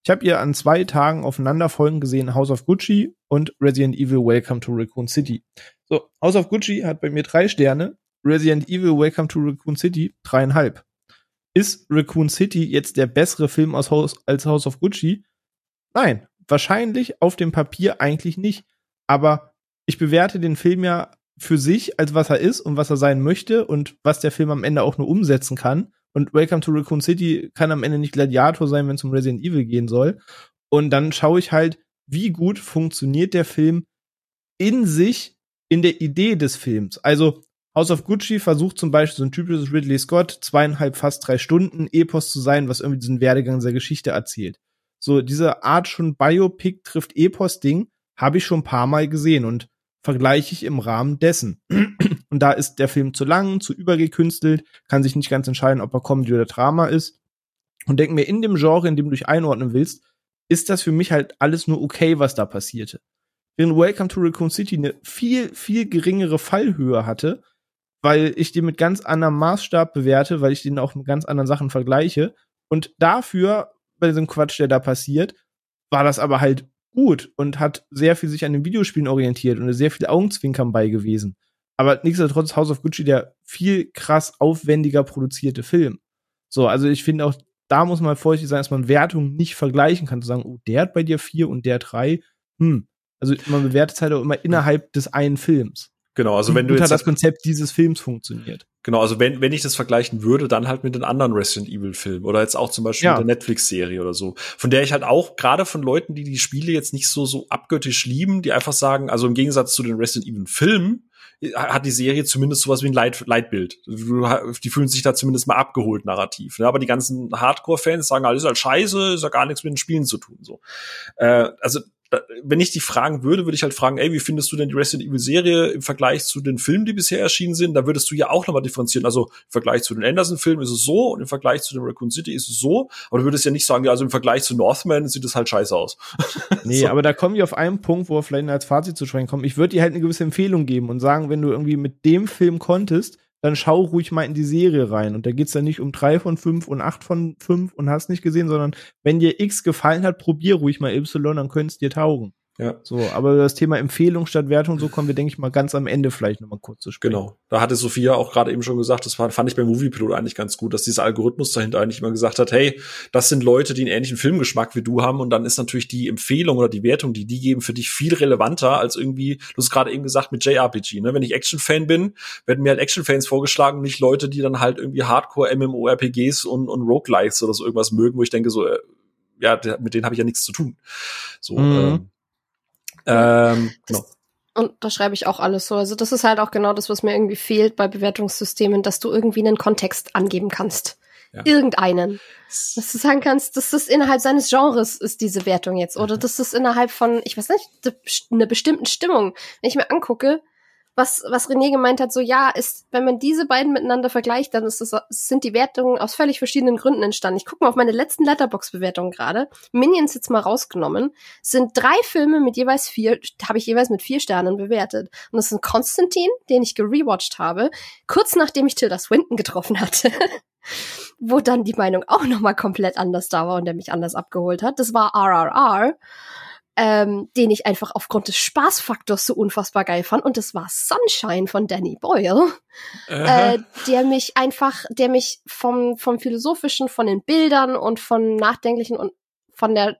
Ich habe ihr an zwei Tagen aufeinanderfolgend gesehen House of Gucci und Resident Evil Welcome to Raccoon City. So, House of Gucci hat bei mir drei Sterne, Resident Evil Welcome to Raccoon City dreieinhalb. Ist Raccoon City jetzt der bessere Film aus House, als House of Gucci? Nein, wahrscheinlich auf dem Papier eigentlich nicht. Aber ich bewerte den Film ja für sich als was er ist und was er sein möchte und was der Film am Ende auch nur umsetzen kann. Und Welcome to Raccoon City kann am Ende nicht Gladiator sein, wenn es um Resident Evil gehen soll. Und dann schaue ich halt, wie gut funktioniert der Film in sich, in der Idee des Films. Also House of Gucci versucht zum Beispiel so ein typisches Ridley Scott, zweieinhalb, fast drei Stunden Epos zu sein, was irgendwie diesen Werdegang der Geschichte erzählt. So, diese Art schon Biopic trifft Epos-Ding habe ich schon ein paar Mal gesehen und vergleiche ich im Rahmen dessen. Und da ist der Film zu lang, zu übergekünstelt, kann sich nicht ganz entscheiden, ob er Comedy oder Drama ist. Und denke mir, in dem Genre, in dem du dich einordnen willst, ist das für mich halt alles nur okay, was da passierte. Während Welcome to Raccoon City eine viel, viel geringere Fallhöhe hatte, weil ich den mit ganz anderem Maßstab bewerte, weil ich den auch mit ganz anderen Sachen vergleiche. Und dafür, bei diesem Quatsch, der da passiert, war das aber halt gut und hat sehr viel sich an den Videospielen orientiert und sehr viel Augenzwinkern bei gewesen. Aber nichtsdestotrotz House of Gucci der viel krass aufwendiger produzierte Film. So, also ich finde auch, da muss man vorsichtig sein, dass man Wertungen nicht vergleichen kann, zu sagen, oh, der hat bei dir vier und der drei. Hm. Also man bewertet halt auch immer innerhalb des einen Films. Genau, also wenn du jetzt das Konzept dieses Films funktioniert. Genau, also wenn, wenn ich das vergleichen würde, dann halt mit den anderen Resident Evil Filmen oder jetzt auch zum Beispiel ja. mit der Netflix Serie oder so, von der ich halt auch gerade von Leuten, die die Spiele jetzt nicht so so abgöttisch lieben, die einfach sagen, also im Gegensatz zu den Resident Evil Filmen hat die Serie zumindest sowas wie ein Leit Leitbild. Die fühlen sich da zumindest mal abgeholt narrativ. Ne? Aber die ganzen Hardcore-Fans sagen, alles ist halt scheiße, ist ja gar nichts mit den Spielen zu tun. So, äh, also wenn ich dich fragen würde, würde ich halt fragen, ey, wie findest du denn die Resident Evil Serie im Vergleich zu den Filmen, die bisher erschienen sind? Da würdest du ja auch nochmal differenzieren. Also im Vergleich zu den Anderson-Filmen ist es so und im Vergleich zu den Raccoon City ist es so. Aber du würdest ja nicht sagen, ja, also im Vergleich zu Northman sieht es halt scheiße aus. Nee, so. aber da kommen wir auf einen Punkt, wo wir vielleicht als Fazit zu sprechen kommen. Ich würde dir halt eine gewisse Empfehlung geben und sagen, wenn du irgendwie mit dem Film konntest, dann schau ruhig mal in die Serie rein. Und da geht's dann nicht um drei von fünf und acht von fünf und hast nicht gesehen, sondern wenn dir X gefallen hat, probier ruhig mal Y, dann könnte dir taugen. Ja. So, aber das Thema Empfehlung statt Wertung, so kommen wir, denke ich mal, ganz am Ende vielleicht nochmal kurz zu sprechen. Genau. Da hatte Sophia auch gerade eben schon gesagt, das fand ich beim Moviepilot eigentlich ganz gut, dass dieser Algorithmus dahinter eigentlich immer gesagt hat, hey, das sind Leute, die einen ähnlichen Filmgeschmack wie du haben und dann ist natürlich die Empfehlung oder die Wertung, die die geben, für dich viel relevanter als irgendwie, du hast gerade eben gesagt, mit JRPG, ne? Wenn ich Action-Fan bin, werden mir halt Action-Fans vorgeschlagen, nicht Leute, die dann halt irgendwie Hardcore-MMORPGs und, und Roguelikes oder so irgendwas mögen, wo ich denke so, äh, ja, mit denen habe ich ja nichts zu tun. So, mhm. ähm, ähm, genau. Und da schreibe ich auch alles so. Also das ist halt auch genau das, was mir irgendwie fehlt bei Bewertungssystemen, dass du irgendwie einen Kontext angeben kannst. Ja. Irgendeinen. Dass du sagen kannst, dass das innerhalb seines Genres ist diese Wertung jetzt. Oder mhm. dass das innerhalb von, ich weiß nicht, einer bestimmten Stimmung. Wenn ich mir angucke, was, was René gemeint hat, so ja, ist, wenn man diese beiden miteinander vergleicht, dann ist das, sind die Wertungen aus völlig verschiedenen Gründen entstanden. Ich gucke mal auf meine letzten Letterbox-Bewertungen gerade. Minions jetzt mal rausgenommen, sind drei Filme mit jeweils vier, habe ich jeweils mit vier Sternen bewertet. Und das ist ein Konstantin, den ich gerewatcht habe, kurz nachdem ich Tilda Swinton getroffen hatte. wo dann die Meinung auch nochmal komplett anders da war und der mich anders abgeholt hat. Das war RRR ähm, den ich einfach aufgrund des Spaßfaktors so unfassbar geil fand. Und das war Sunshine von Danny Boyle, äh, der mich einfach, der mich vom, vom Philosophischen, von den Bildern und von Nachdenklichen und von der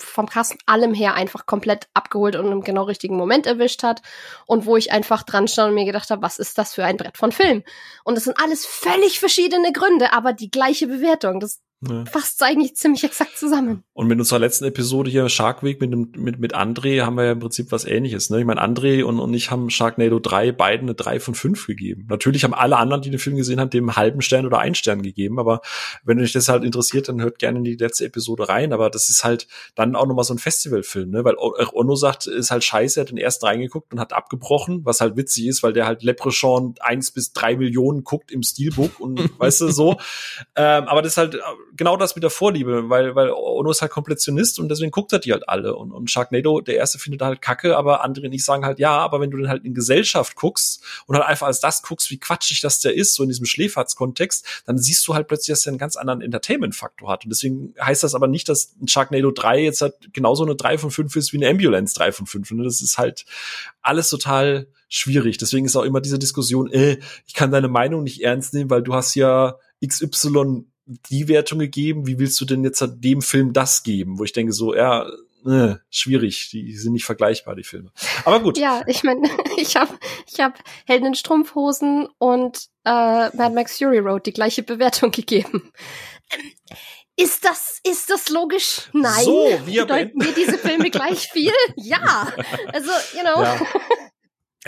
vom Kasten allem her einfach komplett abgeholt und im genau richtigen Moment erwischt hat und wo ich einfach dran stand und mir gedacht habe, was ist das für ein Brett von Film? Und das sind alles völlig verschiedene Gründe, aber die gleiche Bewertung. Das ja. Fasst eigentlich ziemlich exakt zusammen. Und mit unserer letzten Episode hier, Shark Week mit, dem, mit, mit André, haben wir ja im Prinzip was ähnliches. Ne? Ich meine, André und, und ich haben Sharknado 3 beiden eine 3 von 5 gegeben. Natürlich haben alle anderen, die den Film gesehen haben, dem einen halben Stern oder einen Stern gegeben. Aber wenn euch das halt interessiert, dann hört gerne in die letzte Episode rein. Aber das ist halt dann auch nochmal so ein Festivalfilm, ne? Weil Onno sagt, ist halt scheiße, er hat den ersten reingeguckt und hat abgebrochen, was halt witzig ist, weil der halt Leprechaun 1 bis 3 Millionen guckt im Steelbook und weißt du so. Ähm, aber das ist halt genau das mit der Vorliebe, weil, weil Ono ist halt Komplettionist und deswegen guckt er die halt alle. Und, und Sharknado, der erste findet halt Kacke, aber andere nicht sagen halt, ja, aber wenn du den halt in Gesellschaft guckst und halt einfach als das guckst, wie quatschig das der ist, so in diesem Schläferz-Kontext, dann siehst du halt plötzlich, dass er einen ganz anderen Entertainment-Faktor hat. Und deswegen heißt das aber nicht, dass ein Sharknado 3 jetzt halt genauso eine 3 von 5 ist wie eine Ambulance 3 von 5. Und das ist halt alles total schwierig. Deswegen ist auch immer diese Diskussion, äh, ich kann deine Meinung nicht ernst nehmen, weil du hast ja XY die Wertung gegeben, wie willst du denn jetzt dem Film das geben? Wo ich denke so, ja, äh, schwierig, die sind nicht vergleichbar, die Filme. Aber gut. Ja, ich meine, ich habe ich hab Helden in Strumpfhosen und äh, Mad Max Fury Road die gleiche Bewertung gegeben. Ähm, ist das, ist das logisch? Nein. So, wir Bedeuten mir diese Filme gleich viel? Ja. Also, you know. Ja.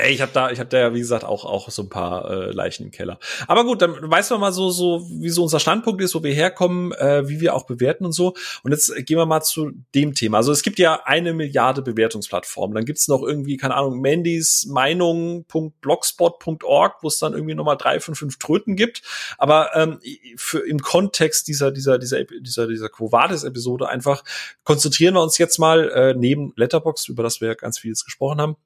Ey, ich habe da, ich habe da ja wie gesagt auch auch so ein paar äh, Leichen im Keller. Aber gut, dann weiß man mal so so, wie so unser Standpunkt ist, wo wir herkommen, äh, wie wir auch bewerten und so. Und jetzt gehen wir mal zu dem Thema. Also es gibt ja eine Milliarde Bewertungsplattformen. Dann gibt's noch irgendwie keine Ahnung Mandys Meinung.blogspot.org, wo es dann irgendwie nochmal drei von fünf Tröten gibt. Aber ähm, für im Kontext dieser dieser dieser dieser dieser Quo Vadis Episode einfach konzentrieren wir uns jetzt mal äh, neben Letterbox, über das wir ja ganz viel jetzt gesprochen haben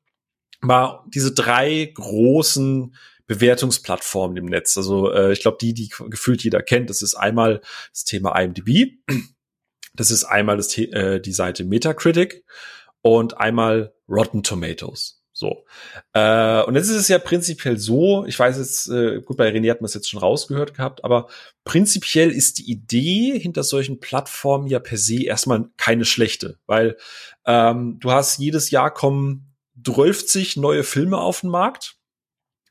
mal diese drei großen Bewertungsplattformen im Netz. Also äh, ich glaube, die, die gefühlt jeder kennt, das ist einmal das Thema IMDb, das ist einmal das, äh, die Seite Metacritic und einmal Rotten Tomatoes. So. Äh, und jetzt ist es ja prinzipiell so, ich weiß jetzt, äh, gut, bei René hat man es jetzt schon rausgehört gehabt, aber prinzipiell ist die Idee hinter solchen Plattformen ja per se erstmal keine schlechte, weil ähm, du hast jedes Jahr kommen 12 neue Filme auf den Markt.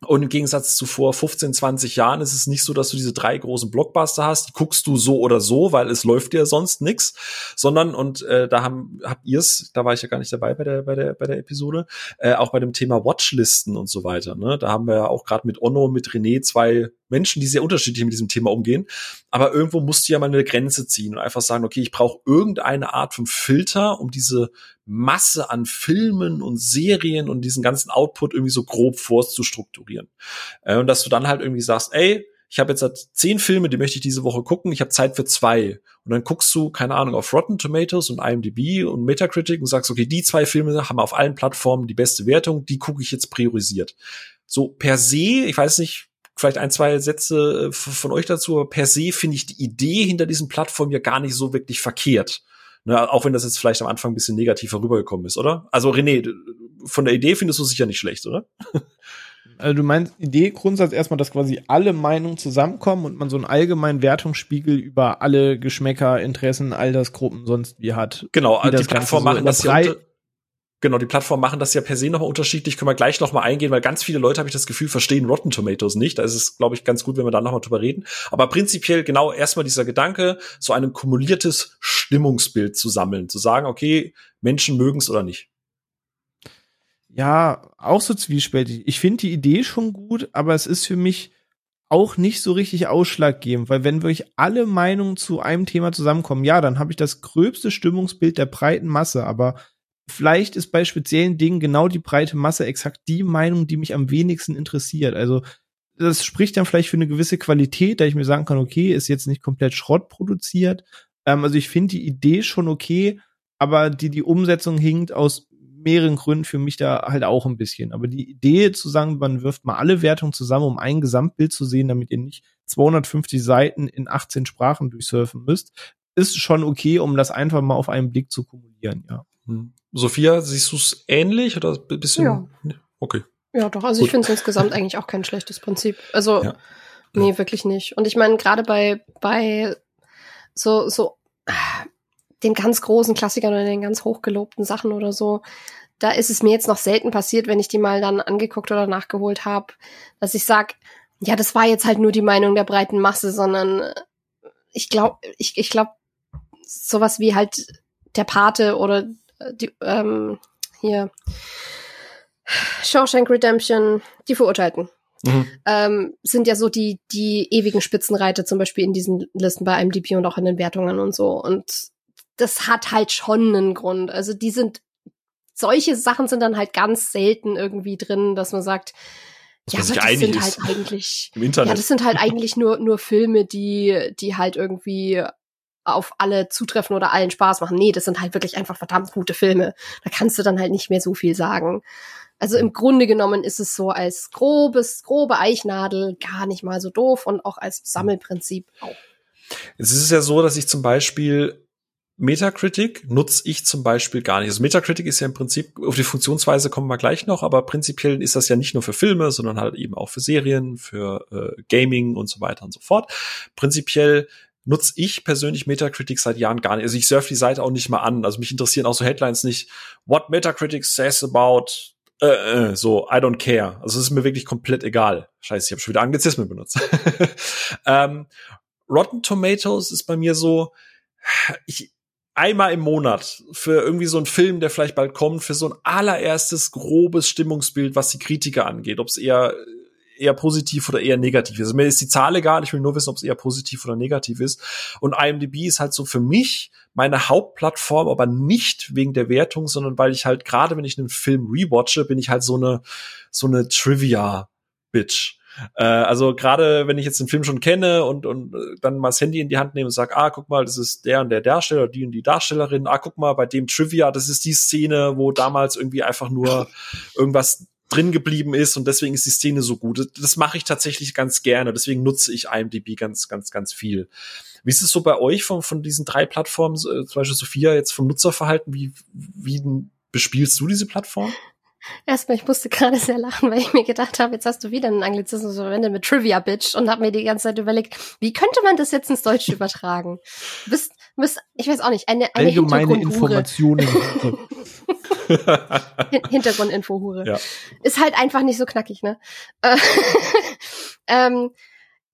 Und im Gegensatz zu vor 15, 20 Jahren ist es nicht so, dass du diese drei großen Blockbuster hast, die guckst du so oder so, weil es läuft ja sonst nix, sondern und äh, da haben habt ihr's, da war ich ja gar nicht dabei bei der bei der bei der Episode, äh, auch bei dem Thema Watchlisten und so weiter. Ne, da haben wir ja auch gerade mit Onno, mit René zwei Menschen, die sehr unterschiedlich mit diesem Thema umgehen. Aber irgendwo musst du ja mal eine Grenze ziehen und einfach sagen, okay, ich brauche irgendeine Art von Filter, um diese Masse an Filmen und Serien und diesen ganzen Output irgendwie so grob vorzustrukturieren. Äh, und dass du dann halt irgendwie sagst, ey, ich habe jetzt halt zehn Filme, die möchte ich diese Woche gucken, ich habe Zeit für zwei. Und dann guckst du, keine Ahnung, auf Rotten Tomatoes und IMDb und Metacritic und sagst, okay, die zwei Filme haben auf allen Plattformen die beste Wertung, die gucke ich jetzt priorisiert. So per se, ich weiß nicht, vielleicht ein, zwei Sätze äh, von euch dazu, aber per se finde ich die Idee hinter diesen Plattformen ja gar nicht so wirklich verkehrt. Ne, auch wenn das jetzt vielleicht am Anfang ein bisschen negativ herübergekommen ist, oder? Also René, von der Idee findest du sicher nicht schlecht, oder? Also du meinst Idee Grundsatz erstmal, dass quasi alle Meinungen zusammenkommen und man so einen allgemeinen Wertungsspiegel über alle Geschmäcker, Interessen, Altersgruppen sonst wie hat. Genau, die Plattform so machen das ja Genau, die Plattformen machen das ja per se nochmal unterschiedlich. Können wir gleich nochmal eingehen, weil ganz viele Leute, habe ich das Gefühl, verstehen Rotten Tomatoes nicht. Da ist es, glaube ich, ganz gut, wenn wir da nochmal drüber reden. Aber prinzipiell genau erstmal dieser Gedanke, so ein kumuliertes Stimmungsbild zu sammeln. Zu sagen, okay, Menschen mögen es oder nicht. Ja, auch so zwiespältig. Ich finde die Idee schon gut, aber es ist für mich auch nicht so richtig ausschlaggebend, weil wenn wirklich alle Meinungen zu einem Thema zusammenkommen, ja, dann habe ich das gröbste Stimmungsbild der breiten Masse, aber vielleicht ist bei speziellen Dingen genau die breite Masse exakt die Meinung, die mich am wenigsten interessiert. Also das spricht dann vielleicht für eine gewisse Qualität, da ich mir sagen kann, okay, ist jetzt nicht komplett Schrott produziert. Ähm, also ich finde die Idee schon okay, aber die, die Umsetzung hinkt aus mehreren Gründen für mich da halt auch ein bisschen. Aber die Idee zu sagen, man wirft mal alle Wertungen zusammen, um ein Gesamtbild zu sehen, damit ihr nicht 250 Seiten in 18 Sprachen durchsurfen müsst, ist schon okay, um das einfach mal auf einen Blick zu kumulieren, ja. Hm. Sophia, siehst du es ähnlich oder ein bisschen? Ja. Okay. Ja, doch. Also Gut. ich finde es insgesamt eigentlich auch kein schlechtes Prinzip. Also, ja. nee, wirklich nicht. Und ich meine, gerade bei, bei so, so den ganz großen Klassikern oder den ganz hochgelobten Sachen oder so, da ist es mir jetzt noch selten passiert, wenn ich die mal dann angeguckt oder nachgeholt habe, dass ich sag, ja, das war jetzt halt nur die Meinung der breiten Masse, sondern ich glaube, ich, ich glaube, sowas wie halt der Pate oder die, ähm, hier Shawshank Redemption, die Verurteilten. Mhm. Ähm, sind ja so die, die ewigen Spitzenreiter zum Beispiel in diesen Listen bei IMDb und auch in den Wertungen und so. Und das hat halt schon einen Grund. Also die sind, solche Sachen sind dann halt ganz selten irgendwie drin, dass man sagt, ja, das sind halt eigentlich, ja, das sind halt eigentlich nur, nur Filme, die, die halt irgendwie auf alle zutreffen oder allen Spaß machen. Nee, das sind halt wirklich einfach verdammt gute Filme. Da kannst du dann halt nicht mehr so viel sagen. Also im Grunde genommen ist es so als grobes, grobe Eichnadel gar nicht mal so doof und auch als Sammelprinzip auch. Es ist ja so, dass ich zum Beispiel Metacritic nutze ich zum Beispiel gar nicht. Also Metacritic ist ja im Prinzip, auf die Funktionsweise kommen wir gleich noch, aber prinzipiell ist das ja nicht nur für Filme, sondern halt eben auch für Serien, für äh, Gaming und so weiter und so fort. Prinzipiell nutze ich persönlich Metacritic seit Jahren gar nicht. Also ich surfe die Seite auch nicht mal an. Also mich interessieren auch so Headlines nicht. What Metacritic says about äh, äh, so, I don't care. Also es ist mir wirklich komplett egal. Scheiße, ich habe schon wieder Anglizismen benutzt. ähm, Rotten Tomatoes ist bei mir so, ich, einmal im Monat für irgendwie so einen Film, der vielleicht bald kommt, für so ein allererstes grobes Stimmungsbild, was die Kritiker angeht, ob es eher eher positiv oder eher negativ ist. Also mir ist die Zahl egal, ich will nur wissen, ob es eher positiv oder negativ ist. Und IMDb ist halt so für mich meine Hauptplattform, aber nicht wegen der Wertung, sondern weil ich halt gerade, wenn ich einen Film rewatche, bin ich halt so eine so eine Trivia Bitch. Äh, also gerade wenn ich jetzt den Film schon kenne und, und äh, dann mal das Handy in die Hand nehme und sage, ah, guck mal, das ist der und der Darsteller, die und die Darstellerin, ah, guck mal, bei dem Trivia, das ist die Szene, wo damals irgendwie einfach nur irgendwas drin geblieben ist und deswegen ist die Szene so gut. Das mache ich tatsächlich ganz gerne, deswegen nutze ich IMDb ganz, ganz, ganz viel. Wie ist es so bei euch von, von diesen drei Plattformen, äh, zum Beispiel Sophia, jetzt vom Nutzerverhalten, wie, wie bespielst du diese Plattform? Erstmal, ich musste gerade sehr lachen, weil ich mir gedacht habe, jetzt hast du wieder einen Anglizismus verwendet mit Trivia Bitch und habe mir die ganze Zeit überlegt, wie könnte man das jetzt ins Deutsche übertragen? Du bist, bist, ich weiß auch nicht, eine, eine allgemeine Informationen. Hintergrundinfohure. Ja. Ist halt einfach nicht so knackig, ne? Äh, ähm,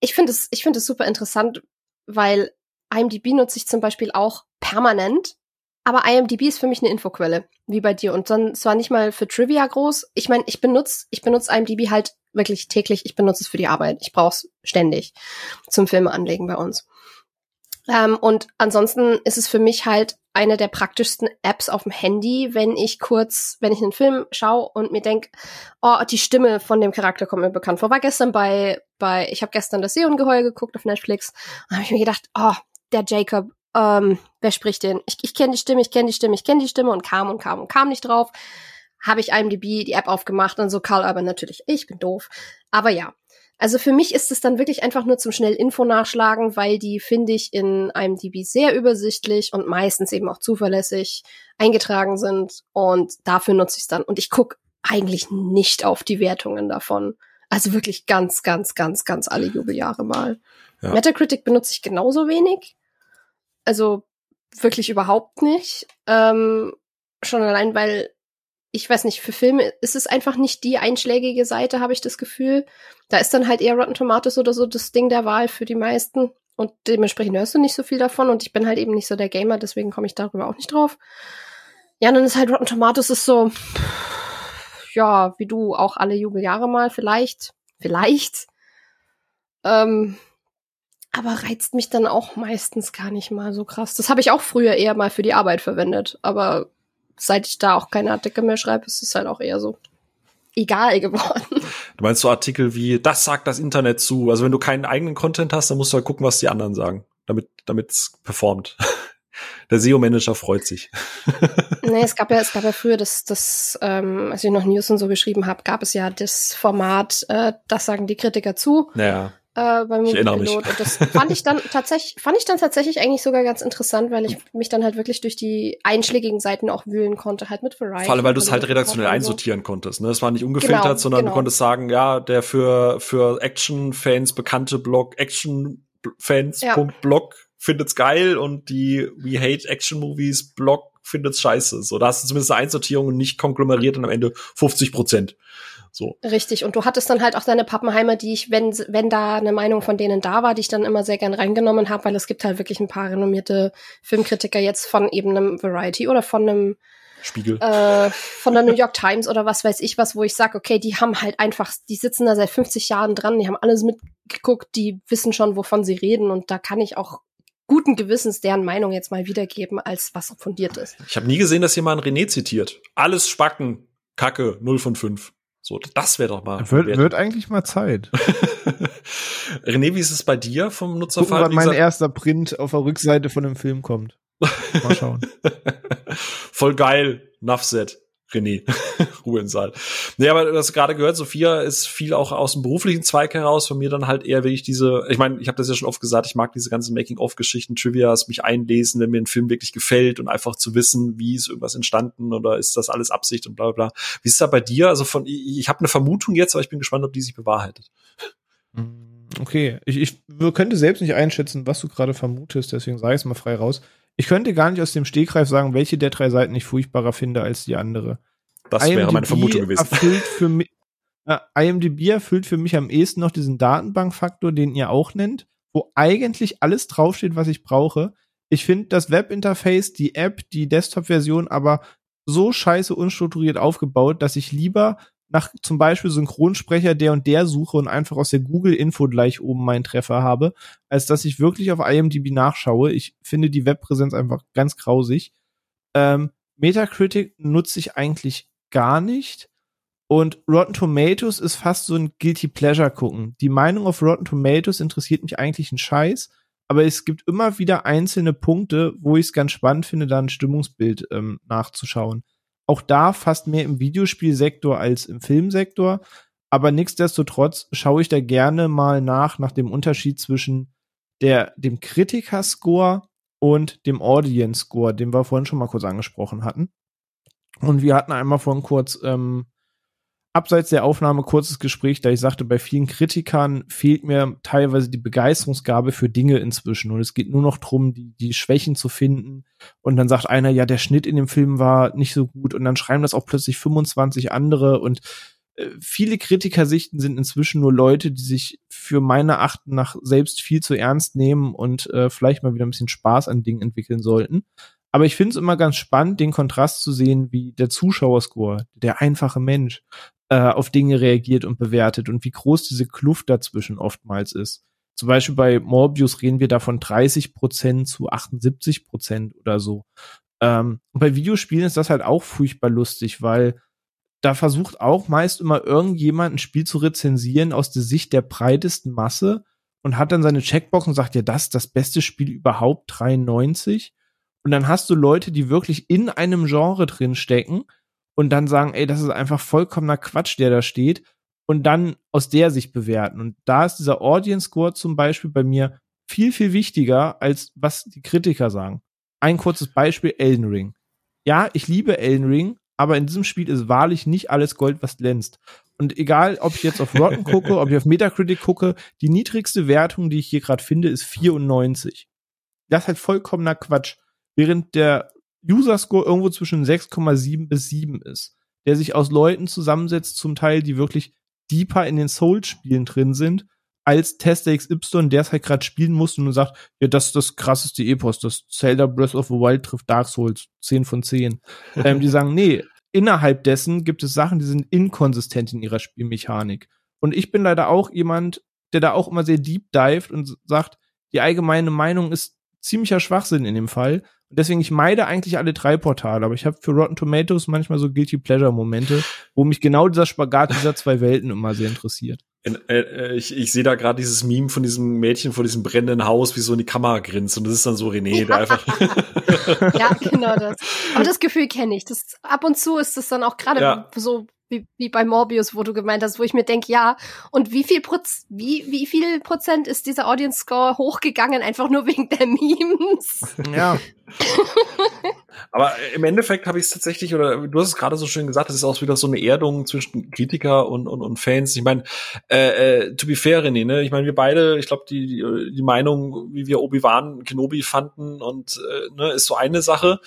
ich finde es, ich finde es super interessant, weil IMDb nutze ich zum Beispiel auch permanent aber IMDb ist für mich eine Infoquelle, wie bei dir. Und dann zwar nicht mal für Trivia groß. Ich meine, ich benutze, ich benutze IMDb halt wirklich täglich. Ich benutze es für die Arbeit. Ich brauche es ständig zum Filme anlegen bei uns. Ähm, und ansonsten ist es für mich halt eine der praktischsten Apps auf dem Handy, wenn ich kurz, wenn ich einen Film schaue und mir denk, oh, die Stimme von dem Charakter kommt mir bekannt vor. War gestern bei, bei, ich habe gestern das Seeungeheuer geguckt auf Netflix und habe ich mir gedacht, oh, der Jacob, ähm, wer spricht denn? Ich, ich kenne die Stimme, ich kenne die Stimme, ich kenne die Stimme und kam und kam und kam nicht drauf. Habe ich IMDb die App aufgemacht und so Karl Urban natürlich. Ich bin doof. Aber ja. Also für mich ist es dann wirklich einfach nur zum schnell Info nachschlagen, weil die finde ich in IMDb sehr übersichtlich und meistens eben auch zuverlässig eingetragen sind und dafür nutze ich es dann. Und ich gucke eigentlich nicht auf die Wertungen davon. Also wirklich ganz, ganz, ganz, ganz alle Jubeljahre mal. Ja. Metacritic benutze ich genauso wenig. Also wirklich überhaupt nicht. Ähm, schon allein, weil ich weiß nicht, für Filme ist es einfach nicht die einschlägige Seite, habe ich das Gefühl. Da ist dann halt eher Rotten Tomatoes oder so das Ding der Wahl für die meisten. Und dementsprechend hörst du nicht so viel davon. Und ich bin halt eben nicht so der Gamer, deswegen komme ich darüber auch nicht drauf. Ja, dann ist halt Rotten Tomatoes ist so, ja, wie du auch alle Jubeljahre mal, vielleicht, vielleicht. Ähm, aber reizt mich dann auch meistens gar nicht mal so krass. Das habe ich auch früher eher mal für die Arbeit verwendet, aber seit ich da auch keine Artikel mehr schreibe, ist es halt auch eher so egal geworden. Du meinst so Artikel wie, das sagt das Internet zu. Also wenn du keinen eigenen Content hast, dann musst du halt gucken, was die anderen sagen, damit damit's performt. Der SEO-Manager freut sich. nee, es gab ja, es gab ja früher das, das, ähm, als ich noch News und so geschrieben habe, gab es ja das Format, äh, das sagen die Kritiker zu. Ja äh, beim mich. Und das fand ich dann tatsächlich, fand ich dann tatsächlich eigentlich sogar ganz interessant, weil ich mich dann halt wirklich durch die einschlägigen Seiten auch wühlen konnte, halt mit Variety. Vor allem, weil du es halt redaktionell einsortieren konntest. Ne? Es war nicht ungefiltert, genau, sondern genau. du konntest sagen, ja, der für, für Action-Fans bekannte Blog, Action-Fans. Ja. Findet's geil und die We Hate Action Movies Blog findet's scheiße. So, da hast du zumindest eine Einsortierung und nicht konglomeriert und am Ende 50 Prozent. So. Richtig. Und du hattest dann halt auch deine Pappenheimer, die ich, wenn, wenn da eine Meinung von denen da war, die ich dann immer sehr gern reingenommen habe, weil es gibt halt wirklich ein paar renommierte Filmkritiker jetzt von eben einem Variety oder von einem Spiegel. Äh, von der New York Times oder was weiß ich was, wo ich sage, okay, die haben halt einfach, die sitzen da seit 50 Jahren dran, die haben alles mitgeguckt, die wissen schon, wovon sie reden und da kann ich auch guten Gewissens deren Meinung jetzt mal wiedergeben, als was fundiert ist. Ich habe nie gesehen, dass jemand René zitiert. Alles Spacken, Kacke, 0 von 5. So, das wäre doch mal. Wird, wird eigentlich mal Zeit. René, wie ist es bei dir vom Nutzerverhalten? Gucken, wann mein erster Print auf der Rückseite von dem Film kommt. Mal schauen. Voll geil. Nuffset. René, Ruhe im Saal. Nee, aber du hast gerade gehört, Sophia ist viel auch aus dem beruflichen Zweig heraus, von mir dann halt eher wirklich diese, ich meine, ich habe das ja schon oft gesagt, ich mag diese ganzen Making-of-Geschichten, Trivias, mich einlesen, wenn mir ein Film wirklich gefällt und einfach zu wissen, wie ist irgendwas entstanden oder ist das alles Absicht und bla bla bla. Wie ist da bei dir? Also von, ich, habe eine Vermutung jetzt, aber ich bin gespannt, ob die sich bewahrheitet. Okay, ich, ich könnte selbst nicht einschätzen, was du gerade vermutest, deswegen sage ich es mal frei raus. Ich könnte gar nicht aus dem Stegreif sagen, welche der drei Seiten ich furchtbarer finde als die andere. Das IMDb wäre meine Vermutung gewesen. Erfüllt für mich, äh, IMDb erfüllt für mich am ehesten noch diesen Datenbankfaktor, den ihr auch nennt, wo eigentlich alles draufsteht, was ich brauche. Ich finde das Webinterface, die App, die Desktop-Version aber so scheiße unstrukturiert aufgebaut, dass ich lieber nach zum Beispiel Synchronsprecher der und der suche und einfach aus der Google-Info gleich oben meinen Treffer habe, als dass ich wirklich auf IMDb nachschaue. Ich finde die Webpräsenz einfach ganz grausig. Ähm, Metacritic nutze ich eigentlich gar nicht. Und Rotten Tomatoes ist fast so ein Guilty Pleasure gucken. Die Meinung auf Rotten Tomatoes interessiert mich eigentlich ein Scheiß, aber es gibt immer wieder einzelne Punkte, wo ich es ganz spannend finde, da ein Stimmungsbild ähm, nachzuschauen. Auch da fast mehr im Videospielsektor als im Filmsektor. Aber nichtsdestotrotz schaue ich da gerne mal nach, nach dem Unterschied zwischen der, dem Kritikerscore und dem Audience Score, den wir vorhin schon mal kurz angesprochen hatten. Und wir hatten einmal vorhin kurz ähm, abseits der Aufnahme kurzes Gespräch, da ich sagte, bei vielen Kritikern fehlt mir teilweise die Begeisterungsgabe für Dinge inzwischen. Und es geht nur noch drum, die, die Schwächen zu finden. Und dann sagt einer, ja, der Schnitt in dem Film war nicht so gut. Und dann schreiben das auch plötzlich 25 andere. Und äh, viele Kritikersichten sind inzwischen nur Leute, die sich für meine Achten nach selbst viel zu ernst nehmen und äh, vielleicht mal wieder ein bisschen Spaß an Dingen entwickeln sollten. Aber ich finde es immer ganz spannend, den Kontrast zu sehen, wie der Zuschauerscore, der einfache Mensch, auf Dinge reagiert und bewertet und wie groß diese Kluft dazwischen oftmals ist. Zum Beispiel bei Morbius reden wir da von 30 Prozent zu 78 Prozent oder so. Ähm, und bei Videospielen ist das halt auch furchtbar lustig, weil da versucht auch meist immer irgendjemand ein Spiel zu rezensieren aus der Sicht der breitesten Masse und hat dann seine Checkbox und sagt, ja, das ist das beste Spiel überhaupt, 93. Und dann hast du Leute, die wirklich in einem Genre drin stecken und dann sagen, ey, das ist einfach vollkommener Quatsch, der da steht und dann aus der Sicht bewerten. Und da ist dieser Audience Score zum Beispiel bei mir viel, viel wichtiger, als was die Kritiker sagen. Ein kurzes Beispiel, Elden Ring. Ja, ich liebe Elden Ring, aber in diesem Spiel ist wahrlich nicht alles Gold, was glänzt. Und egal, ob ich jetzt auf Rotten gucke, ob ich auf Metacritic gucke, die niedrigste Wertung, die ich hier gerade finde, ist 94. Das ist halt vollkommener Quatsch. Während der User Score irgendwo zwischen 6,7 bis 7 ist, der sich aus Leuten zusammensetzt, zum Teil, die wirklich deeper in den Souls-Spielen drin sind, als Tester XY, der es halt gerade spielen muss und sagt, ja, das ist das krasseste Epos, das Zelda Breath of the Wild trifft Dark Souls, 10 von 10. ähm, die sagen, nee, innerhalb dessen gibt es Sachen, die sind inkonsistent in ihrer Spielmechanik. Und ich bin leider auch jemand, der da auch immer sehr deep dived und sagt, die allgemeine Meinung ist ziemlicher Schwachsinn in dem Fall. Und deswegen, ich meide eigentlich alle drei Portale, aber ich habe für Rotten Tomatoes manchmal so Guilty Pleasure-Momente, wo mich genau dieser Spagat dieser zwei Welten immer sehr interessiert. In, äh, ich ich sehe da gerade dieses Meme von diesem Mädchen vor diesem brennenden Haus, wie so in die Kamera grinst. Und das ist dann so René, der einfach. ja, genau das. Aber das Gefühl kenne ich. Das, ab und zu ist das dann auch gerade ja. so wie, wie bei Morbius, wo du gemeint hast, wo ich mir denke, ja, und wie viel Proz wie, wie viel Prozent ist dieser Audience Score hochgegangen, einfach nur wegen der Memes? Ja. Aber im Endeffekt habe ich es tatsächlich, oder du hast es gerade so schön gesagt, es ist auch wieder so eine Erdung zwischen Kritiker und, und, und Fans. Ich meine, äh, äh, to be fair, René, ne? Ich meine, wir beide, ich glaube, die, die, die Meinung, wie wir Obi-Wan Kenobi fanden und äh, ne, ist so eine Sache.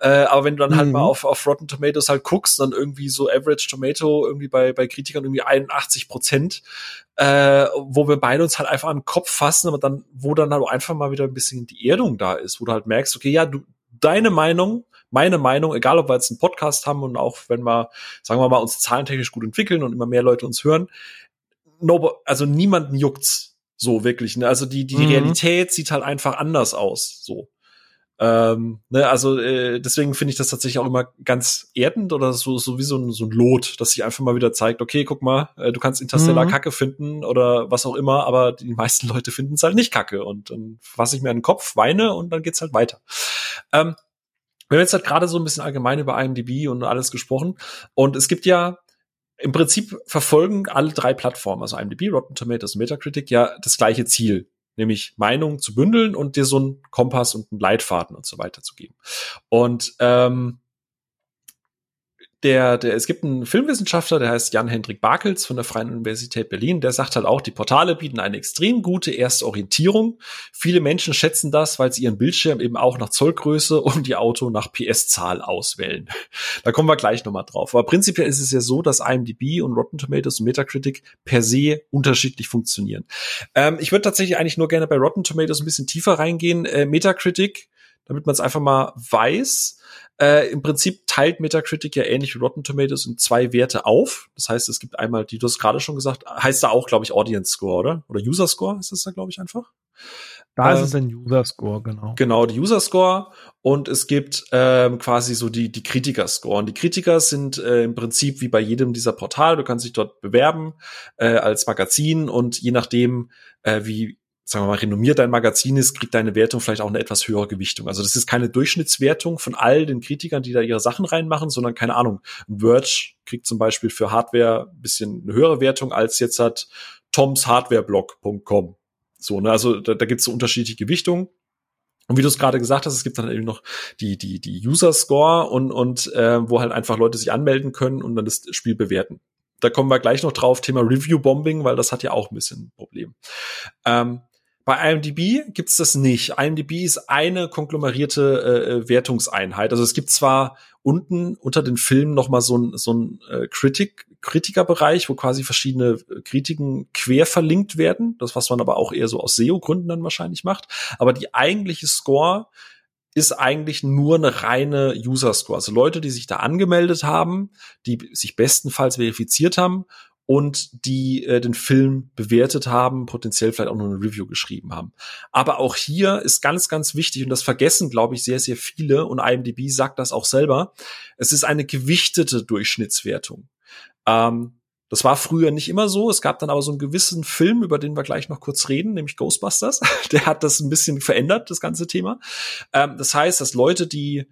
Äh, aber wenn du dann halt mhm. mal auf, auf Rotten Tomatoes halt guckst, dann irgendwie so Average Tomato irgendwie bei, bei Kritikern irgendwie 81 Prozent, äh, wo wir beide uns halt einfach an den Kopf fassen, aber dann, wo dann halt einfach mal wieder ein bisschen die Erdung da ist, wo du halt merkst, okay, ja, du, deine Meinung, meine Meinung, egal ob wir jetzt einen Podcast haben und auch wenn wir, sagen wir mal, uns zahlentechnisch gut entwickeln und immer mehr Leute uns hören, no, also niemanden juckt's so wirklich. Ne? Also die, die mhm. Realität sieht halt einfach anders aus. So. Ähm, ne, also äh, deswegen finde ich das tatsächlich auch immer ganz erdend oder so, so wie so ein, so ein Lot, dass sich einfach mal wieder zeigt, okay, guck mal, äh, du kannst Interstellar mhm. Kacke finden oder was auch immer, aber die meisten Leute finden es halt nicht Kacke und dann fasse ich mir an den Kopf, weine und dann geht's halt weiter. Ähm, wir haben jetzt halt gerade so ein bisschen allgemein über IMDb und alles gesprochen und es gibt ja im Prinzip verfolgen alle drei Plattformen, also IMDb, Rotten Tomatoes und Metacritic, ja das gleiche Ziel nämlich Meinungen zu bündeln und dir so einen Kompass und einen Leitfaden und so weiter zu geben. Und ähm, der, der, es gibt einen Filmwissenschaftler, der heißt Jan-Hendrik Barkels von der Freien Universität Berlin, der sagt halt auch, die Portale bieten eine extrem gute erste Orientierung. Viele Menschen schätzen das, weil sie ihren Bildschirm eben auch nach Zollgröße und ihr Auto nach PS-Zahl auswählen. Da kommen wir gleich nochmal drauf. Aber prinzipiell ist es ja so, dass IMDb und Rotten Tomatoes und Metacritic per se unterschiedlich funktionieren. Ähm, ich würde tatsächlich eigentlich nur gerne bei Rotten Tomatoes ein bisschen tiefer reingehen. Äh, Metacritic, damit man es einfach mal weiß, äh, Im Prinzip teilt Metacritic ja ähnlich wie Rotten Tomatoes in zwei Werte auf. Das heißt, es gibt einmal, die du hast gerade schon gesagt, heißt da auch, glaube ich, Audience Score, oder? Oder User Score ist das da, glaube ich, einfach. Da ist es ein User Score, genau. Genau, die User Score und es gibt ähm, quasi so die die Kritiker Score. Und die Kritiker sind äh, im Prinzip wie bei jedem dieser Portale. Du kannst dich dort bewerben äh, als Magazin und je nachdem, äh, wie sagen wir mal, renommiert dein Magazin ist, kriegt deine Wertung vielleicht auch eine etwas höhere Gewichtung. Also das ist keine Durchschnittswertung von all den Kritikern, die da ihre Sachen reinmachen, sondern keine Ahnung. Verge kriegt zum Beispiel für Hardware ein bisschen eine höhere Wertung als jetzt hat tomshardwareblog.com. So, ne, also da, da gibt es so unterschiedliche Gewichtungen. Und wie du es gerade gesagt hast, es gibt dann eben noch die, die, die User Score und, und äh, wo halt einfach Leute sich anmelden können und dann das Spiel bewerten. Da kommen wir gleich noch drauf, Thema Review Bombing, weil das hat ja auch ein bisschen ein Problem. Ähm, bei IMDb gibt's das nicht. IMDb ist eine konglomerierte äh, äh, Wertungseinheit. Also es gibt zwar unten unter den Filmen noch mal so ein, so ein äh, Kritik, Kritikerbereich, wo quasi verschiedene äh, Kritiken quer verlinkt werden. Das, was man aber auch eher so aus SEO-Gründen dann wahrscheinlich macht. Aber die eigentliche Score ist eigentlich nur eine reine User Score. Also Leute, die sich da angemeldet haben, die sich bestenfalls verifiziert haben und die äh, den Film bewertet haben, potenziell vielleicht auch noch eine Review geschrieben haben. Aber auch hier ist ganz, ganz wichtig, und das vergessen, glaube ich, sehr, sehr viele, und IMDb sagt das auch selber, es ist eine gewichtete Durchschnittswertung. Ähm, das war früher nicht immer so. Es gab dann aber so einen gewissen Film, über den wir gleich noch kurz reden, nämlich Ghostbusters. Der hat das ein bisschen verändert, das ganze Thema. Ähm, das heißt, dass Leute, die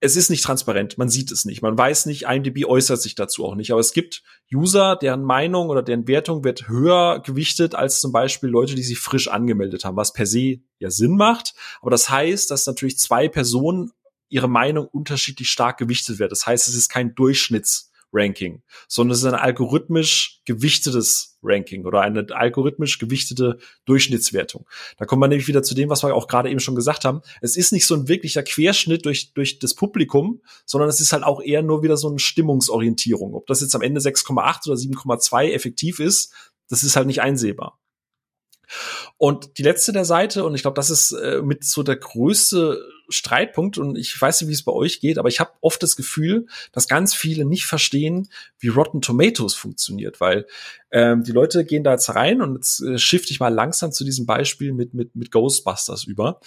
es ist nicht transparent, man sieht es nicht, man weiß nicht, IMDb äußert sich dazu auch nicht, aber es gibt User, deren Meinung oder deren Wertung wird höher gewichtet als zum Beispiel Leute, die sich frisch angemeldet haben, was per se ja Sinn macht, aber das heißt, dass natürlich zwei Personen ihre Meinung unterschiedlich stark gewichtet wird. Das heißt, es ist kein Durchschnitts Ranking, sondern es ist ein algorithmisch gewichtetes Ranking oder eine algorithmisch gewichtete Durchschnittswertung. Da kommt man nämlich wieder zu dem, was wir auch gerade eben schon gesagt haben. Es ist nicht so ein wirklicher Querschnitt durch, durch das Publikum, sondern es ist halt auch eher nur wieder so eine Stimmungsorientierung. Ob das jetzt am Ende 6,8 oder 7,2 effektiv ist, das ist halt nicht einsehbar. Und die letzte der Seite, und ich glaube, das ist äh, mit so der größte Streitpunkt, und ich weiß nicht, wie es bei euch geht, aber ich habe oft das Gefühl, dass ganz viele nicht verstehen, wie Rotten Tomatoes funktioniert, weil ähm, die Leute gehen da jetzt rein und jetzt äh, shifte ich mal langsam zu diesem Beispiel mit, mit, mit Ghostbusters über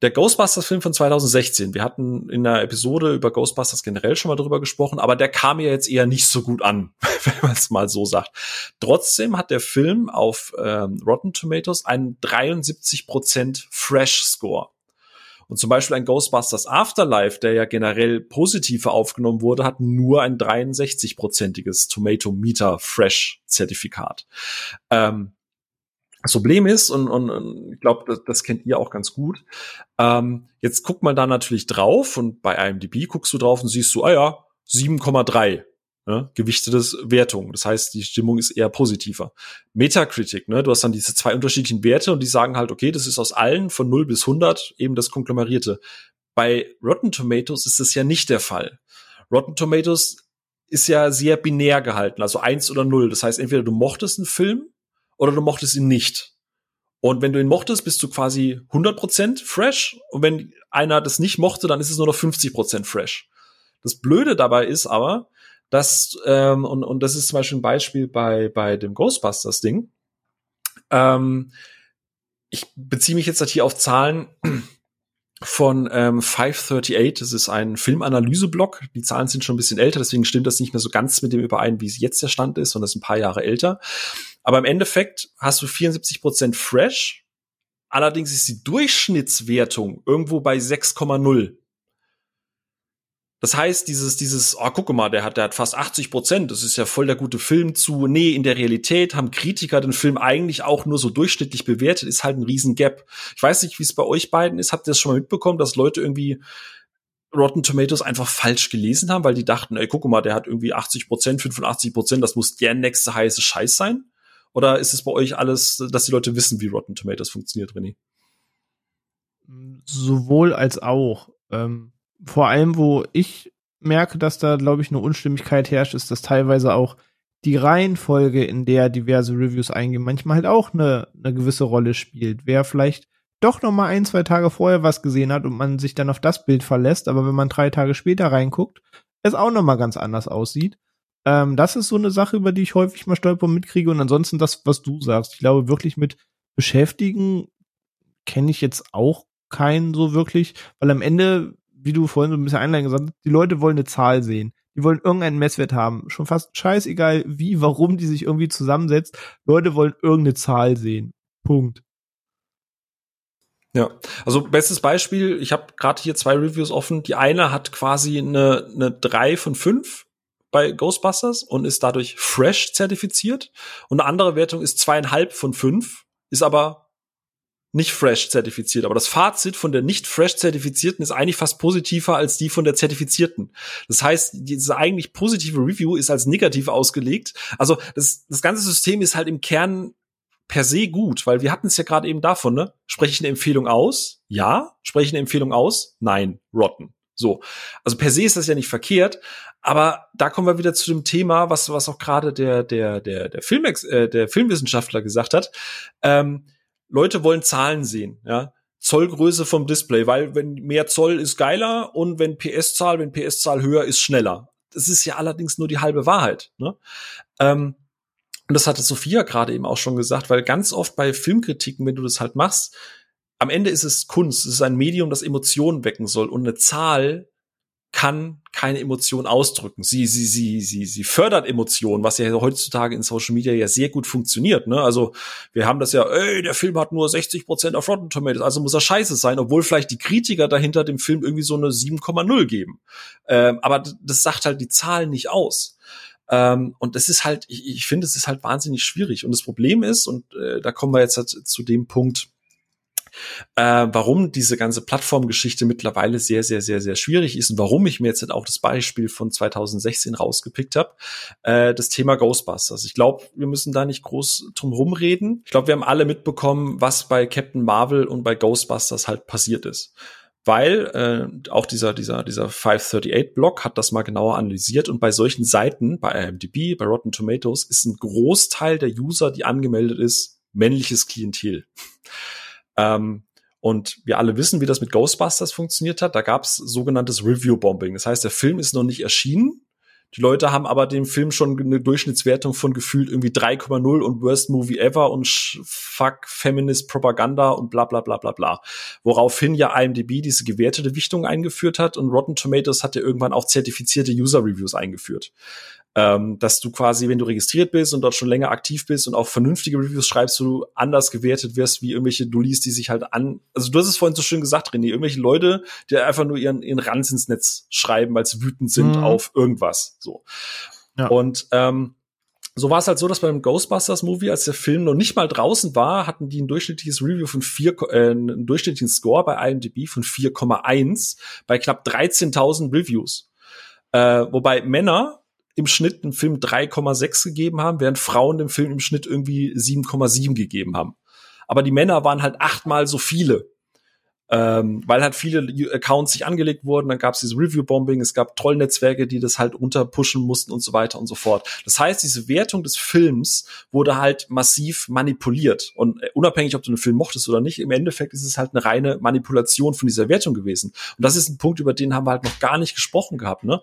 der Ghostbusters-Film von 2016, wir hatten in einer Episode über Ghostbusters generell schon mal drüber gesprochen, aber der kam ja jetzt eher nicht so gut an, wenn man es mal so sagt. Trotzdem hat der Film auf ähm, Rotten Tomatoes einen 73% Fresh-Score. Und zum Beispiel ein Ghostbusters Afterlife, der ja generell positiver aufgenommen wurde, hat nur ein 63-prozentiges Tomato Meter Fresh Zertifikat. Ähm, das Problem ist, und, und, und ich glaube, das, das kennt ihr auch ganz gut, ähm, jetzt guckt man da natürlich drauf und bei IMDb guckst du drauf und siehst du, ah ja, 7,3 ne, gewichtetes Wertung. Das heißt, die Stimmung ist eher positiver. Metacritic, ne, du hast dann diese zwei unterschiedlichen Werte und die sagen halt, okay, das ist aus allen von 0 bis 100 eben das Konglomerierte. Bei Rotten Tomatoes ist das ja nicht der Fall. Rotten Tomatoes ist ja sehr binär gehalten, also eins oder null. Das heißt, entweder du mochtest einen Film oder du mochtest ihn nicht. Und wenn du ihn mochtest, bist du quasi 100% fresh. Und wenn einer das nicht mochte, dann ist es nur noch 50% fresh. Das Blöde dabei ist aber, dass, ähm, und, und das ist zum Beispiel ein Beispiel bei, bei dem von ähm, 538. Das ist ein Filmanalyse-Blog. Die Zahlen sind schon ein bisschen älter, deswegen stimmt das nicht mehr so ganz mit dem überein, wie es jetzt der Stand ist, sondern es ist ein paar Jahre älter. Aber im Endeffekt hast du 74 Prozent Fresh. Allerdings ist die Durchschnittswertung irgendwo bei 6,0. Das heißt, dieses, dieses, oh, guck mal, der hat, der hat fast 80 Prozent, das ist ja voll der gute Film zu, nee, in der Realität haben Kritiker den Film eigentlich auch nur so durchschnittlich bewertet, ist halt ein riesen Gap. Ich weiß nicht, wie es bei euch beiden ist, habt ihr das schon mal mitbekommen, dass Leute irgendwie Rotten Tomatoes einfach falsch gelesen haben, weil die dachten, ey, guck mal, der hat irgendwie 80 Prozent, 85 Prozent, das muss der nächste heiße Scheiß sein? Oder ist es bei euch alles, dass die Leute wissen, wie Rotten Tomatoes funktioniert, René? Sowohl als auch. Ähm vor allem, wo ich merke, dass da, glaube ich, eine Unstimmigkeit herrscht, ist, dass teilweise auch die Reihenfolge, in der diverse Reviews eingehen, manchmal halt auch eine, eine gewisse Rolle spielt. Wer vielleicht doch noch mal ein, zwei Tage vorher was gesehen hat und man sich dann auf das Bild verlässt, aber wenn man drei Tage später reinguckt, es auch noch mal ganz anders aussieht. Ähm, das ist so eine Sache, über die ich häufig mal stolper mitkriege und ansonsten das, was du sagst. Ich glaube wirklich mit beschäftigen kenne ich jetzt auch keinen so wirklich, weil am Ende wie du vorhin so ein bisschen einleitend gesagt hast, die Leute wollen eine Zahl sehen. Die wollen irgendeinen Messwert haben. Schon fast scheißegal, wie, warum die sich irgendwie zusammensetzt. Leute wollen irgendeine Zahl sehen. Punkt. Ja, also bestes Beispiel, ich habe gerade hier zwei Reviews offen. Die eine hat quasi eine, eine 3 von 5 bei Ghostbusters und ist dadurch fresh zertifiziert. Und eine andere Wertung ist zweieinhalb von fünf, ist aber nicht fresh zertifiziert. Aber das Fazit von der nicht fresh zertifizierten ist eigentlich fast positiver als die von der zertifizierten. Das heißt, diese eigentlich positive Review ist als negativ ausgelegt. Also das, das ganze System ist halt im Kern per se gut, weil wir hatten es ja gerade eben davon, ne? Spreche ich eine Empfehlung aus? Ja. Spreche ich eine Empfehlung aus? Nein. Rotten. So. Also per se ist das ja nicht verkehrt, aber da kommen wir wieder zu dem Thema, was, was auch gerade der, der, der, der, Filmex, äh, der Filmwissenschaftler gesagt hat. Ähm, Leute wollen Zahlen sehen, ja. Zollgröße vom Display, weil wenn mehr Zoll ist geiler und wenn PS-Zahl, wenn PS-Zahl höher ist schneller. Das ist ja allerdings nur die halbe Wahrheit. Ne? Ähm, und das hatte Sophia gerade eben auch schon gesagt, weil ganz oft bei Filmkritiken, wenn du das halt machst, am Ende ist es Kunst, es ist ein Medium, das Emotionen wecken soll und eine Zahl kann keine Emotion ausdrücken. Sie, sie, sie, sie, sie fördert Emotionen, was ja heutzutage in Social Media ja sehr gut funktioniert. Ne? Also wir haben das ja, ey, der Film hat nur 60 Prozent auf Rotten Tomatoes, also muss er scheiße sein, obwohl vielleicht die Kritiker dahinter dem Film irgendwie so eine 7,0 geben. Ähm, aber das sagt halt die Zahlen nicht aus. Ähm, und das ist halt, ich, ich finde, es ist halt wahnsinnig schwierig. Und das Problem ist, und äh, da kommen wir jetzt halt zu dem Punkt, äh, warum diese ganze Plattformgeschichte mittlerweile sehr, sehr, sehr, sehr schwierig ist und warum ich mir jetzt halt auch das Beispiel von 2016 rausgepickt habe, äh, das Thema Ghostbusters. Ich glaube, wir müssen da nicht groß drum rumreden. Ich glaube, wir haben alle mitbekommen, was bei Captain Marvel und bei Ghostbusters halt passiert ist weil äh, auch dieser dieser dieser 538 Blog hat das mal genauer analysiert und bei solchen Seiten bei IMDb, bei Rotten Tomatoes ist ein Großteil der User, die angemeldet ist, männliches Klientel. Ähm, und wir alle wissen, wie das mit Ghostbusters funktioniert hat. Da gab es sogenanntes Review-Bombing. Das heißt, der Film ist noch nicht erschienen. Die Leute haben aber dem Film schon eine Durchschnittswertung von gefühlt irgendwie 3,0 und Worst Movie Ever und Fuck Feminist Propaganda und bla bla bla bla bla. Woraufhin ja IMDb diese gewertete Wichtung eingeführt hat und Rotten Tomatoes hat ja irgendwann auch zertifizierte User Reviews eingeführt ähm, dass du quasi, wenn du registriert bist und dort schon länger aktiv bist und auch vernünftige Reviews schreibst, du anders gewertet wirst wie irgendwelche Dullis, die sich halt an, also du hast es vorhin so schön gesagt, René, irgendwelche Leute, die einfach nur ihren, ihren Ranz ins Netz schreiben, weil sie wütend sind mhm. auf irgendwas, so. Ja. Und, ähm, so war es halt so, dass beim Ghostbusters Movie, als der Film noch nicht mal draußen war, hatten die ein durchschnittliches Review von vier, äh, einen durchschnittlichen Score bei IMDb von 4,1 bei knapp 13.000 Reviews. Äh, wobei Männer im Schnitt dem Film 3,6 gegeben haben, während Frauen dem Film im Schnitt irgendwie 7,7 gegeben haben. Aber die Männer waren halt achtmal so viele. Ähm, weil halt viele Accounts sich angelegt wurden, dann gab es dieses Review-Bombing, es gab Trollnetzwerke, die das halt unterpushen mussten und so weiter und so fort. Das heißt, diese Wertung des Films wurde halt massiv manipuliert. Und äh, unabhängig, ob du einen Film mochtest oder nicht, im Endeffekt ist es halt eine reine Manipulation von dieser Wertung gewesen. Und das ist ein Punkt, über den haben wir halt noch gar nicht gesprochen gehabt. Ne?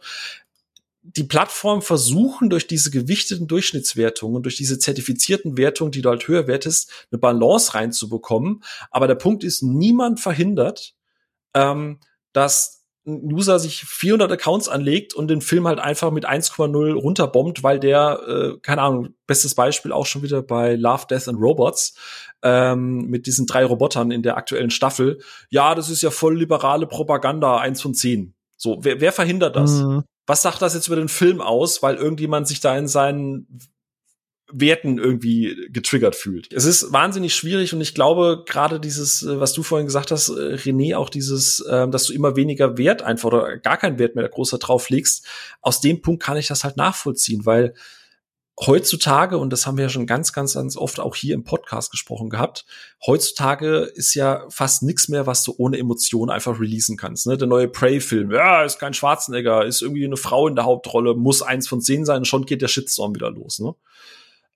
Die Plattform versuchen durch diese gewichteten Durchschnittswertungen durch diese zertifizierten Wertungen, die du halt höher wertest, eine Balance reinzubekommen. Aber der Punkt ist, niemand verhindert, ähm, dass ein User sich 400 Accounts anlegt und den Film halt einfach mit 1,0 runterbombt, weil der, äh, keine Ahnung, bestes Beispiel auch schon wieder bei Love, Death and Robots, ähm, mit diesen drei Robotern in der aktuellen Staffel. Ja, das ist ja voll liberale Propaganda, eins von zehn. So, wer, wer verhindert das? Mhm. Was sagt das jetzt über den Film aus, weil irgendjemand sich da in seinen Werten irgendwie getriggert fühlt. Es ist wahnsinnig schwierig und ich glaube, gerade dieses, äh, was du vorhin gesagt hast, äh, René, auch dieses, ähm, dass du immer weniger Wert einfach oder gar keinen Wert mehr großer drauf legst, aus dem Punkt kann ich das halt nachvollziehen, weil heutzutage, und das haben wir ja schon ganz, ganz, ganz oft auch hier im Podcast gesprochen gehabt, heutzutage ist ja fast nichts mehr, was du ohne Emotion einfach releasen kannst. Ne? Der neue Prey-Film, ja, ist kein Schwarzenegger, ist irgendwie eine Frau in der Hauptrolle, muss eins von zehn sein, schon geht der Shitstorm wieder los. Ne?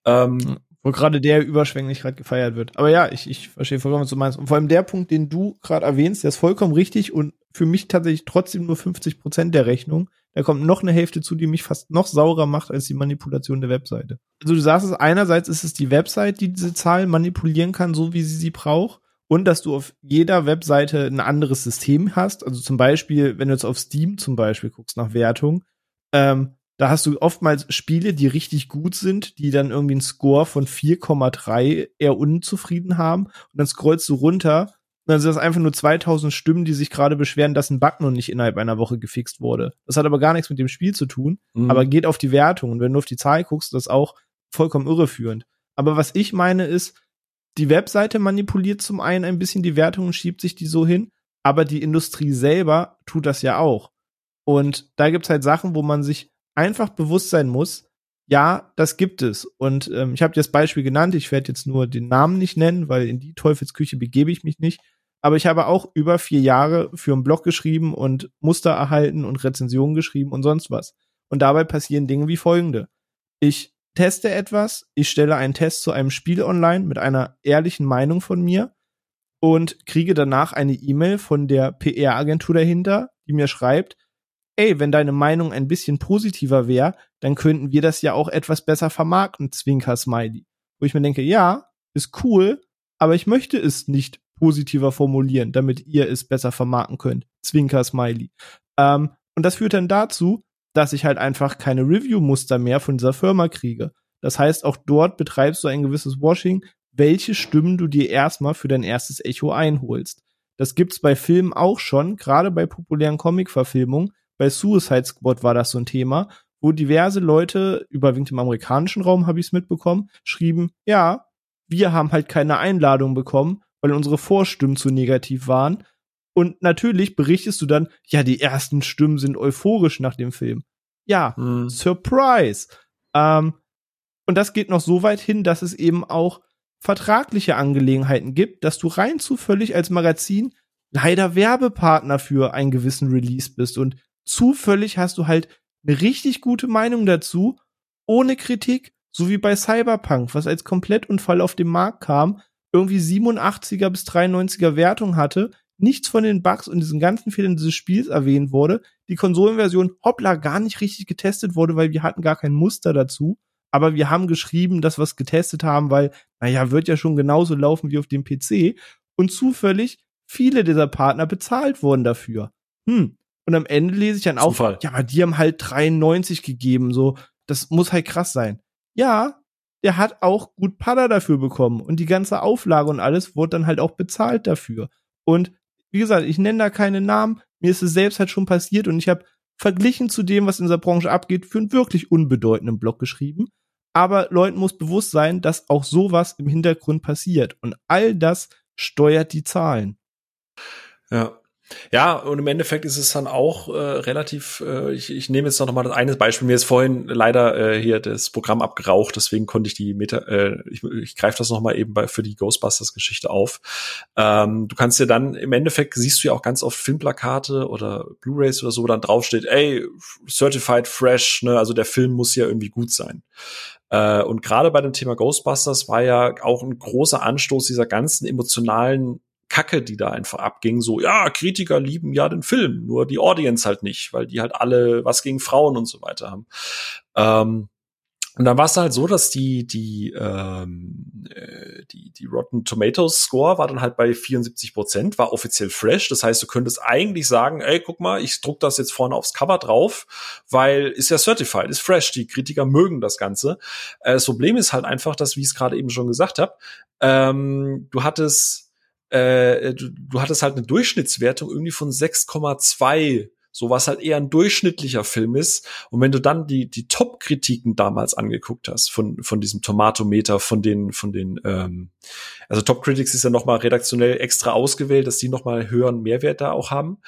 Ähm, wo gerade der überschwänglich gerade gefeiert wird. Aber ja, ich, ich verstehe vollkommen, was du meinst. Und vor allem der Punkt, den du gerade erwähnst, der ist vollkommen richtig und für mich tatsächlich trotzdem nur 50 Prozent der Rechnung. Da kommt noch eine Hälfte zu, die mich fast noch saurer macht als die Manipulation der Webseite. Also du sagst es, einerseits ist es die Website, die diese Zahlen manipulieren kann, so wie sie sie braucht. Und dass du auf jeder Webseite ein anderes System hast. Also zum Beispiel, wenn du jetzt auf Steam zum Beispiel guckst nach Wertung, ähm, da hast du oftmals Spiele, die richtig gut sind, die dann irgendwie einen Score von 4,3 eher unzufrieden haben. Und dann scrollst du runter dann sind das einfach nur 2000 Stimmen, die sich gerade beschweren, dass ein Bug noch nicht innerhalb einer Woche gefixt wurde. Das hat aber gar nichts mit dem Spiel zu tun, mhm. aber geht auf die Wertung. Und wenn du auf die Zahl guckst, das ist auch vollkommen irreführend. Aber was ich meine ist, die Webseite manipuliert zum einen ein bisschen die Wertung und schiebt sich die so hin, aber die Industrie selber tut das ja auch. Und da gibt's halt Sachen, wo man sich einfach bewusst sein muss, ja, das gibt es. Und ähm, ich habe dir das Beispiel genannt, ich werde jetzt nur den Namen nicht nennen, weil in die Teufelsküche begebe ich mich nicht. Aber ich habe auch über vier Jahre für einen Blog geschrieben und Muster erhalten und Rezensionen geschrieben und sonst was. Und dabei passieren Dinge wie folgende. Ich teste etwas, ich stelle einen Test zu einem Spiel online mit einer ehrlichen Meinung von mir und kriege danach eine E-Mail von der PR-Agentur dahinter, die mir schreibt, ey, wenn deine Meinung ein bisschen positiver wäre, dann könnten wir das ja auch etwas besser vermarkten, Zwinker Smiley. Wo ich mir denke, ja, ist cool, aber ich möchte es nicht positiver formulieren, damit ihr es besser vermarkten könnt. Zwinker Smiley. Ähm, und das führt dann dazu, dass ich halt einfach keine Review-Muster mehr von dieser Firma kriege. Das heißt, auch dort betreibst du ein gewisses Washing, welche Stimmen du dir erstmal für dein erstes Echo einholst. Das gibt's bei Filmen auch schon, gerade bei populären Comic-Verfilmungen, bei Suicide Squad war das so ein Thema, wo diverse Leute, überwiegend im amerikanischen Raum habe ich es mitbekommen, schrieben, ja, wir haben halt keine Einladung bekommen, weil unsere Vorstimmen zu negativ waren. Und natürlich berichtest du dann, ja, die ersten Stimmen sind euphorisch nach dem Film. Ja, hm. Surprise. Ähm, und das geht noch so weit hin, dass es eben auch vertragliche Angelegenheiten gibt, dass du rein zufällig als Magazin leider Werbepartner für einen gewissen Release bist. Und zufällig hast du halt eine richtig gute Meinung dazu, ohne Kritik, so wie bei Cyberpunk, was als Komplettunfall auf den Markt kam, irgendwie 87er bis 93er Wertung hatte, nichts von den Bugs und diesen ganzen Fehlern dieses Spiels erwähnt wurde, die Konsolenversion hoppla gar nicht richtig getestet wurde, weil wir hatten gar kein Muster dazu, aber wir haben geschrieben, dass wir es getestet haben, weil, naja, wird ja schon genauso laufen wie auf dem PC und zufällig viele dieser Partner bezahlt wurden dafür. Hm, und am Ende lese ich dann auch, Zufall. ja, aber die haben halt 93 gegeben, so, das muss halt krass sein. Ja, der hat auch gut Padder dafür bekommen und die ganze Auflage und alles wurde dann halt auch bezahlt dafür. Und wie gesagt, ich nenne da keine Namen, mir ist es selbst halt schon passiert und ich habe verglichen zu dem, was in dieser Branche abgeht, für einen wirklich unbedeutenden Blog geschrieben. Aber Leuten muss bewusst sein, dass auch sowas im Hintergrund passiert und all das steuert die Zahlen. Ja, ja, und im Endeffekt ist es dann auch äh, relativ, äh, ich, ich nehme jetzt noch mal das eine Beispiel, mir ist vorhin leider äh, hier das Programm abgeraucht, deswegen konnte ich die Meta, äh, ich, ich greife das noch mal eben bei, für die Ghostbusters-Geschichte auf. Ähm, du kannst dir dann, im Endeffekt siehst du ja auch ganz oft Filmplakate oder Blu-Rays oder so, wo dann draufsteht, ey, certified fresh, ne, also der Film muss ja irgendwie gut sein. Äh, und gerade bei dem Thema Ghostbusters war ja auch ein großer Anstoß dieser ganzen emotionalen Kacke, die da einfach abging. So, ja, Kritiker lieben ja den Film, nur die Audience halt nicht, weil die halt alle was gegen Frauen und so weiter haben. Ähm, und dann war es halt so, dass die, die, ähm, äh, die, die Rotten Tomatoes Score war dann halt bei 74 Prozent, war offiziell fresh. Das heißt, du könntest eigentlich sagen, ey, guck mal, ich druck das jetzt vorne aufs Cover drauf, weil ist ja certified, ist fresh. Die Kritiker mögen das Ganze. Äh, das Problem ist halt einfach, dass, wie ich es gerade eben schon gesagt habe, ähm, du hattest äh, du, du hattest halt eine Durchschnittswertung irgendwie von 6,2 so was halt eher ein durchschnittlicher Film ist. Und wenn du dann die, die Top-Kritiken damals angeguckt hast von, von diesem Tomatometer, von den, von den, ähm, also Top Critics ist ja nochmal redaktionell extra ausgewählt, dass die nochmal höheren Mehrwert da auch haben,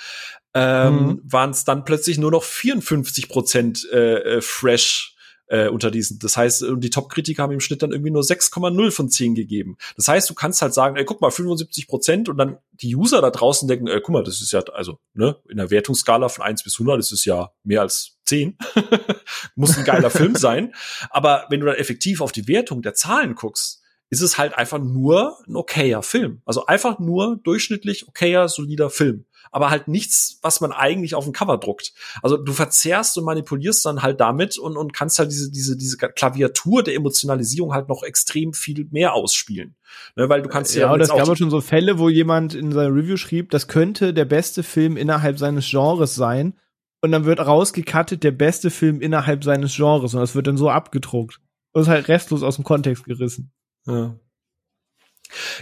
ähm, mhm. waren es dann plötzlich nur noch 54 Prozent äh, äh, fresh äh, unter diesen. Das heißt, die Top-Kritiker haben im Schnitt dann irgendwie nur 6,0 von 10 gegeben. Das heißt, du kannst halt sagen, ey, guck mal, 75 Prozent und dann die User da draußen denken, ey, guck mal, das ist ja, also, ne, in der Wertungsskala von 1 bis 100, das ist ja mehr als 10. Muss ein geiler Film sein. Aber wenn du dann effektiv auf die Wertung der Zahlen guckst, ist es halt einfach nur ein okayer Film. Also einfach nur durchschnittlich okayer, solider Film aber halt nichts, was man eigentlich auf dem Cover druckt. Also du verzerrst und manipulierst dann halt damit und, und kannst halt diese, diese, diese Klaviatur der Emotionalisierung halt noch extrem viel mehr ausspielen. Ne, weil du kannst ja. Ja, das gab auch schon so Fälle, wo jemand in seiner Review schrieb, das könnte der beste Film innerhalb seines Genres sein. Und dann wird rausgekattet der beste Film innerhalb seines Genres und das wird dann so abgedruckt. Das ist halt restlos aus dem Kontext gerissen. Ja.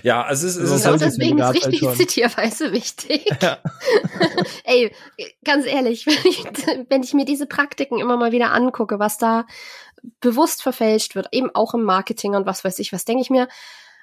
Ja, also es, es ist genau deswegen ist richtige Zitierweise wichtig. Ja. Ey, ganz ehrlich, wenn ich, wenn ich mir diese Praktiken immer mal wieder angucke, was da bewusst verfälscht wird, eben auch im Marketing und was weiß ich, was denke ich mir,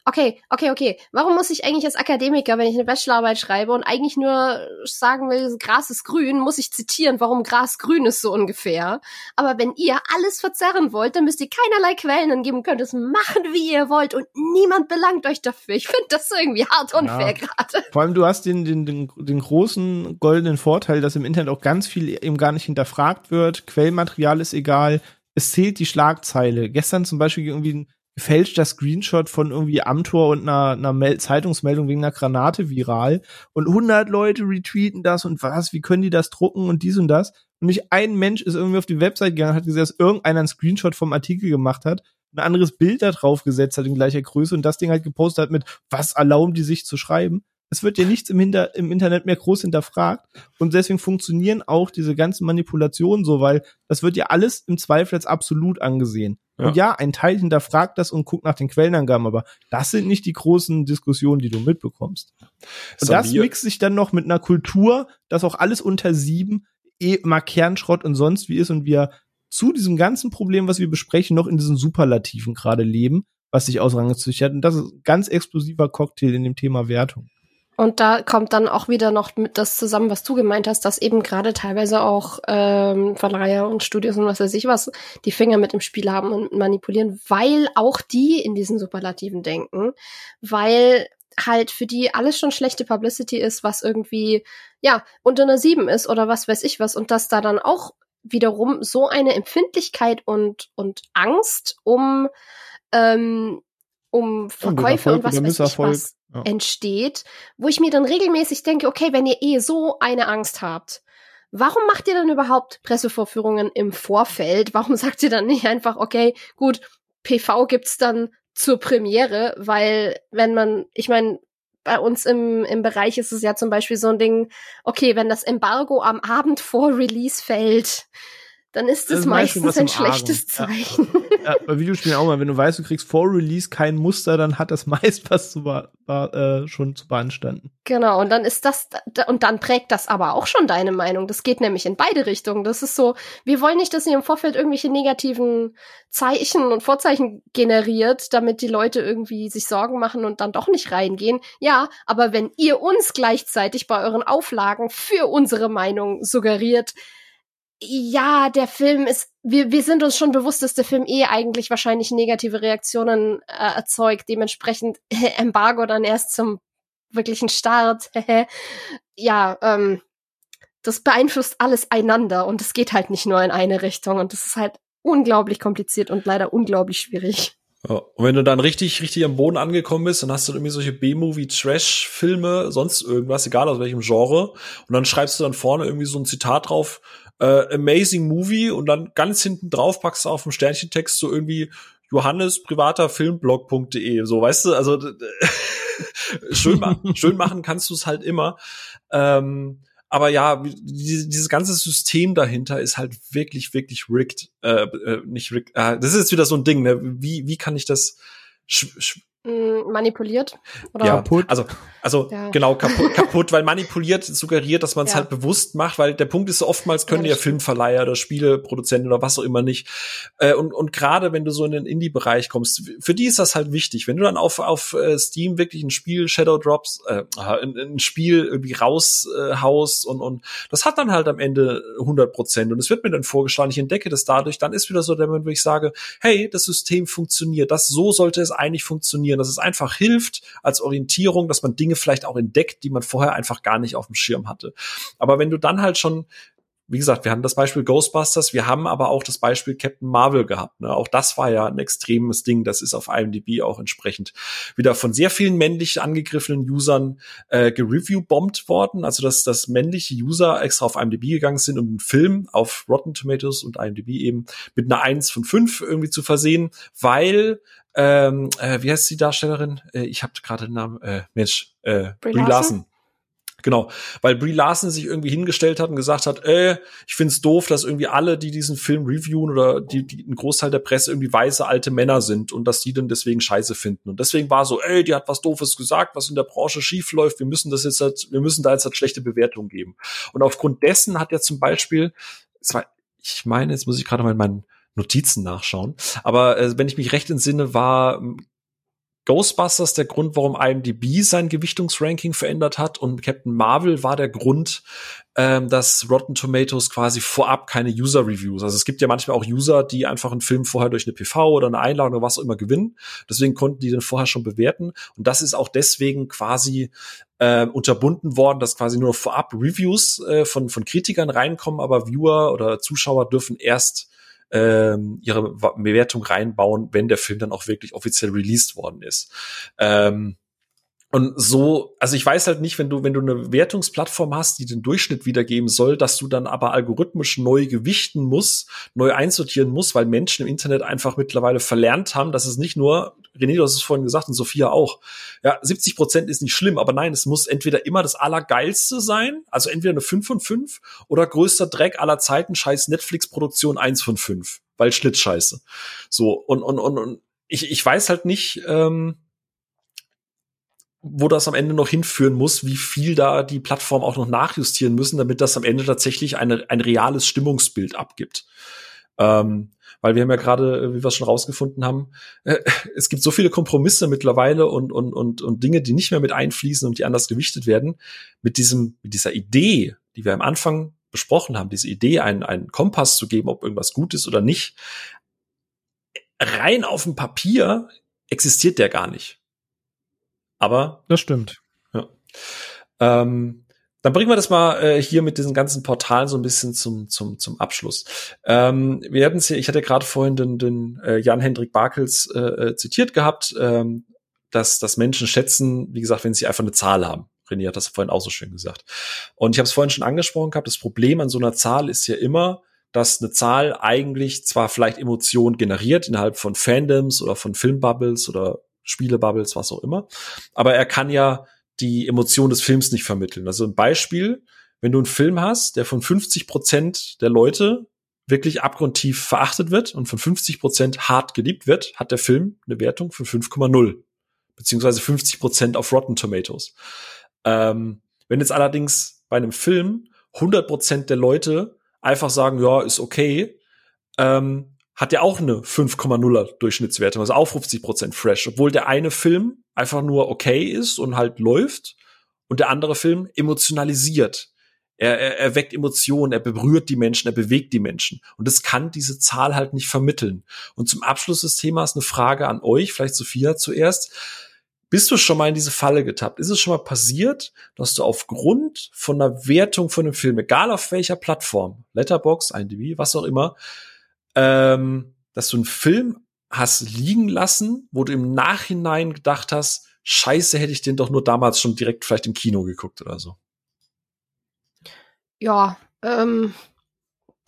okay, okay, okay, warum muss ich eigentlich als Akademiker, wenn ich eine Bachelorarbeit schreibe und eigentlich nur sagen will, Gras ist grün, muss ich zitieren, warum Gras grün ist so ungefähr. Aber wenn ihr alles verzerren wollt, dann müsst ihr keinerlei Quellen angeben, könnt es machen, wie ihr wollt und niemand belangt euch dafür. Ich finde das irgendwie hart unfair ja. gerade. Vor allem, du hast den, den, den, den großen goldenen Vorteil, dass im Internet auch ganz viel eben gar nicht hinterfragt wird. Quellmaterial ist egal. Es zählt die Schlagzeile. Gestern zum Beispiel irgendwie ein gefälschter Screenshot von irgendwie Amtor und einer, einer Mel Zeitungsmeldung wegen einer Granate viral und 100 Leute retweeten das und was, wie können die das drucken und dies und das und nicht ein Mensch ist irgendwie auf die Website gegangen, hat gesehen, dass irgendeiner einen Screenshot vom Artikel gemacht hat, ein anderes Bild da drauf gesetzt hat in gleicher Größe und das Ding halt gepostet hat mit, was erlauben die sich zu schreiben es wird ja nichts im, Hinter im Internet mehr groß hinterfragt und deswegen funktionieren auch diese ganzen Manipulationen so, weil das wird ja alles im Zweifel als absolut angesehen. Ja. Und ja, ein Teil hinterfragt das und guckt nach den Quellenangaben, aber das sind nicht die großen Diskussionen, die du mitbekommst. Und das mixt sich dann noch mit einer Kultur, dass auch alles unter sieben eh immer Kernschrott und sonst wie ist und wir zu diesem ganzen Problem, was wir besprechen, noch in diesen Superlativen gerade leben, was sich ausrangezüchtet hat. Und das ist ein ganz explosiver Cocktail in dem Thema Wertung. Und da kommt dann auch wieder noch mit das zusammen, was du gemeint hast, dass eben gerade teilweise auch ähm, Verleiher und Studios und was weiß ich was die Finger mit im Spiel haben und manipulieren, weil auch die in diesen Superlativen denken, weil halt für die alles schon schlechte Publicity ist, was irgendwie, ja, unter einer sieben ist oder was weiß ich was. Und dass da dann auch wiederum so eine Empfindlichkeit und, und Angst um, ähm, um Verkäufe und, und was weiß ich was ja. entsteht, wo ich mir dann regelmäßig denke, okay, wenn ihr eh so eine Angst habt, warum macht ihr dann überhaupt Pressevorführungen im Vorfeld? Warum sagt ihr dann nicht einfach, okay, gut, PV gibt's dann zur Premiere, weil wenn man, ich meine, bei uns im, im Bereich ist es ja zum Beispiel so ein Ding, okay, wenn das Embargo am Abend vor Release fällt, dann ist es meistens ein schlechtes Zeichen. Ja. ja, bei Videospielen auch mal, wenn du weißt, du kriegst vor Release kein Muster, dann hat das meist was zu äh, schon zu beanstanden. Genau, und dann ist das, und dann prägt das aber auch schon deine Meinung. Das geht nämlich in beide Richtungen. Das ist so, wir wollen nicht, dass ihr im Vorfeld irgendwelche negativen Zeichen und Vorzeichen generiert, damit die Leute irgendwie sich Sorgen machen und dann doch nicht reingehen. Ja, aber wenn ihr uns gleichzeitig bei euren Auflagen für unsere Meinung suggeriert, ja, der Film ist, wir, wir sind uns schon bewusst, dass der Film eh eigentlich wahrscheinlich negative Reaktionen äh, erzeugt, dementsprechend äh, Embargo dann erst zum wirklichen Start. ja, ähm, das beeinflusst alles einander und es geht halt nicht nur in eine Richtung und das ist halt unglaublich kompliziert und leider unglaublich schwierig. Und wenn du dann richtig, richtig am Boden angekommen bist, dann hast du irgendwie solche B-Movie-Trash-Filme, sonst irgendwas, egal aus welchem Genre, und dann schreibst du dann vorne irgendwie so ein Zitat drauf, äh, Amazing Movie und dann ganz hinten drauf packst du auf dem Sternchentext so irgendwie, Johannes privater Filmblog.de, so weißt du, also schön machen, schön machen kannst du es halt immer. Ähm, aber ja, die, dieses ganze System dahinter ist halt wirklich, wirklich rigged. Äh, äh, nicht rigged. Äh, das ist jetzt wieder so ein Ding, ne? Wie, wie kann ich das Mm, manipuliert oder ja, kaputt. Also also ja. genau kaputt, kaputt, weil manipuliert suggeriert, dass man es ja. halt bewusst macht, weil der Punkt ist oftmals können ja, ja Filmverleiher oder Spieleproduzenten oder was auch immer nicht. Äh, und und gerade wenn du so in den Indie-Bereich kommst, für die ist das halt wichtig. Wenn du dann auf auf äh, Steam wirklich ein Spiel Shadow Drops, äh, ein, ein Spiel irgendwie raushaust äh, und und das hat dann halt am Ende 100 Prozent und es wird mir dann vorgeschlagen, ich entdecke das dadurch, dann ist wieder so der Moment, wo ich sage, hey, das System funktioniert, das so sollte es eigentlich funktionieren, dass es einfach hilft als Orientierung, dass man Dinge vielleicht auch entdeckt, die man vorher einfach gar nicht auf dem Schirm hatte. Aber wenn du dann halt schon wie gesagt, wir haben das Beispiel Ghostbusters, wir haben aber auch das Beispiel Captain Marvel gehabt. Ne? Auch das war ja ein extremes Ding. Das ist auf IMDb auch entsprechend wieder von sehr vielen männlich angegriffenen Usern äh, gereview-bombt worden. Also dass, dass männliche User extra auf IMDb gegangen sind, um einen Film auf Rotten Tomatoes und IMDb eben mit einer 1 von 5 irgendwie zu versehen, weil ähm, äh, wie heißt die Darstellerin? Äh, ich habe gerade den Namen, äh, Mensch, äh, Brie, Brie Larson. Larson. Genau, weil Brie Larson sich irgendwie hingestellt hat und gesagt hat, äh, ich find's doof, dass irgendwie alle, die diesen Film reviewen oder die, die ein Großteil der Presse irgendwie weiße alte Männer sind und dass die dann deswegen scheiße finden. Und deswegen war so, ey, die hat was doofes gesagt, was in der Branche schief läuft, wir müssen das jetzt halt, wir müssen da jetzt halt schlechte Bewertungen geben. Und aufgrund dessen hat ja zum Beispiel, ich meine, jetzt muss ich gerade mal in meinen Notizen nachschauen. Aber äh, wenn ich mich recht entsinne, war ähm, Ghostbusters der Grund, warum IMDb sein Gewichtungsranking verändert hat und Captain Marvel war der Grund, ähm, dass Rotten Tomatoes quasi vorab keine User-Reviews. Also es gibt ja manchmal auch User, die einfach einen Film vorher durch eine PV oder eine Einladung oder was auch immer gewinnen. Deswegen konnten die den vorher schon bewerten. Und das ist auch deswegen quasi äh, unterbunden worden, dass quasi nur vorab Reviews äh, von, von Kritikern reinkommen, aber Viewer oder Zuschauer dürfen erst ähm, ihre Bewertung reinbauen, wenn der Film dann auch wirklich offiziell released worden ist. Ähm, und so, also ich weiß halt nicht, wenn du, wenn du eine Wertungsplattform hast, die den Durchschnitt wiedergeben soll, dass du dann aber algorithmisch neu gewichten musst, neu einsortieren musst, weil Menschen im Internet einfach mittlerweile verlernt haben, dass es nicht nur, René, du hast es vorhin gesagt und Sophia auch, ja, 70 Prozent ist nicht schlimm, aber nein, es muss entweder immer das Allergeilste sein, also entweder eine 5 von 5 oder größter Dreck aller Zeiten, scheiß Netflix-Produktion 1 von 5, weil Schlittscheiße. So, und, und, und, und ich, ich weiß halt nicht, ähm, wo das am Ende noch hinführen muss, wie viel da die Plattform auch noch nachjustieren müssen, damit das am Ende tatsächlich eine, ein reales Stimmungsbild abgibt. Ähm, weil wir haben ja gerade, äh, wie wir es schon rausgefunden haben, äh, es gibt so viele Kompromisse mittlerweile und, und, und, und Dinge, die nicht mehr mit einfließen und die anders gewichtet werden. Mit diesem, mit dieser Idee, die wir am Anfang besprochen haben, diese Idee, einen, einen Kompass zu geben, ob irgendwas gut ist oder nicht, rein auf dem Papier existiert der gar nicht. Aber das stimmt. Ja. Ähm, dann bringen wir das mal äh, hier mit diesen ganzen Portalen so ein bisschen zum zum zum Abschluss. Ähm, wir hatten hier, ich hatte gerade vorhin den, den äh, Jan-Hendrik Barkels äh, äh, zitiert gehabt, ähm, dass dass Menschen schätzen, wie gesagt, wenn sie einfach eine Zahl haben. René hat das vorhin auch so schön gesagt. Und ich habe es vorhin schon angesprochen gehabt. Das Problem an so einer Zahl ist ja immer, dass eine Zahl eigentlich zwar vielleicht Emotionen generiert innerhalb von Fandoms oder von Filmbubbles oder Spielebubbles, was auch immer. Aber er kann ja die Emotion des Films nicht vermitteln. Also ein Beispiel, wenn du einen Film hast, der von 50 Prozent der Leute wirklich abgrundtief verachtet wird und von 50 Prozent hart geliebt wird, hat der Film eine Wertung von 5,0 beziehungsweise 50 Prozent auf Rotten Tomatoes. Ähm, wenn jetzt allerdings bei einem Film 100 Prozent der Leute einfach sagen, ja, ist okay, ähm, hat ja auch eine 5,0er Durchschnittswertung, also auch 50 Prozent fresh, obwohl der eine Film einfach nur okay ist und halt läuft und der andere Film emotionalisiert. Er, er, er weckt Emotionen, er berührt die Menschen, er bewegt die Menschen. Und das kann diese Zahl halt nicht vermitteln. Und zum Abschluss des Themas eine Frage an euch, vielleicht Sophia zuerst. Bist du schon mal in diese Falle getappt? Ist es schon mal passiert, dass du aufgrund von einer Wertung von einem Film, egal auf welcher Plattform, Letterbox, IMDb, was auch immer, ähm, dass du einen Film hast liegen lassen, wo du im Nachhinein gedacht hast, scheiße, hätte ich den doch nur damals schon direkt vielleicht im Kino geguckt oder so. Ja, ähm,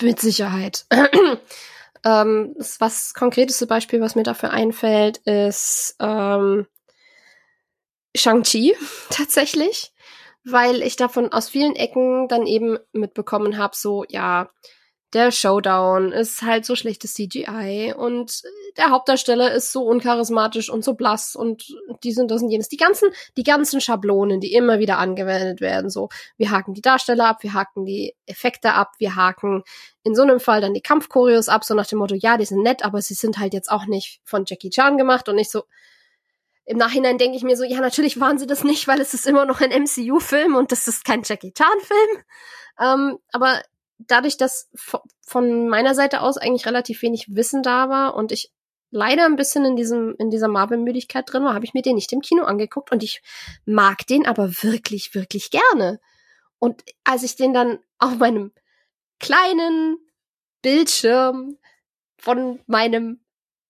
mit Sicherheit. Ähm, das was konkreteste Beispiel, was mir dafür einfällt, ist ähm, Shang-Chi tatsächlich, weil ich davon aus vielen Ecken dann eben mitbekommen habe, so ja, der Showdown ist halt so schlechtes CGI und der Hauptdarsteller ist so uncharismatisch und so blass und die sind das und jenes. Die ganzen, die ganzen Schablonen, die immer wieder angewendet werden, so, wir haken die Darsteller ab, wir haken die Effekte ab, wir haken in so einem Fall dann die Kampfchoreos ab, so nach dem Motto, ja, die sind nett, aber sie sind halt jetzt auch nicht von Jackie Chan gemacht und nicht so, im Nachhinein denke ich mir so, ja, natürlich waren sie das nicht, weil es ist immer noch ein MCU-Film und das ist kein Jackie Chan-Film. Ähm, aber dadurch, dass von meiner Seite aus eigentlich relativ wenig Wissen da war und ich leider ein bisschen in diesem in dieser Marvel-Müdigkeit drin war, habe ich mir den nicht im Kino angeguckt und ich mag den aber wirklich wirklich gerne. Und als ich den dann auf meinem kleinen Bildschirm von meinem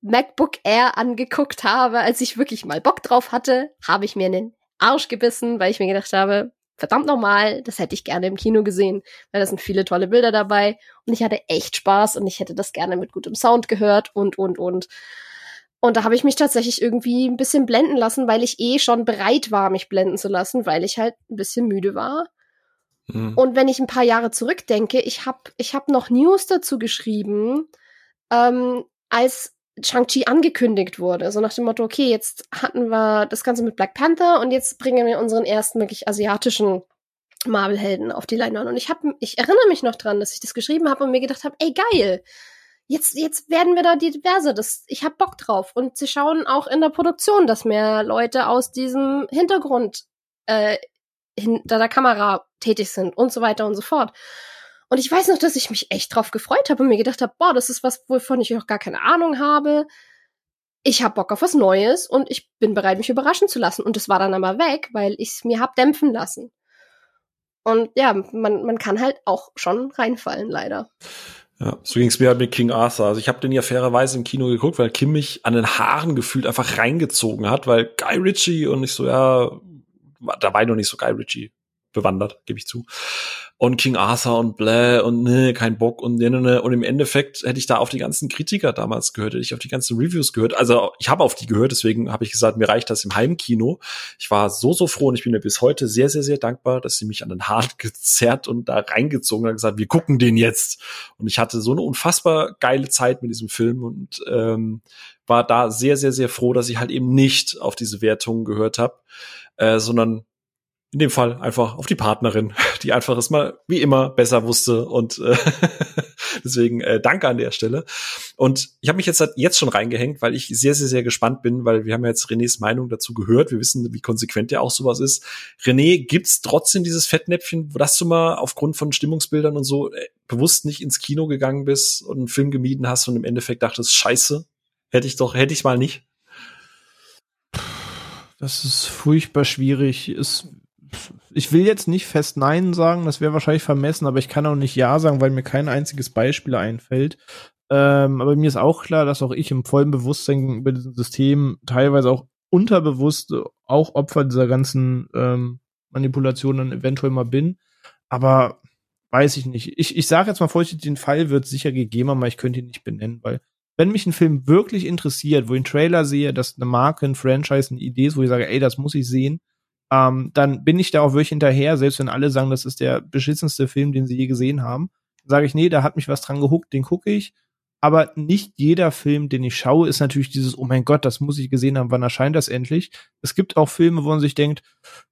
MacBook Air angeguckt habe, als ich wirklich mal Bock drauf hatte, habe ich mir in den Arsch gebissen, weil ich mir gedacht habe, verdammt nochmal, das hätte ich gerne im Kino gesehen, weil da sind viele tolle Bilder dabei und ich hatte echt Spaß und ich hätte das gerne mit gutem Sound gehört und, und, und. Und da habe ich mich tatsächlich irgendwie ein bisschen blenden lassen, weil ich eh schon bereit war, mich blenden zu lassen, weil ich halt ein bisschen müde war. Mhm. Und wenn ich ein paar Jahre zurückdenke, ich habe ich hab noch News dazu geschrieben, ähm, als Shang-Chi angekündigt wurde. So nach dem Motto, okay, jetzt hatten wir das Ganze mit Black Panther und jetzt bringen wir unseren ersten wirklich asiatischen Marvel-Helden auf die Leinwand. Und ich hab, ich erinnere mich noch dran, dass ich das geschrieben habe und mir gedacht habe, ey geil, jetzt jetzt werden wir da diverse. Das, ich hab Bock drauf. Und sie schauen auch in der Produktion, dass mehr Leute aus diesem Hintergrund äh, hinter der Kamera tätig sind und so weiter und so fort. Und ich weiß noch, dass ich mich echt drauf gefreut habe und mir gedacht habe, boah, das ist was, wovon ich auch gar keine Ahnung habe. Ich habe Bock auf was Neues und ich bin bereit, mich überraschen zu lassen. Und das war dann aber weg, weil ich es mir hab dämpfen lassen. Und ja, man, man kann halt auch schon reinfallen, leider. Ja, so ging es mir halt mit King Arthur. Also ich habe den ja fairerweise im Kino geguckt, weil Kim mich an den Haaren gefühlt einfach reingezogen hat, weil Guy Ritchie und ich so, ja, da war ich noch nicht so Guy Ritchie bewandert, gebe ich zu und King Arthur und bläh und ne, kein Bock und ne, ne, ne. Und im Endeffekt hätte ich da auf die ganzen Kritiker damals gehört, hätte ich auf die ganzen Reviews gehört. Also ich habe auf die gehört, deswegen habe ich gesagt, mir reicht das im Heimkino. Ich war so, so froh und ich bin mir bis heute sehr, sehr, sehr dankbar, dass sie mich an den Haaren gezerrt und da reingezogen und gesagt, wir gucken den jetzt. Und ich hatte so eine unfassbar geile Zeit mit diesem Film und ähm, war da sehr, sehr, sehr froh, dass ich halt eben nicht auf diese Wertungen gehört habe, äh, sondern in dem Fall einfach auf die Partnerin, die einfach es mal wie immer besser wusste und äh, deswegen äh, danke an der Stelle. Und ich habe mich jetzt jetzt schon reingehängt, weil ich sehr sehr sehr gespannt bin, weil wir haben ja jetzt Renés Meinung dazu gehört. Wir wissen, wie konsequent der auch sowas ist. René, gibt's trotzdem dieses Fettnäpfchen, dass du mal aufgrund von Stimmungsbildern und so äh, bewusst nicht ins Kino gegangen bist und einen Film gemieden hast und im Endeffekt dachtest, Scheiße, hätte ich doch, hätte ich mal nicht. Das ist furchtbar schwierig. Es ich will jetzt nicht fest Nein sagen, das wäre wahrscheinlich vermessen, aber ich kann auch nicht Ja sagen, weil mir kein einziges Beispiel einfällt. Ähm, aber mir ist auch klar, dass auch ich im vollen Bewusstsein über diesem System teilweise auch unterbewusst auch Opfer dieser ganzen ähm, Manipulationen eventuell mal bin. Aber weiß ich nicht. Ich, ich sage jetzt mal vorsichtig, den Fall wird sicher gegeben, aber ich könnte ihn nicht benennen, weil wenn mich ein Film wirklich interessiert, wo ich einen Trailer sehe, dass eine Marke, ein Franchise, eine Idee ist, wo ich sage, ey, das muss ich sehen, ähm, dann bin ich da auch wirklich hinterher, selbst wenn alle sagen, das ist der beschissenste Film, den sie je gesehen haben. Sage ich, nee, da hat mich was dran gehuckt, den gucke ich. Aber nicht jeder Film, den ich schaue, ist natürlich dieses, oh mein Gott, das muss ich gesehen haben, wann erscheint das endlich? Es gibt auch Filme, wo man sich denkt,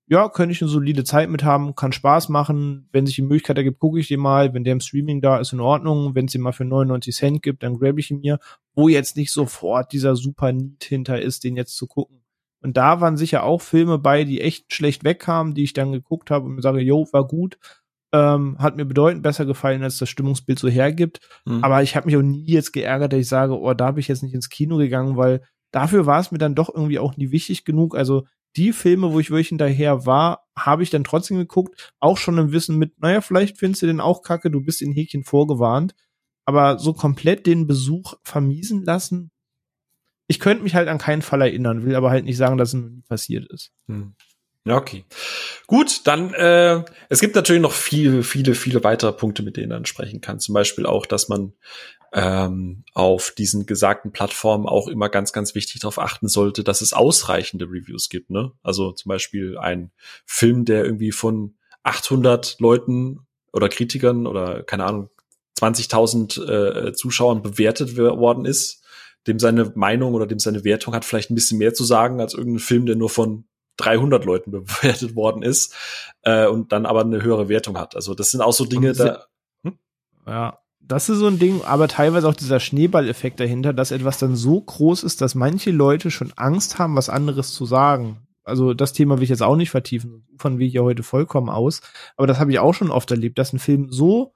ja, könnte ich eine solide Zeit mit haben, kann Spaß machen. Wenn sich die Möglichkeit ergibt, gucke ich den mal. Wenn der im Streaming da ist, in Ordnung. Wenn es ihn mal für 99 Cent gibt, dann grab ich ihn mir. Wo jetzt nicht sofort dieser super Need hinter ist, den jetzt zu gucken. Und da waren sicher auch Filme bei, die echt schlecht wegkamen, die ich dann geguckt habe und mir sage, yo, war gut. Ähm, hat mir bedeutend besser gefallen, als das Stimmungsbild so hergibt. Mhm. Aber ich habe mich auch nie jetzt geärgert, dass ich sage, oh, da habe ich jetzt nicht ins Kino gegangen, weil dafür war es mir dann doch irgendwie auch nie wichtig genug. Also die Filme, wo ich wirklich hinterher war, habe ich dann trotzdem geguckt, auch schon im Wissen mit, naja, vielleicht findest du den auch kacke, du bist in Häkchen vorgewarnt. Aber so komplett den Besuch vermiesen lassen, ich könnte mich halt an keinen Fall erinnern, will aber halt nicht sagen, dass es nie passiert ist. Hm. Okay. Gut, dann äh, es gibt natürlich noch viele, viele, viele weitere Punkte, mit denen man sprechen kann. Zum Beispiel auch, dass man ähm, auf diesen gesagten Plattformen auch immer ganz, ganz wichtig darauf achten sollte, dass es ausreichende Reviews gibt. Ne? Also zum Beispiel ein Film, der irgendwie von 800 Leuten oder Kritikern oder keine Ahnung 20.000 äh, Zuschauern bewertet worden ist, dem seine Meinung oder dem seine Wertung hat vielleicht ein bisschen mehr zu sagen als irgendein Film, der nur von 300 Leuten bewertet worden ist äh, und dann aber eine höhere Wertung hat. Also das sind auch so Dinge, da. Hm? Ja, das ist so ein Ding, aber teilweise auch dieser Schneeballeffekt dahinter, dass etwas dann so groß ist, dass manche Leute schon Angst haben, was anderes zu sagen. Also das Thema will ich jetzt auch nicht vertiefen, von wie ich ja heute vollkommen aus. Aber das habe ich auch schon oft erlebt, dass ein Film so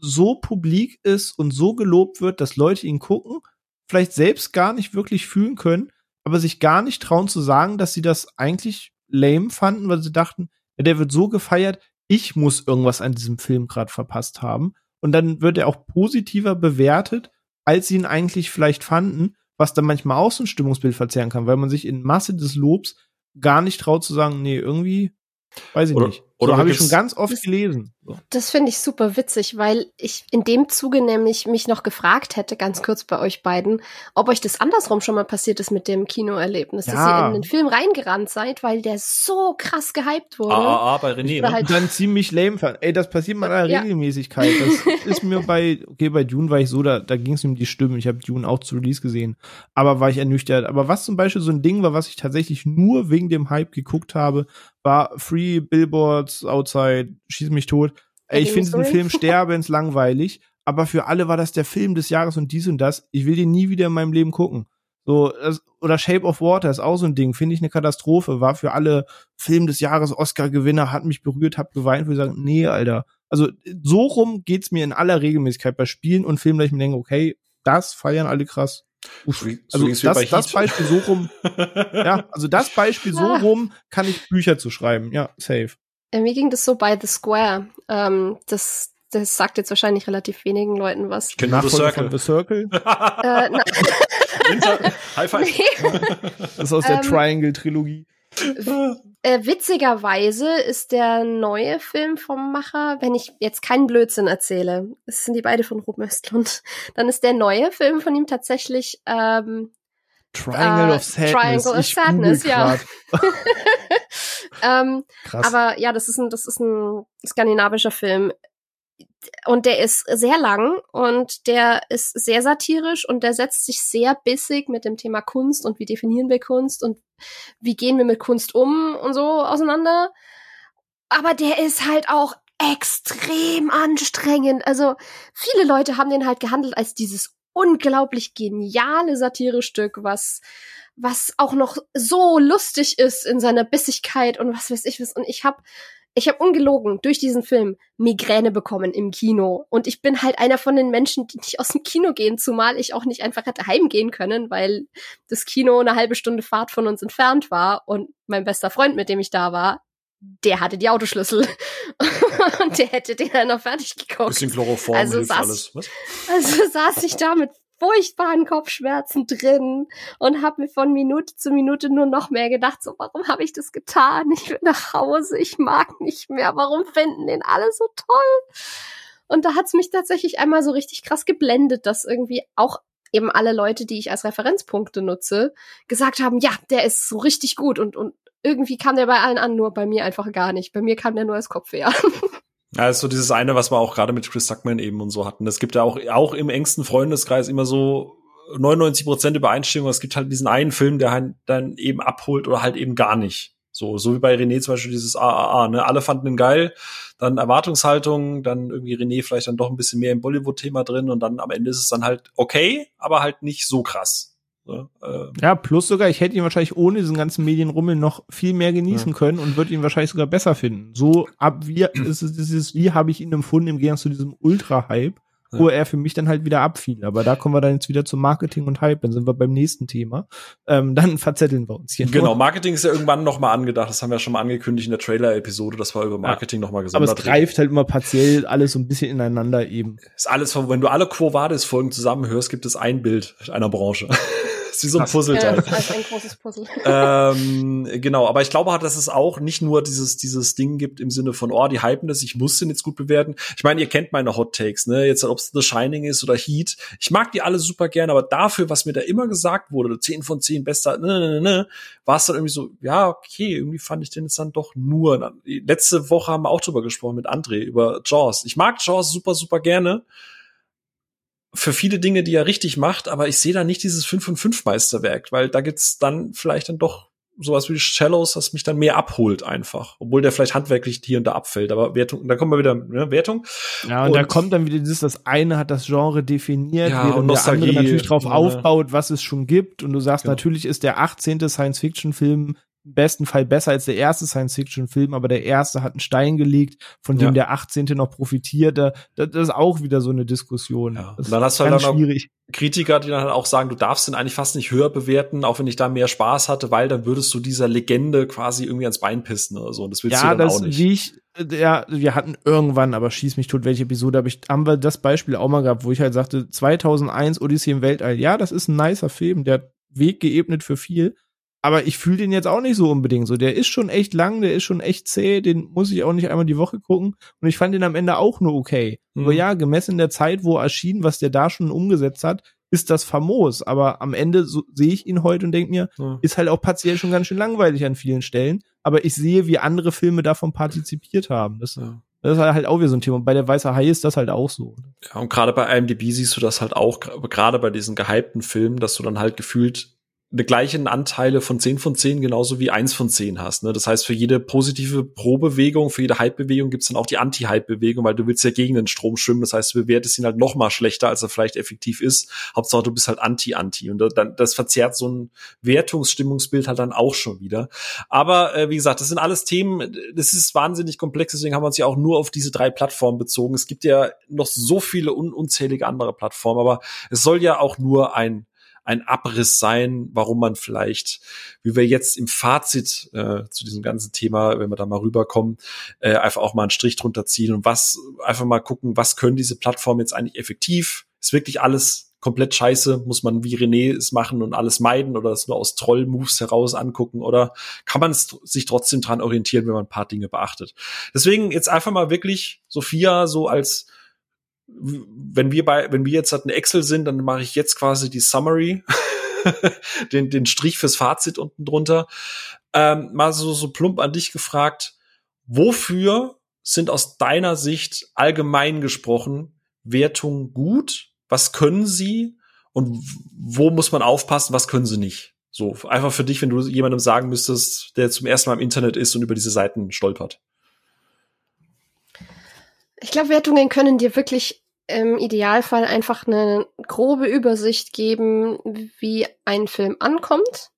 so publik ist und so gelobt wird, dass Leute ihn gucken, vielleicht selbst gar nicht wirklich fühlen können, aber sich gar nicht trauen zu sagen, dass sie das eigentlich lame fanden, weil sie dachten, ja, der wird so gefeiert, ich muss irgendwas an diesem Film gerade verpasst haben. Und dann wird er auch positiver bewertet, als sie ihn eigentlich vielleicht fanden, was dann manchmal auch so ein Stimmungsbild verzerren kann, weil man sich in Masse des Lobs gar nicht traut zu sagen, nee, irgendwie Weiß ich oder, nicht. Oder so habe ich schon ganz oft gelesen. So. Das finde ich super witzig, weil ich in dem Zuge nämlich mich noch gefragt hätte, ganz kurz bei euch beiden, ob euch das andersrum schon mal passiert ist mit dem Kinoerlebnis, ja. dass ihr in den Film reingerannt seid, weil der so krass gehypt wurde. Ah, ah, ah bei René. Ne? Halt dann ziemlich lame fand. Ey, das passiert mit einer ja. Regelmäßigkeit. Das ist mir bei, okay, bei Dune war ich so, da, da ging es um die Stimmen. Ich habe Dune auch zu Release gesehen, aber war ich ernüchtert. Aber was zum Beispiel so ein Ding war, was ich tatsächlich nur wegen dem Hype geguckt habe, war Free Billboards Outside, schieß mich tot. Ey, ich finde diesen Film sterbenslangweilig, aber für alle war das der Film des Jahres und dies und das. Ich will den nie wieder in meinem Leben gucken. So, das, oder Shape of Water ist auch so ein Ding, finde ich eine Katastrophe, war für alle Film des Jahres Oscar-Gewinner, hat mich berührt, hab geweint, wo ich sagen, nee, Alter. Also so rum geht's mir in aller Regelmäßigkeit bei Spielen und Filmen, dass ich mir denke, okay, das feiern alle krass. Uff, also das, das Beispiel so rum, ja, also das Beispiel so ah. rum kann ich Bücher zu schreiben, ja, safe. Äh, mir ging das so bei The Square. Ähm, das, das sagt jetzt wahrscheinlich relativ wenigen Leuten was. Ich kenne The Circle. The Circle. äh, High five. Nee. Das ist aus der ähm, Triangle-Trilogie. Äh, witzigerweise ist der neue Film vom Macher, wenn ich jetzt keinen Blödsinn erzähle, es sind die beide von Ruben Östlund, dann ist der neue Film von ihm tatsächlich ähm, Triangle äh, of Sadness. Triangle of Sadness, ja. ähm, Krass. Aber ja, das ist ein, das ist ein skandinavischer Film und der ist sehr lang und der ist sehr satirisch und der setzt sich sehr bissig mit dem Thema Kunst und wie definieren wir Kunst und wie gehen wir mit Kunst um und so auseinander. Aber der ist halt auch extrem anstrengend. Also viele Leute haben den halt gehandelt als dieses unglaublich geniale Satirestück, was was auch noch so lustig ist in seiner Bissigkeit und was weiß ich was. Und ich habe ich habe ungelogen durch diesen Film Migräne bekommen im Kino. Und ich bin halt einer von den Menschen, die nicht aus dem Kino gehen, zumal ich auch nicht einfach hätte heimgehen können, weil das Kino eine halbe Stunde Fahrt von uns entfernt war und mein bester Freund, mit dem ich da war, der hatte die Autoschlüssel und der hätte den dann noch fertig geguckt. Bisschen Chloroform also hilft saß, alles. Was? Also saß ich da mit furchtbaren Kopfschmerzen drin und habe mir von Minute zu Minute nur noch mehr gedacht, so warum habe ich das getan? Ich will nach Hause, ich mag nicht mehr, warum finden den alle so toll? Und da hat's mich tatsächlich einmal so richtig krass geblendet, dass irgendwie auch eben alle Leute, die ich als Referenzpunkte nutze, gesagt haben, ja, der ist so richtig gut und, und irgendwie kam der bei allen an, nur bei mir einfach gar nicht. Bei mir kam der nur als Kopfweh an. Ja, ist so dieses eine, was wir auch gerade mit Chris Tuckman eben und so hatten. Es gibt ja auch, auch im engsten Freundeskreis immer so 99 Prozent Übereinstimmung. Es gibt halt diesen einen Film, der halt dann eben abholt oder halt eben gar nicht. So, so wie bei René zum Beispiel dieses AAA, ne? Alle fanden ihn geil, dann Erwartungshaltung, dann irgendwie René vielleicht dann doch ein bisschen mehr im Bollywood-Thema drin und dann am Ende ist es dann halt okay, aber halt nicht so krass. Ne? Ähm, ja, plus sogar, ich hätte ihn wahrscheinlich ohne diesen ganzen Medienrummel noch viel mehr genießen ja. können und würde ihn wahrscheinlich sogar besser finden. So ab wie ist es dieses, wie habe ich ihn empfunden im Gegensatz zu diesem Ultra-Hype, ja. wo er für mich dann halt wieder abfiel. Aber da kommen wir dann jetzt wieder zum Marketing und Hype, dann sind wir beim nächsten Thema. Ähm, dann verzetteln wir uns hier. Genau, nur. Marketing ist ja irgendwann noch mal angedacht. Das haben wir ja schon mal angekündigt in der Trailer-Episode, dass wir über Marketing ja. noch mal gesondert Aber es greift halt immer partiell alles so ein bisschen ineinander eben. Ist alles, wenn du alle Quo Vadis Folgen zusammenhörst, gibt es ein Bild einer Branche. ist wie so ein Puzzleteil. Ja, also ein großes Puzzle. ähm, genau, aber ich glaube halt, dass es auch nicht nur dieses, dieses Ding gibt im Sinne von, oh, die hypen das, ich muss den jetzt gut bewerten. Ich meine, ihr kennt meine Hot Takes, ne? Jetzt, ob es The Shining ist oder Heat. Ich mag die alle super gerne, aber dafür, was mir da immer gesagt wurde, 10 von 10 bester, ne, ne, ne, ne, war es dann irgendwie so, ja, okay, irgendwie fand ich den jetzt dann doch nur. Letzte Woche haben wir auch drüber gesprochen mit André, über Jaws. Ich mag Jaws super, super gerne für viele Dinge, die er richtig macht, aber ich sehe da nicht dieses 5 von 5 Meisterwerk, weil da gibt's dann vielleicht dann doch sowas wie Shallows, das mich dann mehr abholt einfach, obwohl der vielleicht handwerklich hier und da abfällt, aber Wertung, da kommen wir wieder, ne, Wertung. Ja, und, und, da kommt dann wieder dieses, das eine hat das Genre definiert, ja, während der andere natürlich drauf ja. aufbaut, was es schon gibt und du sagst, genau. natürlich ist der 18. Science-Fiction-Film im besten Fall besser als der erste Science-Fiction-Film, aber der erste hat einen Stein gelegt, von dem ja. der 18. noch profitiert. Das, das ist auch wieder so eine Diskussion. Ja. Und dann hast du halt auch schwierig. Kritiker, die dann halt auch sagen, du darfst den eigentlich fast nicht höher bewerten, auch wenn ich da mehr Spaß hatte, weil dann würdest du dieser Legende quasi irgendwie ans Bein pissen oder so. Und das willst ja, du dann das, auch nicht. Wie ich, ja, wir hatten irgendwann, aber schieß mich tot, welche Episode habe ich, haben wir das Beispiel auch mal gehabt, wo ich halt sagte, 2001 Odyssey im Weltall. Ja, das ist ein nicer Film, der hat Weg geebnet für viel aber ich fühle den jetzt auch nicht so unbedingt so. Der ist schon echt lang, der ist schon echt zäh, den muss ich auch nicht einmal die Woche gucken. Und ich fand den am Ende auch nur okay. Mhm. Aber ja, gemessen in der Zeit, wo er erschien, was der da schon umgesetzt hat, ist das famos. Aber am Ende so, sehe ich ihn heute und denke mir, mhm. ist halt auch partiell schon ganz schön langweilig an vielen Stellen. Aber ich sehe, wie andere Filme davon partizipiert haben. Das, ja. Das ist halt auch wieder so ein Thema. Und bei der Weiße Hai ist das halt auch so. Ja, und gerade bei IMDb siehst du das halt auch, gerade bei diesen gehypten Filmen, dass du dann halt gefühlt eine gleichen Anteile von 10 von 10 genauso wie 1 von 10 hast. Ne? Das heißt, für jede positive Pro-Bewegung, für jede Hype-Bewegung gibt's dann auch die Anti-Hype-Bewegung, weil du willst ja gegen den Strom schwimmen. Das heißt, du bewertest ihn halt noch mal schlechter, als er vielleicht effektiv ist. Hauptsache, du bist halt Anti-Anti. Und dann, das verzerrt so ein Wertungsstimmungsbild halt dann auch schon wieder. Aber äh, wie gesagt, das sind alles Themen, das ist wahnsinnig komplex, deswegen haben wir uns ja auch nur auf diese drei Plattformen bezogen. Es gibt ja noch so viele un unzählige andere Plattformen, aber es soll ja auch nur ein ein Abriss sein, warum man vielleicht, wie wir jetzt im Fazit äh, zu diesem ganzen Thema, wenn wir da mal rüberkommen, äh, einfach auch mal einen Strich drunter ziehen und was einfach mal gucken, was können diese Plattformen jetzt eigentlich effektiv? Ist wirklich alles komplett scheiße? Muss man wie René es machen und alles meiden oder es nur aus Troll-Moves heraus angucken? Oder kann man es sich trotzdem dran orientieren, wenn man ein paar Dinge beachtet? Deswegen jetzt einfach mal wirklich Sophia so als wenn wir bei, wenn wir jetzt halt eine Excel sind, dann mache ich jetzt quasi die Summary, den, den Strich fürs Fazit unten drunter. Ähm, mal so, so plump an dich gefragt, wofür sind aus deiner Sicht allgemein gesprochen Wertungen gut? Was können sie? Und wo muss man aufpassen? Was können sie nicht? So, einfach für dich, wenn du jemandem sagen müsstest, der zum ersten Mal im Internet ist und über diese Seiten stolpert. Ich glaube, Wertungen können dir wirklich im Idealfall einfach eine grobe Übersicht geben, wie ein Film ankommt.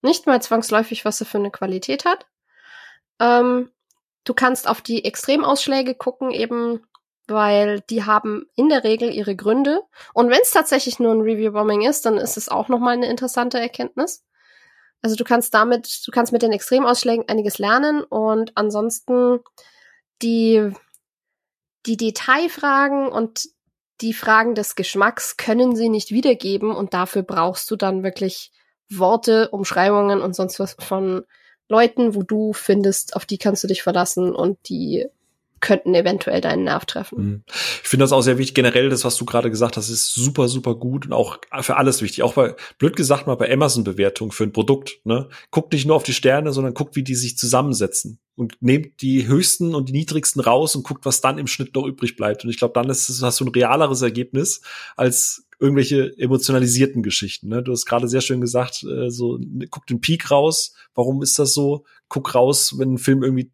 Nicht mal zwangsläufig, was er für eine Qualität hat. Ähm, du kannst auf die Extremausschläge gucken, eben weil die haben in der Regel ihre Gründe. Und wenn es tatsächlich nur ein Review-Bombing ist, dann ist es auch nochmal eine interessante Erkenntnis. Also du kannst damit, du kannst mit den Extremausschlägen einiges lernen und ansonsten die die Detailfragen und die Fragen des Geschmacks können sie nicht wiedergeben und dafür brauchst du dann wirklich Worte, Umschreibungen und sonst was von Leuten, wo du findest, auf die kannst du dich verlassen und die könnten eventuell deinen Nerv treffen. Mhm. Ich finde das auch sehr wichtig. Generell, das, was du gerade gesagt hast, ist super, super gut und auch für alles wichtig. Auch bei, blöd gesagt mal, bei Amazon-Bewertung für ein Produkt. Ne? Guckt nicht nur auf die Sterne, sondern guckt, wie die sich zusammensetzen und nehmt die höchsten und die niedrigsten raus und guckt, was dann im Schnitt noch übrig bleibt. Und ich glaube, dann ist, hast du ein realeres Ergebnis als irgendwelche emotionalisierten Geschichten. Ne? Du hast gerade sehr schön gesagt, äh, so guck den Peak raus. Warum ist das so? Guck raus, wenn ein Film irgendwie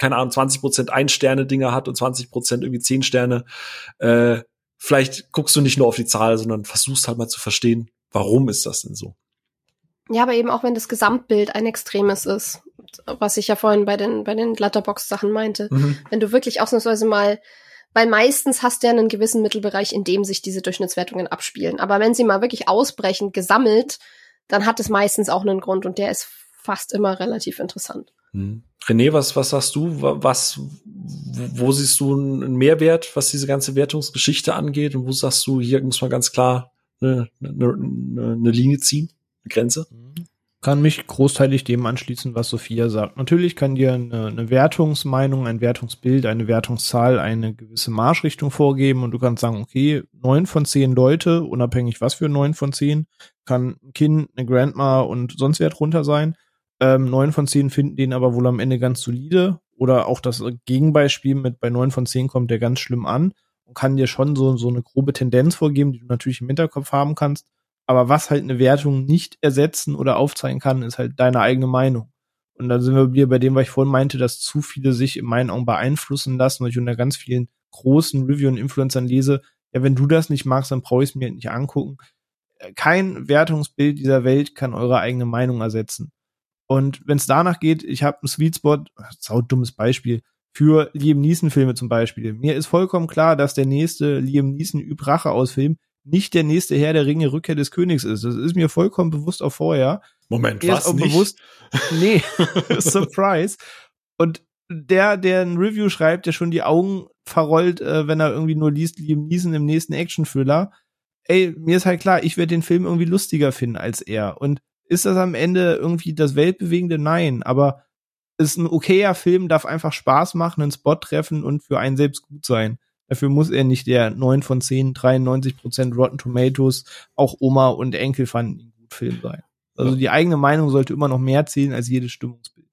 keine Ahnung, 20 Prozent Ein-Sterne-Dinger hat und 20 Prozent irgendwie 10 Sterne. Äh, vielleicht guckst du nicht nur auf die Zahl, sondern versuchst halt mal zu verstehen, warum ist das denn so? Ja, aber eben auch wenn das Gesamtbild ein extremes ist, was ich ja vorhin bei den, bei den Letterbox-Sachen meinte. Mhm. Wenn du wirklich ausnahmsweise mal, weil meistens hast du ja einen gewissen Mittelbereich, in dem sich diese Durchschnittswertungen abspielen. Aber wenn sie mal wirklich ausbrechen, gesammelt, dann hat es meistens auch einen Grund und der ist fast immer relativ interessant. Hm. René, was, was sagst du? Was, wo siehst du einen Mehrwert, was diese ganze Wertungsgeschichte angeht? Und wo sagst du, hier muss man ganz klar eine, eine, eine Linie ziehen? Grenze? Kann mich großteilig dem anschließen, was Sophia sagt. Natürlich kann dir eine, eine Wertungsmeinung, ein Wertungsbild, eine Wertungszahl eine gewisse Marschrichtung vorgeben und du kannst sagen, okay, neun von zehn Leute, unabhängig was für neun von zehn, kann ein Kind, eine Grandma und sonst wer drunter sein. Ähm, neun von zehn finden den aber wohl am Ende ganz solide. Oder auch das Gegenbeispiel mit bei neun von zehn kommt der ganz schlimm an und kann dir schon so, so eine grobe Tendenz vorgeben, die du natürlich im Hinterkopf haben kannst. Aber was halt eine Wertung nicht ersetzen oder aufzeigen kann, ist halt deine eigene Meinung. Und da sind wir wieder bei dem, was ich vorhin meinte, dass zu viele sich in meinen Augen beeinflussen lassen, weil ich unter ganz vielen großen Review- und Influencern lese, ja, wenn du das nicht magst, dann brauche ich es mir nicht angucken. Kein Wertungsbild dieser Welt kann eure eigene Meinung ersetzen. Und wenn es danach geht, ich habe einen Sweet Spot, sau dummes Beispiel, für Liam Neeson Filme zum Beispiel. Mir ist vollkommen klar, dass der nächste Liam Neeson Üb Rache aus Film nicht der nächste Herr der Ringe Rückkehr des Königs ist. Das ist mir vollkommen bewusst auch vorher. Moment, Mir was ist auch nicht? bewusst. Nee, Surprise. Und der, der ein Review schreibt, der schon die Augen verrollt, äh, wenn er irgendwie nur liest, Liam Neeson im nächsten Action-Thriller. Ey, mir ist halt klar, ich werde den Film irgendwie lustiger finden als er. Und ist das am Ende irgendwie das Weltbewegende? Nein, aber ist ein okayer Film, darf einfach Spaß machen, einen Spot treffen und für einen selbst gut sein. Dafür muss er nicht der 9 von 10, 93 Prozent Rotten Tomatoes, auch Oma und Enkel fanden ihn gut Film sein. Also die eigene Meinung sollte immer noch mehr zählen als jedes Stimmungsbild.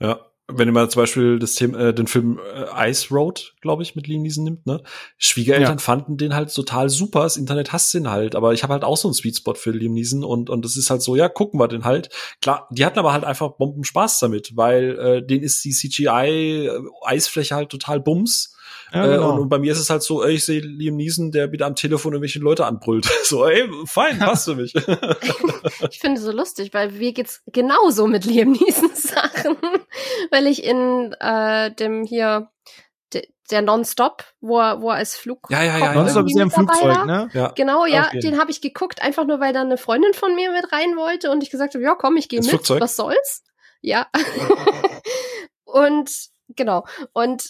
Ja. Wenn ihr mal zum Beispiel das Thema, äh, den Film äh, Ice Road, glaube ich, mit Liam Neeson nimmt, ne? Schwiegereltern Ja. fanden den halt total super. Das Internet hasst den halt. Aber ich habe halt auch so einen Sweet Spot für Liam Neeson und und das ist halt so, ja, gucken wir den halt. Klar, die hatten aber halt einfach Bomben Spaß damit, weil äh, denen ist die CGI äh, Eisfläche halt total bums. Ja, Äh, genau. und, und bei mir ist es halt so, ey, ich sehe Liam Neeson, der wieder am Telefon irgendwelche Leute anbrüllt. So, ey, fein, passt für mich. Ich finde so lustig, weil mir geht's genauso mit Liam Neeson Sachen, weil ich in äh, dem hier de, der Nonstop, wo er, wo er als Flug Ja, ja, ja, ja. Nonstop ist ja im Flugzeug, war. ne? ja. Genau, ja, Okay. den habe ich geguckt, einfach nur, weil da eine Freundin von mir mit rein wollte und ich gesagt habe, ja, komm, ich gehe mit, Flugzeug? was soll's? Ja. und genau, und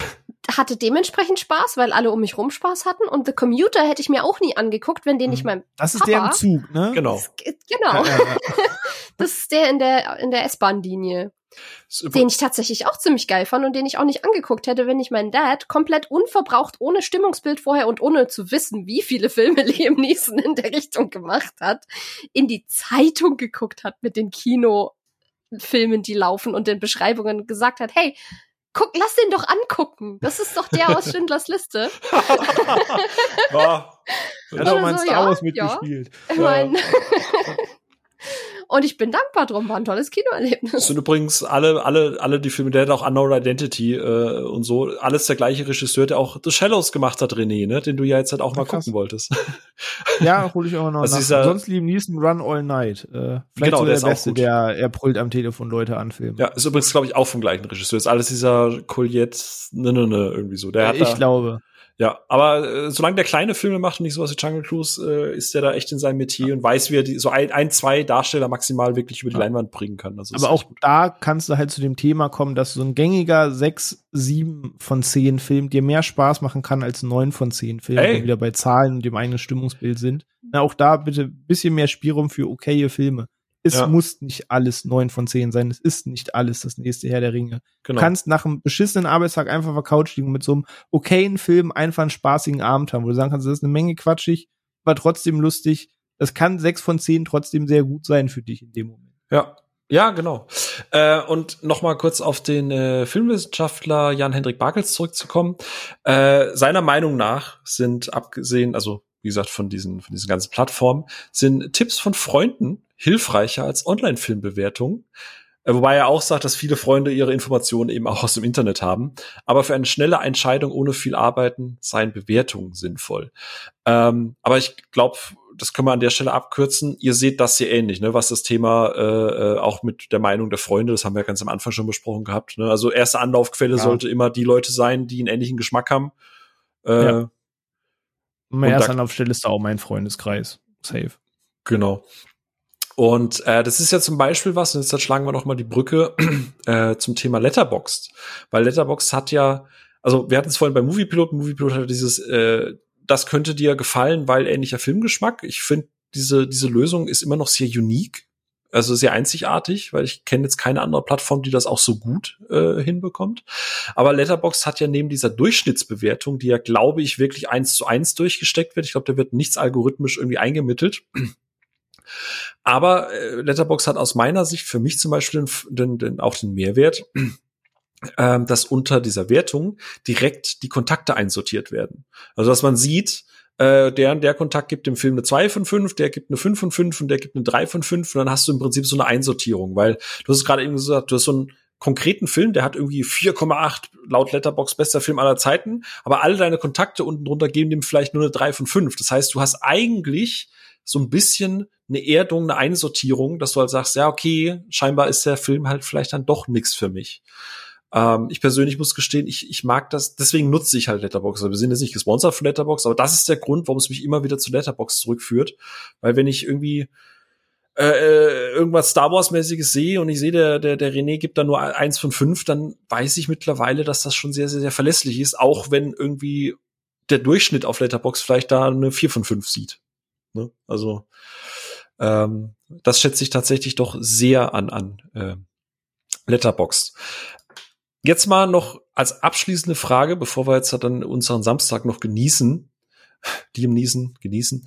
hatte dementsprechend Spaß, weil alle um mich rum Spaß hatten und The Commuter hätte ich mir auch nie angeguckt, wenn den nicht mein Das ist der im Papa. Zug, ne? Genau. genau, Ja, ja, ja. das ist der in der in der S-Bahn-Linie. Den ich tatsächlich auch ziemlich geil fand und den ich auch nicht angeguckt hätte, wenn ich meinen Dad komplett unverbraucht, ohne Stimmungsbild vorher und ohne zu wissen, wie viele Filme Liam Neeson in der Richtung gemacht hat, in die Zeitung geguckt hat mit den Kinofilmen, die laufen und den Beschreibungen gesagt hat, hey, guck, lass den doch angucken. Das ist doch der aus Schindlers Liste. ja. Er hat auch mal in Also, Star ja, Wars ja. mitgespielt. Ich mein, und ich bin dankbar drum, war ein tolles Kinoerlebnis. Das sind übrigens alle, alle, alle die Filme, der hat auch Unknown Identity äh, und so, alles der gleiche Regisseur, der auch The Shallows gemacht hat, René, ne? Den du ja jetzt halt auch mal Krass. gucken wolltest. Ja, hol ich auch noch Das nach. ist ja- Sonst lieben Neeson Run All Night. Äh, vielleicht Genau, so der der, ist auch Beste, gut. der er brüllt am Telefon Leute an Film. ja, ist übrigens, glaube ich, auch vom gleichen Regisseur. Ist alles dieser Colliette, ne, ne, ne, irgendwie so. Der hat ich da, glaube. Ja, aber äh, solange der kleine Filme macht und nicht sowas wie Jungle Cruise, äh, ist der da echt in seinem Metier und weiß, wie er die, so ein, ein, zwei Darsteller maximal wirklich über die Ja. Leinwand bringen kann. Also Aber auch da kannst du halt zu dem Thema kommen, dass so ein gängiger 6, 7 von 10 Film dir mehr Spaß machen kann als 9 von 10 Film, Ey. wenn wir wieder bei Zahlen und dem eigenen Stimmungsbild sind. Na, auch da bitte ein bisschen mehr Spielraum für okaye Filme. Es Ja. muss nicht alles 9 von 10 sein. Es ist nicht alles das nächste Herr der Ringe. genau. Du kannst nach einem beschissenen Arbeitstag einfach auf der Couch liegen und mit so einem okayen Film einfach einen spaßigen Abend haben, wo du sagen kannst, das ist eine Menge quatschig, war trotzdem lustig. Das kann 6 von 10 trotzdem sehr gut sein für dich in dem Moment. Ja. Ja, genau. Äh, und noch mal kurz auf den äh, Filmwissenschaftler Jan-Hendrik Barkels zurückzukommen. Äh, seiner Meinung nach sind abgesehen, also wie gesagt, von diesen, von diesen ganzen Plattformen, sind Tipps von Freunden hilfreicher als Online-Filmbewertungen. Äh, Wobei er auch sagt, dass viele Freunde ihre Informationen eben auch aus dem Internet haben. Aber für eine schnelle Entscheidung ohne viel Arbeiten seien Bewertungen sinnvoll. Ähm, aber ich glaube, das können wir an der Stelle abkürzen. Ihr seht das hier ähnlich, ne, was das Thema äh, äh, auch mit der Meinung der Freunde, das haben wir ganz am Anfang schon besprochen gehabt. Ne? Also erste Anlaufquelle Ja. sollte immer die Leute sein, die einen ähnlichen Geschmack haben. Äh, Ja. Meine erste Anlaufstelle ist da auch mein Freundeskreis. Safe. Genau. Und äh, das ist ja zum Beispiel was, und jetzt schlagen wir noch mal die Brücke äh, zum Thema Letterboxd. Weil Letterboxd hat ja, also wir hatten es vorhin bei Moviepilot, Moviepilot hatte dieses, äh, das könnte dir gefallen, weil ähnlicher Filmgeschmack. Ich finde, diese, diese Lösung ist immer noch sehr unique. Also sehr einzigartig, weil ich kenne jetzt keine andere Plattform, die das auch so gut äh, hinbekommt. Aber Letterbox hat ja neben dieser Durchschnittsbewertung, die ja, glaube ich, wirklich eins zu eins durchgesteckt wird. Ich glaube, da wird nichts algorithmisch irgendwie eingemittelt. Aber äh, Letterbox hat aus meiner Sicht für mich zum Beispiel den, den, den, auch den Mehrwert, äh, dass unter dieser Wertung direkt die Kontakte einsortiert werden. Also dass man sieht, äh, der der Kontakt gibt dem Film eine 2 von 5, der gibt eine 5 von 5 und der gibt eine 3 von 5 und dann hast du im Prinzip so eine Einsortierung, weil du hast gerade eben gesagt, du hast so einen konkreten Film, der hat irgendwie 4,8 laut Letterbox bester Film aller Zeiten, aber alle deine Kontakte unten drunter geben dem vielleicht nur eine 3 von 5. Das heißt, du hast eigentlich so ein bisschen eine Erdung, eine Einsortierung, dass du halt sagst, ja, okay, scheinbar ist der Film halt vielleicht dann doch nichts für mich. Ähm, ich persönlich muss gestehen, ich, ich mag das, deswegen nutze ich halt Letterbox. Also wir sind jetzt nicht gesponsert von Letterbox, aber das ist der Grund, warum es mich immer wieder zu Letterbox zurückführt. Weil wenn ich irgendwie äh, äh irgendwas Star Wars-mäßiges sehe und ich sehe, der, der, der René gibt da nur eins von fünf, dann weiß ich mittlerweile, dass das schon sehr, sehr, sehr verlässlich ist, auch wenn irgendwie der Durchschnitt auf Letterbox vielleicht da eine vier von fünf sieht. Ne? Also ähm, das schätze ich tatsächlich doch sehr an an äh, Letterbox. Jetzt mal noch als abschließende Frage, bevor wir jetzt dann unseren Samstag noch genießen, die im Niesen genießen.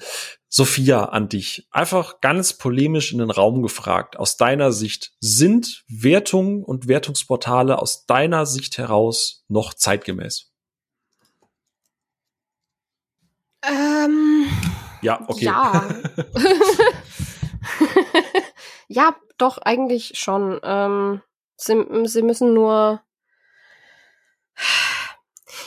Sophia, an dich. Einfach ganz polemisch in den Raum gefragt. Aus deiner Sicht, sind Wertungen und Wertungsportale aus deiner Sicht heraus noch zeitgemäß? Ähm, ja, okay. Ja. ja, doch, eigentlich schon. Ähm, sie, sie müssen nur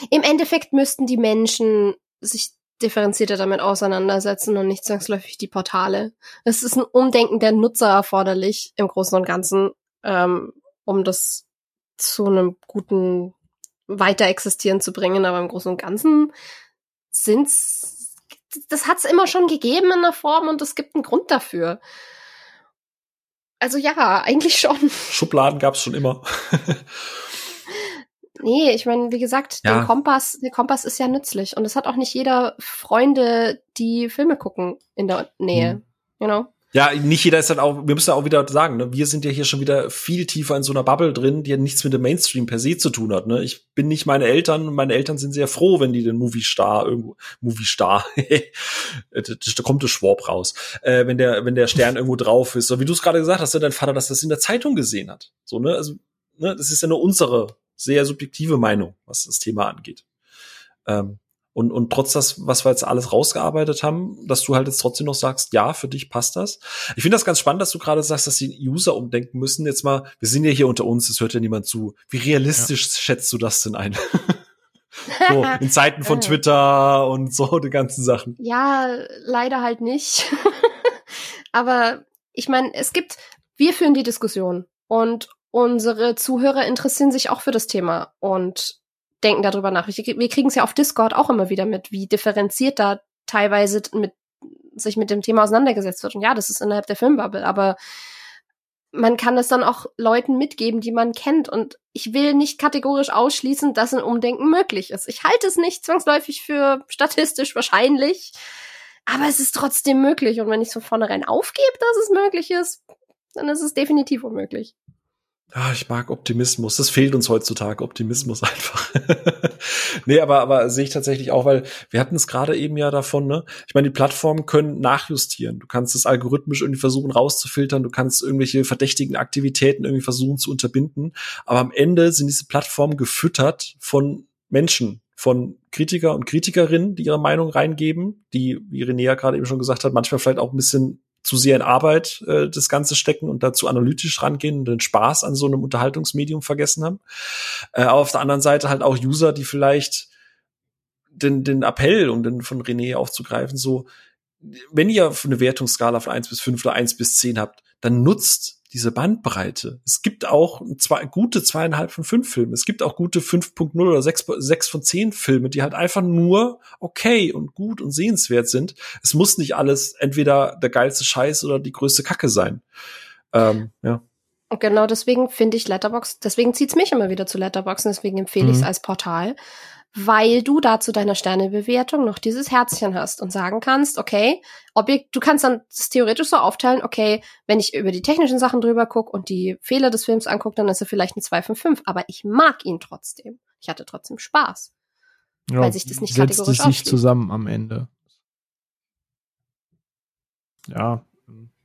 im Endeffekt müssten die Menschen sich differenzierter damit auseinandersetzen und nicht zwangsläufig die Portale. Es ist ein Umdenken der Nutzer erforderlich im Großen und Ganzen, ähm, um das zu einem guten Weiterexistieren zu bringen. Aber im Großen und Ganzen sind's, das hat's immer schon gegeben in der Form und es gibt einen Grund dafür. Also ja, eigentlich schon. Schubladen gab's schon immer. Nee, ich meine, wie gesagt, ja. der Kompass, der Kompass ist ja nützlich und es hat auch nicht jeder Freunde, die Filme gucken in der Nähe, mhm. you know? Ja, nicht jeder ist dann auch, wir müssen ja auch wieder sagen, ne, wir sind ja hier schon wieder viel tiefer in so einer Bubble drin, die ja nichts mit dem Mainstream per se zu tun hat. Ne? Ich bin nicht meine Eltern meine Eltern sind sehr froh, wenn die den Movie Star irgendwo, Movie Star, da kommt der Schwab raus, äh, wenn der, wenn der Stern irgendwo drauf ist. So wie du es gerade gesagt hast, dein Vater, dass das in der Zeitung gesehen hat. So, ne, also, ne, das ist ja nur unsere sehr subjektive Meinung, was das Thema angeht. Ähm, und, und trotz das, was wir jetzt alles rausgearbeitet haben, dass du halt jetzt trotzdem noch sagst, ja, für dich passt das. Ich finde das ganz spannend, dass du gerade sagst, dass die User umdenken müssen. Jetzt mal, wir sind ja hier unter uns, es hört ja niemand zu. Wie realistisch ja. schätzt du das denn ein? so, in Zeiten von Twitter und so, die ganzen Sachen. Ja, leider halt nicht. Aber ich meine, es gibt, wir führen die Diskussion. Und unsere Zuhörer interessieren sich auch für das Thema und denken darüber nach. Wir kriegen es ja auf Discord auch immer wieder mit, wie differenziert da teilweise mit, sich mit dem Thema auseinandergesetzt wird. Und ja, das ist innerhalb der Filmbubble, aber man kann es dann auch Leuten mitgeben, die man kennt. Und ich will nicht kategorisch ausschließen, dass ein Umdenken möglich ist. Ich halte es nicht zwangsläufig für statistisch wahrscheinlich, aber es ist trotzdem möglich. Und wenn ich von vornherein aufgebe, dass es möglich ist, dann ist es definitiv unmöglich. Ah, ich mag Optimismus. Das fehlt uns heutzutage, Optimismus einfach. nee, aber, aber sehe ich tatsächlich auch, weil wir hatten es gerade eben ja davon, ne? Ich meine, die Plattformen können nachjustieren. Du kannst es algorithmisch irgendwie versuchen rauszufiltern, du kannst irgendwelche verdächtigen Aktivitäten irgendwie versuchen zu unterbinden. Aber am Ende sind diese Plattformen gefüttert von Menschen, von Kritiker und Kritikerinnen, die ihre Meinung reingeben, die, wie René gerade eben schon gesagt hat, manchmal vielleicht auch ein bisschen zu sehr in Arbeit äh, das Ganze stecken und dazu analytisch rangehen und den Spaß an so einem Unterhaltungsmedium vergessen haben. Äh, auf der anderen Seite halt auch User, die vielleicht den, den Appell, um den von René aufzugreifen, so, wenn ihr eine Wertungsskala von eins bis fünf oder eins bis zehn habt, dann nutzt diese Bandbreite. Es gibt auch zwei, gute zweieinhalb von fünf Filme. Es gibt auch gute 5.0 oder sechs, sechs von zehn Filme, die halt einfach nur okay und gut und sehenswert sind. Es muss nicht alles entweder der geilste Scheiß oder die größte Kacke sein. Ähm, ja. Und genau deswegen finde ich Letterbox, deswegen zieht's mich immer wieder zu Letterboxen, deswegen empfehle mhm. ich es als Portal. Weil du da zu deiner Sternebewertung noch dieses Herzchen hast und sagen kannst, okay, Objekt, du kannst dann das theoretisch so aufteilen, okay, wenn ich über die technischen Sachen drüber gucke und die Fehler des Films angucke, dann ist er vielleicht ein 2 von 5, aber ich mag ihn trotzdem. Ich hatte trotzdem Spaß. Ja, weil sich das nicht setzt kategorisch es sich zusammen am Ende. Ja,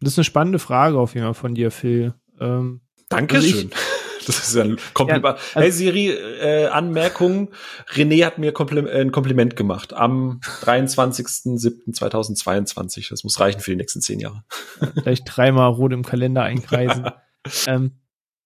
das ist eine spannende Frage auf jeden Fall von dir, Phil. Ähm, Dankeschön. Also das ist ja ein Kompliment. Ja, also, hey Siri, äh, Anmerkung. René hat mir Komplim äh, ein Kompliment gemacht am 23.07.2022. Das muss reichen für die nächsten zehn Jahre. Vielleicht dreimal rot im Kalender einkreisen. ähm,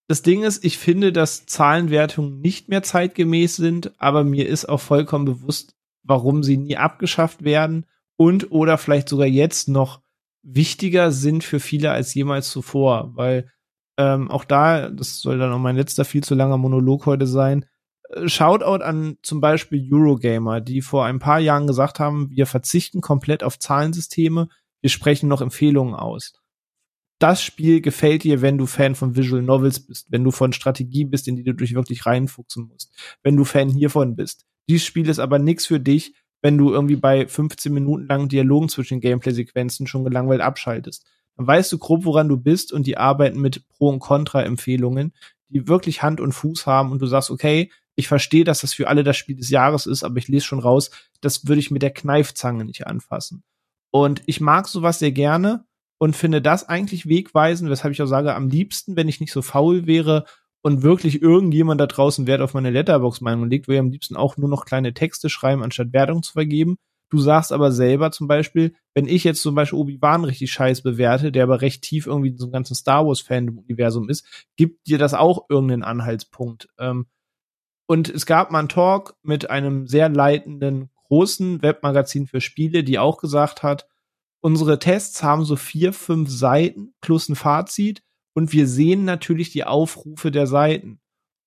das Ding ist, ich finde, dass Zahlenwertungen nicht mehr zeitgemäß sind, aber mir ist auch vollkommen bewusst, warum sie nie abgeschafft werden und oder vielleicht sogar jetzt noch wichtiger sind für viele als jemals zuvor, weil ähm, auch da, das soll dann auch mein letzter viel zu langer Monolog heute sein, äh, Shoutout an zum Beispiel Eurogamer, die vor ein paar Jahren gesagt haben, wir verzichten komplett auf Zahlensysteme, wir sprechen noch Empfehlungen aus das Spiel gefällt dir, wenn du Fan von Visual Novels bist, wenn du von Strategie bist, in die du dich wirklich reinfuchsen musst, wenn du Fan hiervon bist. Dieses Spiel ist aber nichts für dich, wenn du irgendwie bei 15 Minuten langen Dialogen zwischen Gameplay-Sequenzen schon gelangweilt abschaltest. Dann weißt du grob, woran du bist und die arbeiten mit Pro- und Contra-Empfehlungen, die wirklich Hand und Fuß haben und du sagst, okay, ich verstehe, dass das für alle das Spiel des Jahres ist, aber ich lese schon raus, das würde ich mit der Kneifzange nicht anfassen. Und ich mag sowas sehr gerne, und finde das eigentlich wegweisend, weshalb ich auch sage, am liebsten, wenn ich nicht so faul wäre und wirklich irgendjemand da draußen Wert auf meine Letterbox-Meinung legt, würde ich am liebsten auch nur noch kleine Texte schreiben, anstatt Wertung zu vergeben. Du sagst aber selber zum Beispiel, wenn ich jetzt zum Beispiel Obi-Wan richtig scheiß bewerte, der aber recht tief irgendwie in so einem ganzen Star Wars-Fan-Universum ist, gibt dir das auch irgendeinen Anhaltspunkt. Ähm, und es gab mal einen Talk mit einem sehr leitenden großen Webmagazin für Spiele, die auch gesagt hat, Unsere Tests haben so vier, fünf Seiten plus ein Fazit und wir sehen natürlich die Aufrufe der Seiten.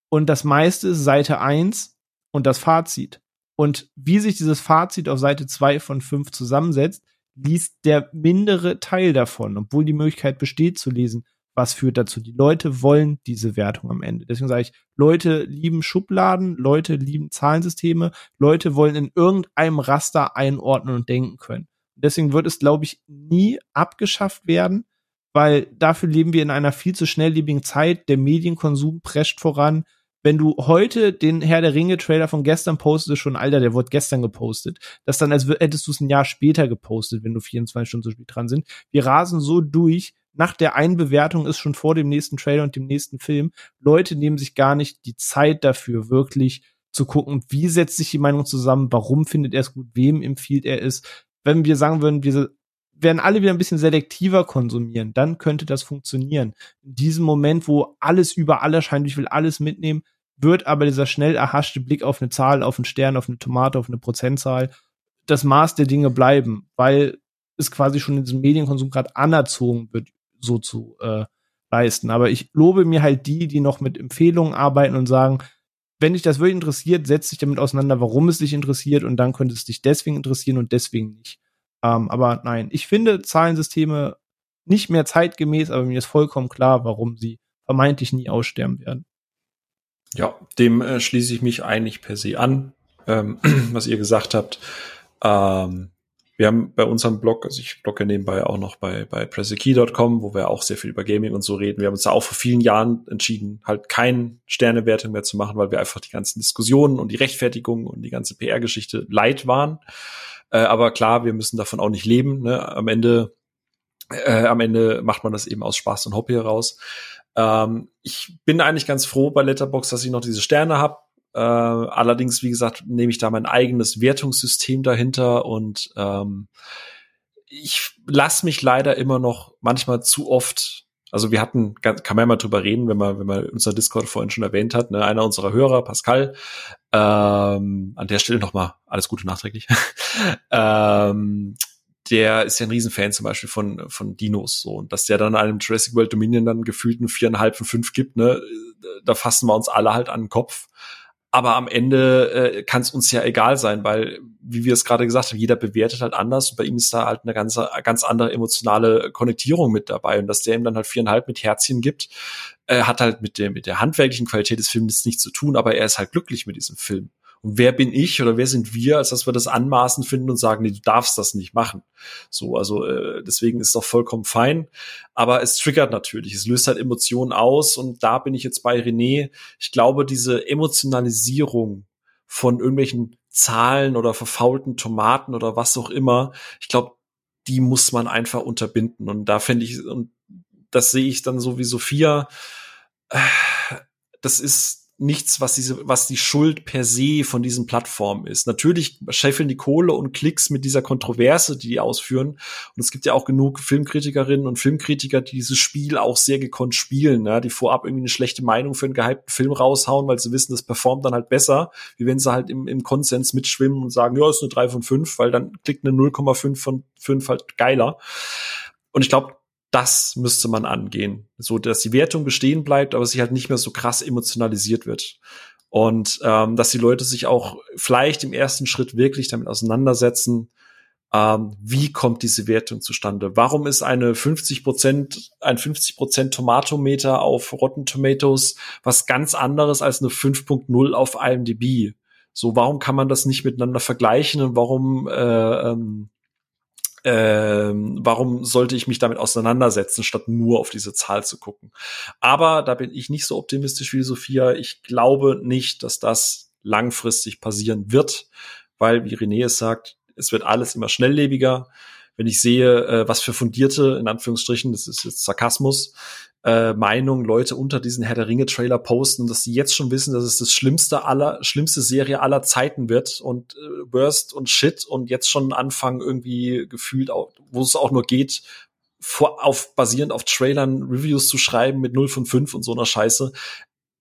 Und das meiste ist Seite 1 und das Fazit. Und wie sich dieses Fazit auf Seite 2 von 5 zusammensetzt, liest der mindere Teil davon, obwohl die Möglichkeit besteht zu lesen. Was führt dazu? Die Leute wollen diese Wertung am Ende. Deswegen sage ich, Leute lieben Schubladen, Leute lieben Zahlensysteme, Leute wollen in irgendeinem Raster einordnen und denken können. Deswegen wird es, glaube ich, nie abgeschafft werden, weil dafür leben wir in einer viel zu schnelllebigen Zeit. Der Medienkonsum prescht voran. Wenn du heute den Herr der Ringe Trailer von gestern postest, schon Alter, der wurde gestern gepostet. Das dann, als hättest du es ein Jahr später gepostet, wenn du 24 Stunden so spät dran sind. Wir rasen so durch. Nach der Einbewertung ist schon vor dem nächsten Trailer und dem nächsten Film. Leute nehmen sich gar nicht die Zeit dafür, wirklich zu gucken, wie setzt sich die Meinung zusammen, warum findet er es gut, wem empfiehlt er es, wenn wir sagen würden, wir werden alle wieder ein bisschen selektiver konsumieren, dann könnte das funktionieren. In diesem Moment, wo alles überall erscheint, ich will alles mitnehmen, wird aber dieser schnell erhaschte Blick auf eine Zahl, auf einen Stern, auf eine Tomate, auf eine Prozentzahl das Maß der Dinge bleiben, weil es quasi schon in diesem Medienkonsum gerade anerzogen wird, so zu äh, leisten. Aber ich lobe mir halt die, die noch mit Empfehlungen arbeiten und sagen, wenn dich das wirklich interessiert, setz dich damit auseinander, warum es dich interessiert und dann könnte es dich deswegen interessieren und deswegen nicht. Ähm, aber nein, ich finde Zahlensysteme nicht mehr zeitgemäß, aber mir ist vollkommen klar, warum sie vermeintlich nie aussterben werden. Ja, dem äh, schließe ich mich eigentlich per se an, ähm, was ihr gesagt habt. Ähm, wir haben bei unserem Blog, also ich blogge nebenbei auch noch bei, bei pressekey.com, wo wir auch sehr viel über Gaming und so reden. Wir haben uns da auch vor vielen Jahren entschieden, halt kein Sternewertung mehr zu machen, weil wir einfach die ganzen Diskussionen und die Rechtfertigung und die ganze PR-Geschichte leid waren. Äh, aber klar, wir müssen davon auch nicht leben. Ne? Am Ende, äh, am Ende macht man das eben aus Spaß und Hobby heraus. Ähm, ich bin eigentlich ganz froh bei Letterbox, dass ich noch diese Sterne habe äh, allerdings, wie gesagt, nehme ich da mein eigenes Wertungssystem dahinter und ähm, ich lasse mich leider immer noch manchmal zu oft also wir hatten, kann man ja mal drüber reden, wenn man, wenn man unser Discord vorhin schon erwähnt hat, ne, einer unserer Hörer, Pascal, ähm, an der Stelle nochmal alles Gute nachträglich. ähm, der ist ja ein Riesenfan zum Beispiel von, von Dinos, so. Und dass der dann einem Jurassic World Dominion dann gefühlt eine viereinhalb von fünf gibt, ne, da fassen wir uns alle halt an den Kopf. Aber am Ende äh, kann es uns ja egal sein, weil, wie wir es gerade gesagt haben, jeder bewertet halt anders und bei ihm ist da halt eine ganz, ganz andere emotionale Konnektierung mit dabei. Und dass der ihm dann halt viereinhalb mit Herzchen gibt, äh, hat halt mit der, mit der handwerklichen Qualität des Films nichts zu tun, aber er ist halt glücklich mit diesem Film. Und wer bin ich oder wer sind wir, als dass wir das anmaßen finden und sagen, nee, du darfst das nicht machen. So, also äh, deswegen ist es doch vollkommen fein. Aber es triggert natürlich, es löst halt Emotionen aus und da bin ich jetzt bei René. Ich glaube, diese Emotionalisierung von irgendwelchen Zahlen oder verfaulten Tomaten oder was auch immer, ich glaube, die muss man einfach unterbinden. Und da finde ich, und das sehe ich dann so wie Sophia, äh, das ist nichts, was diese, was die Schuld per se von diesen Plattformen ist. Natürlich scheffeln die Kohle und Klicks mit dieser Kontroverse, die die ausführen. Und es gibt ja auch genug Filmkritikerinnen und Filmkritiker, die dieses Spiel auch sehr gekonnt spielen, ja, die vorab irgendwie eine schlechte Meinung für einen gehypten Film raushauen, weil sie wissen, das performt dann halt besser, wie wenn sie halt im, im Konsens mitschwimmen und sagen, ja, ist eine 3 von 5, weil dann klickt eine 0,5 von 5 halt geiler. Und ich glaube, das müsste man angehen, so dass die Wertung bestehen bleibt, aber sie halt nicht mehr so krass emotionalisiert wird. Und ähm, dass die Leute sich auch vielleicht im ersten Schritt wirklich damit auseinandersetzen, ähm, wie kommt diese Wertung zustande? Warum ist eine 50 Prozent, ein 50 Prozent Tomatometer auf Rotten Tomatoes was ganz anderes als eine 5.0 auf IMDb? So, warum kann man das nicht miteinander vergleichen und warum äh, ähm, ähm, warum sollte ich mich damit auseinandersetzen, statt nur auf diese Zahl zu gucken? Aber da bin ich nicht so optimistisch wie Sophia. Ich glaube nicht, dass das langfristig passieren wird, weil, wie René es sagt, es wird alles immer schnelllebiger. Wenn ich sehe, äh, was für fundierte, in Anführungsstrichen, das ist jetzt Sarkasmus, äh, Meinung Leute unter diesen Herr der Ringe Trailer posten, dass sie jetzt schon wissen, dass es das schlimmste aller schlimmste Serie aller Zeiten wird und äh, Worst und Shit und jetzt schon anfangen irgendwie gefühlt wo es auch nur geht, vor, auf basierend auf Trailern Reviews zu schreiben mit 0 von 5 und so einer Scheiße.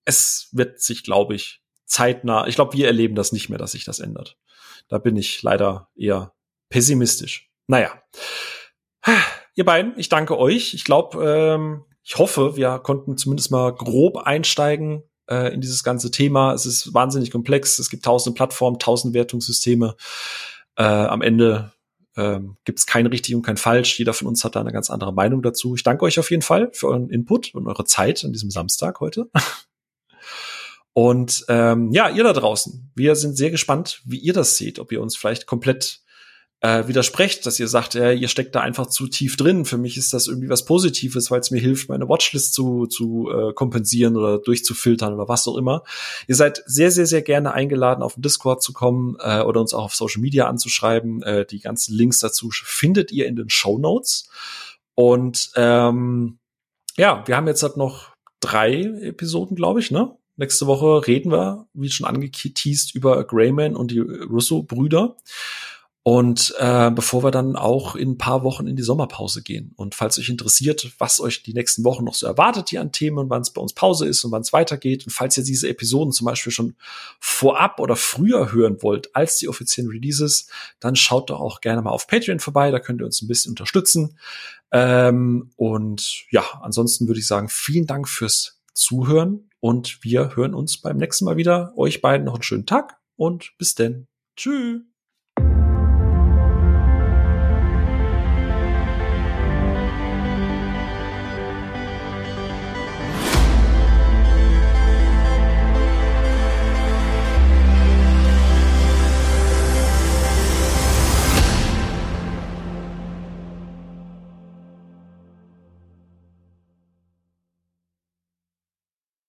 Es wird sich, glaube ich, zeitnah, ich glaube, wir erleben das nicht mehr, dass sich das ändert. Da bin ich leider eher pessimistisch. Naja. Ihr beiden, ich danke euch. Ich glaube, ähm, ich hoffe, wir konnten zumindest mal grob einsteigen äh, in dieses ganze Thema. Es ist wahnsinnig komplex. Es gibt tausende Plattformen, tausend Wertungssysteme. Äh, am Ende ähm, gibt es kein richtig und kein falsch. Jeder von uns hat da eine ganz andere Meinung dazu. Ich danke euch auf jeden Fall für euren Input und eure Zeit an diesem Samstag heute. Und ähm, ja, ihr da draußen, wir sind sehr gespannt, wie ihr das seht, ob ihr uns vielleicht komplett äh, widersprecht, dass ihr sagt, äh, ihr steckt da einfach zu tief drin. Für mich ist das irgendwie was Positives, weil es mir hilft, meine Watchlist zu, zu äh, kompensieren oder durchzufiltern oder was auch immer. Ihr seid sehr, sehr, sehr gerne eingeladen, auf den Discord zu kommen äh, oder uns auch auf Social Media anzuschreiben. Äh, die ganzen Links dazu findet ihr in den Show Notes. Und ähm, ja, wir haben jetzt halt noch drei Episoden, glaube ich, ne? Nächste Woche reden wir, wie schon angeteased, über Greyman und die Russo-Brüder. Und äh, bevor wir dann auch in ein paar Wochen in die Sommerpause gehen. Und falls euch interessiert, was euch die nächsten Wochen noch so erwartet hier an Themen, wann es bei uns Pause ist und wann es weitergeht, und falls ihr diese Episoden zum Beispiel schon vorab oder früher hören wollt als die offiziellen Releases, dann schaut doch auch gerne mal auf Patreon vorbei, da könnt ihr uns ein bisschen unterstützen. Ähm, und ja, ansonsten würde ich sagen, vielen Dank fürs Zuhören und wir hören uns beim nächsten Mal wieder. Euch beiden noch einen schönen Tag und bis denn. Tschüss.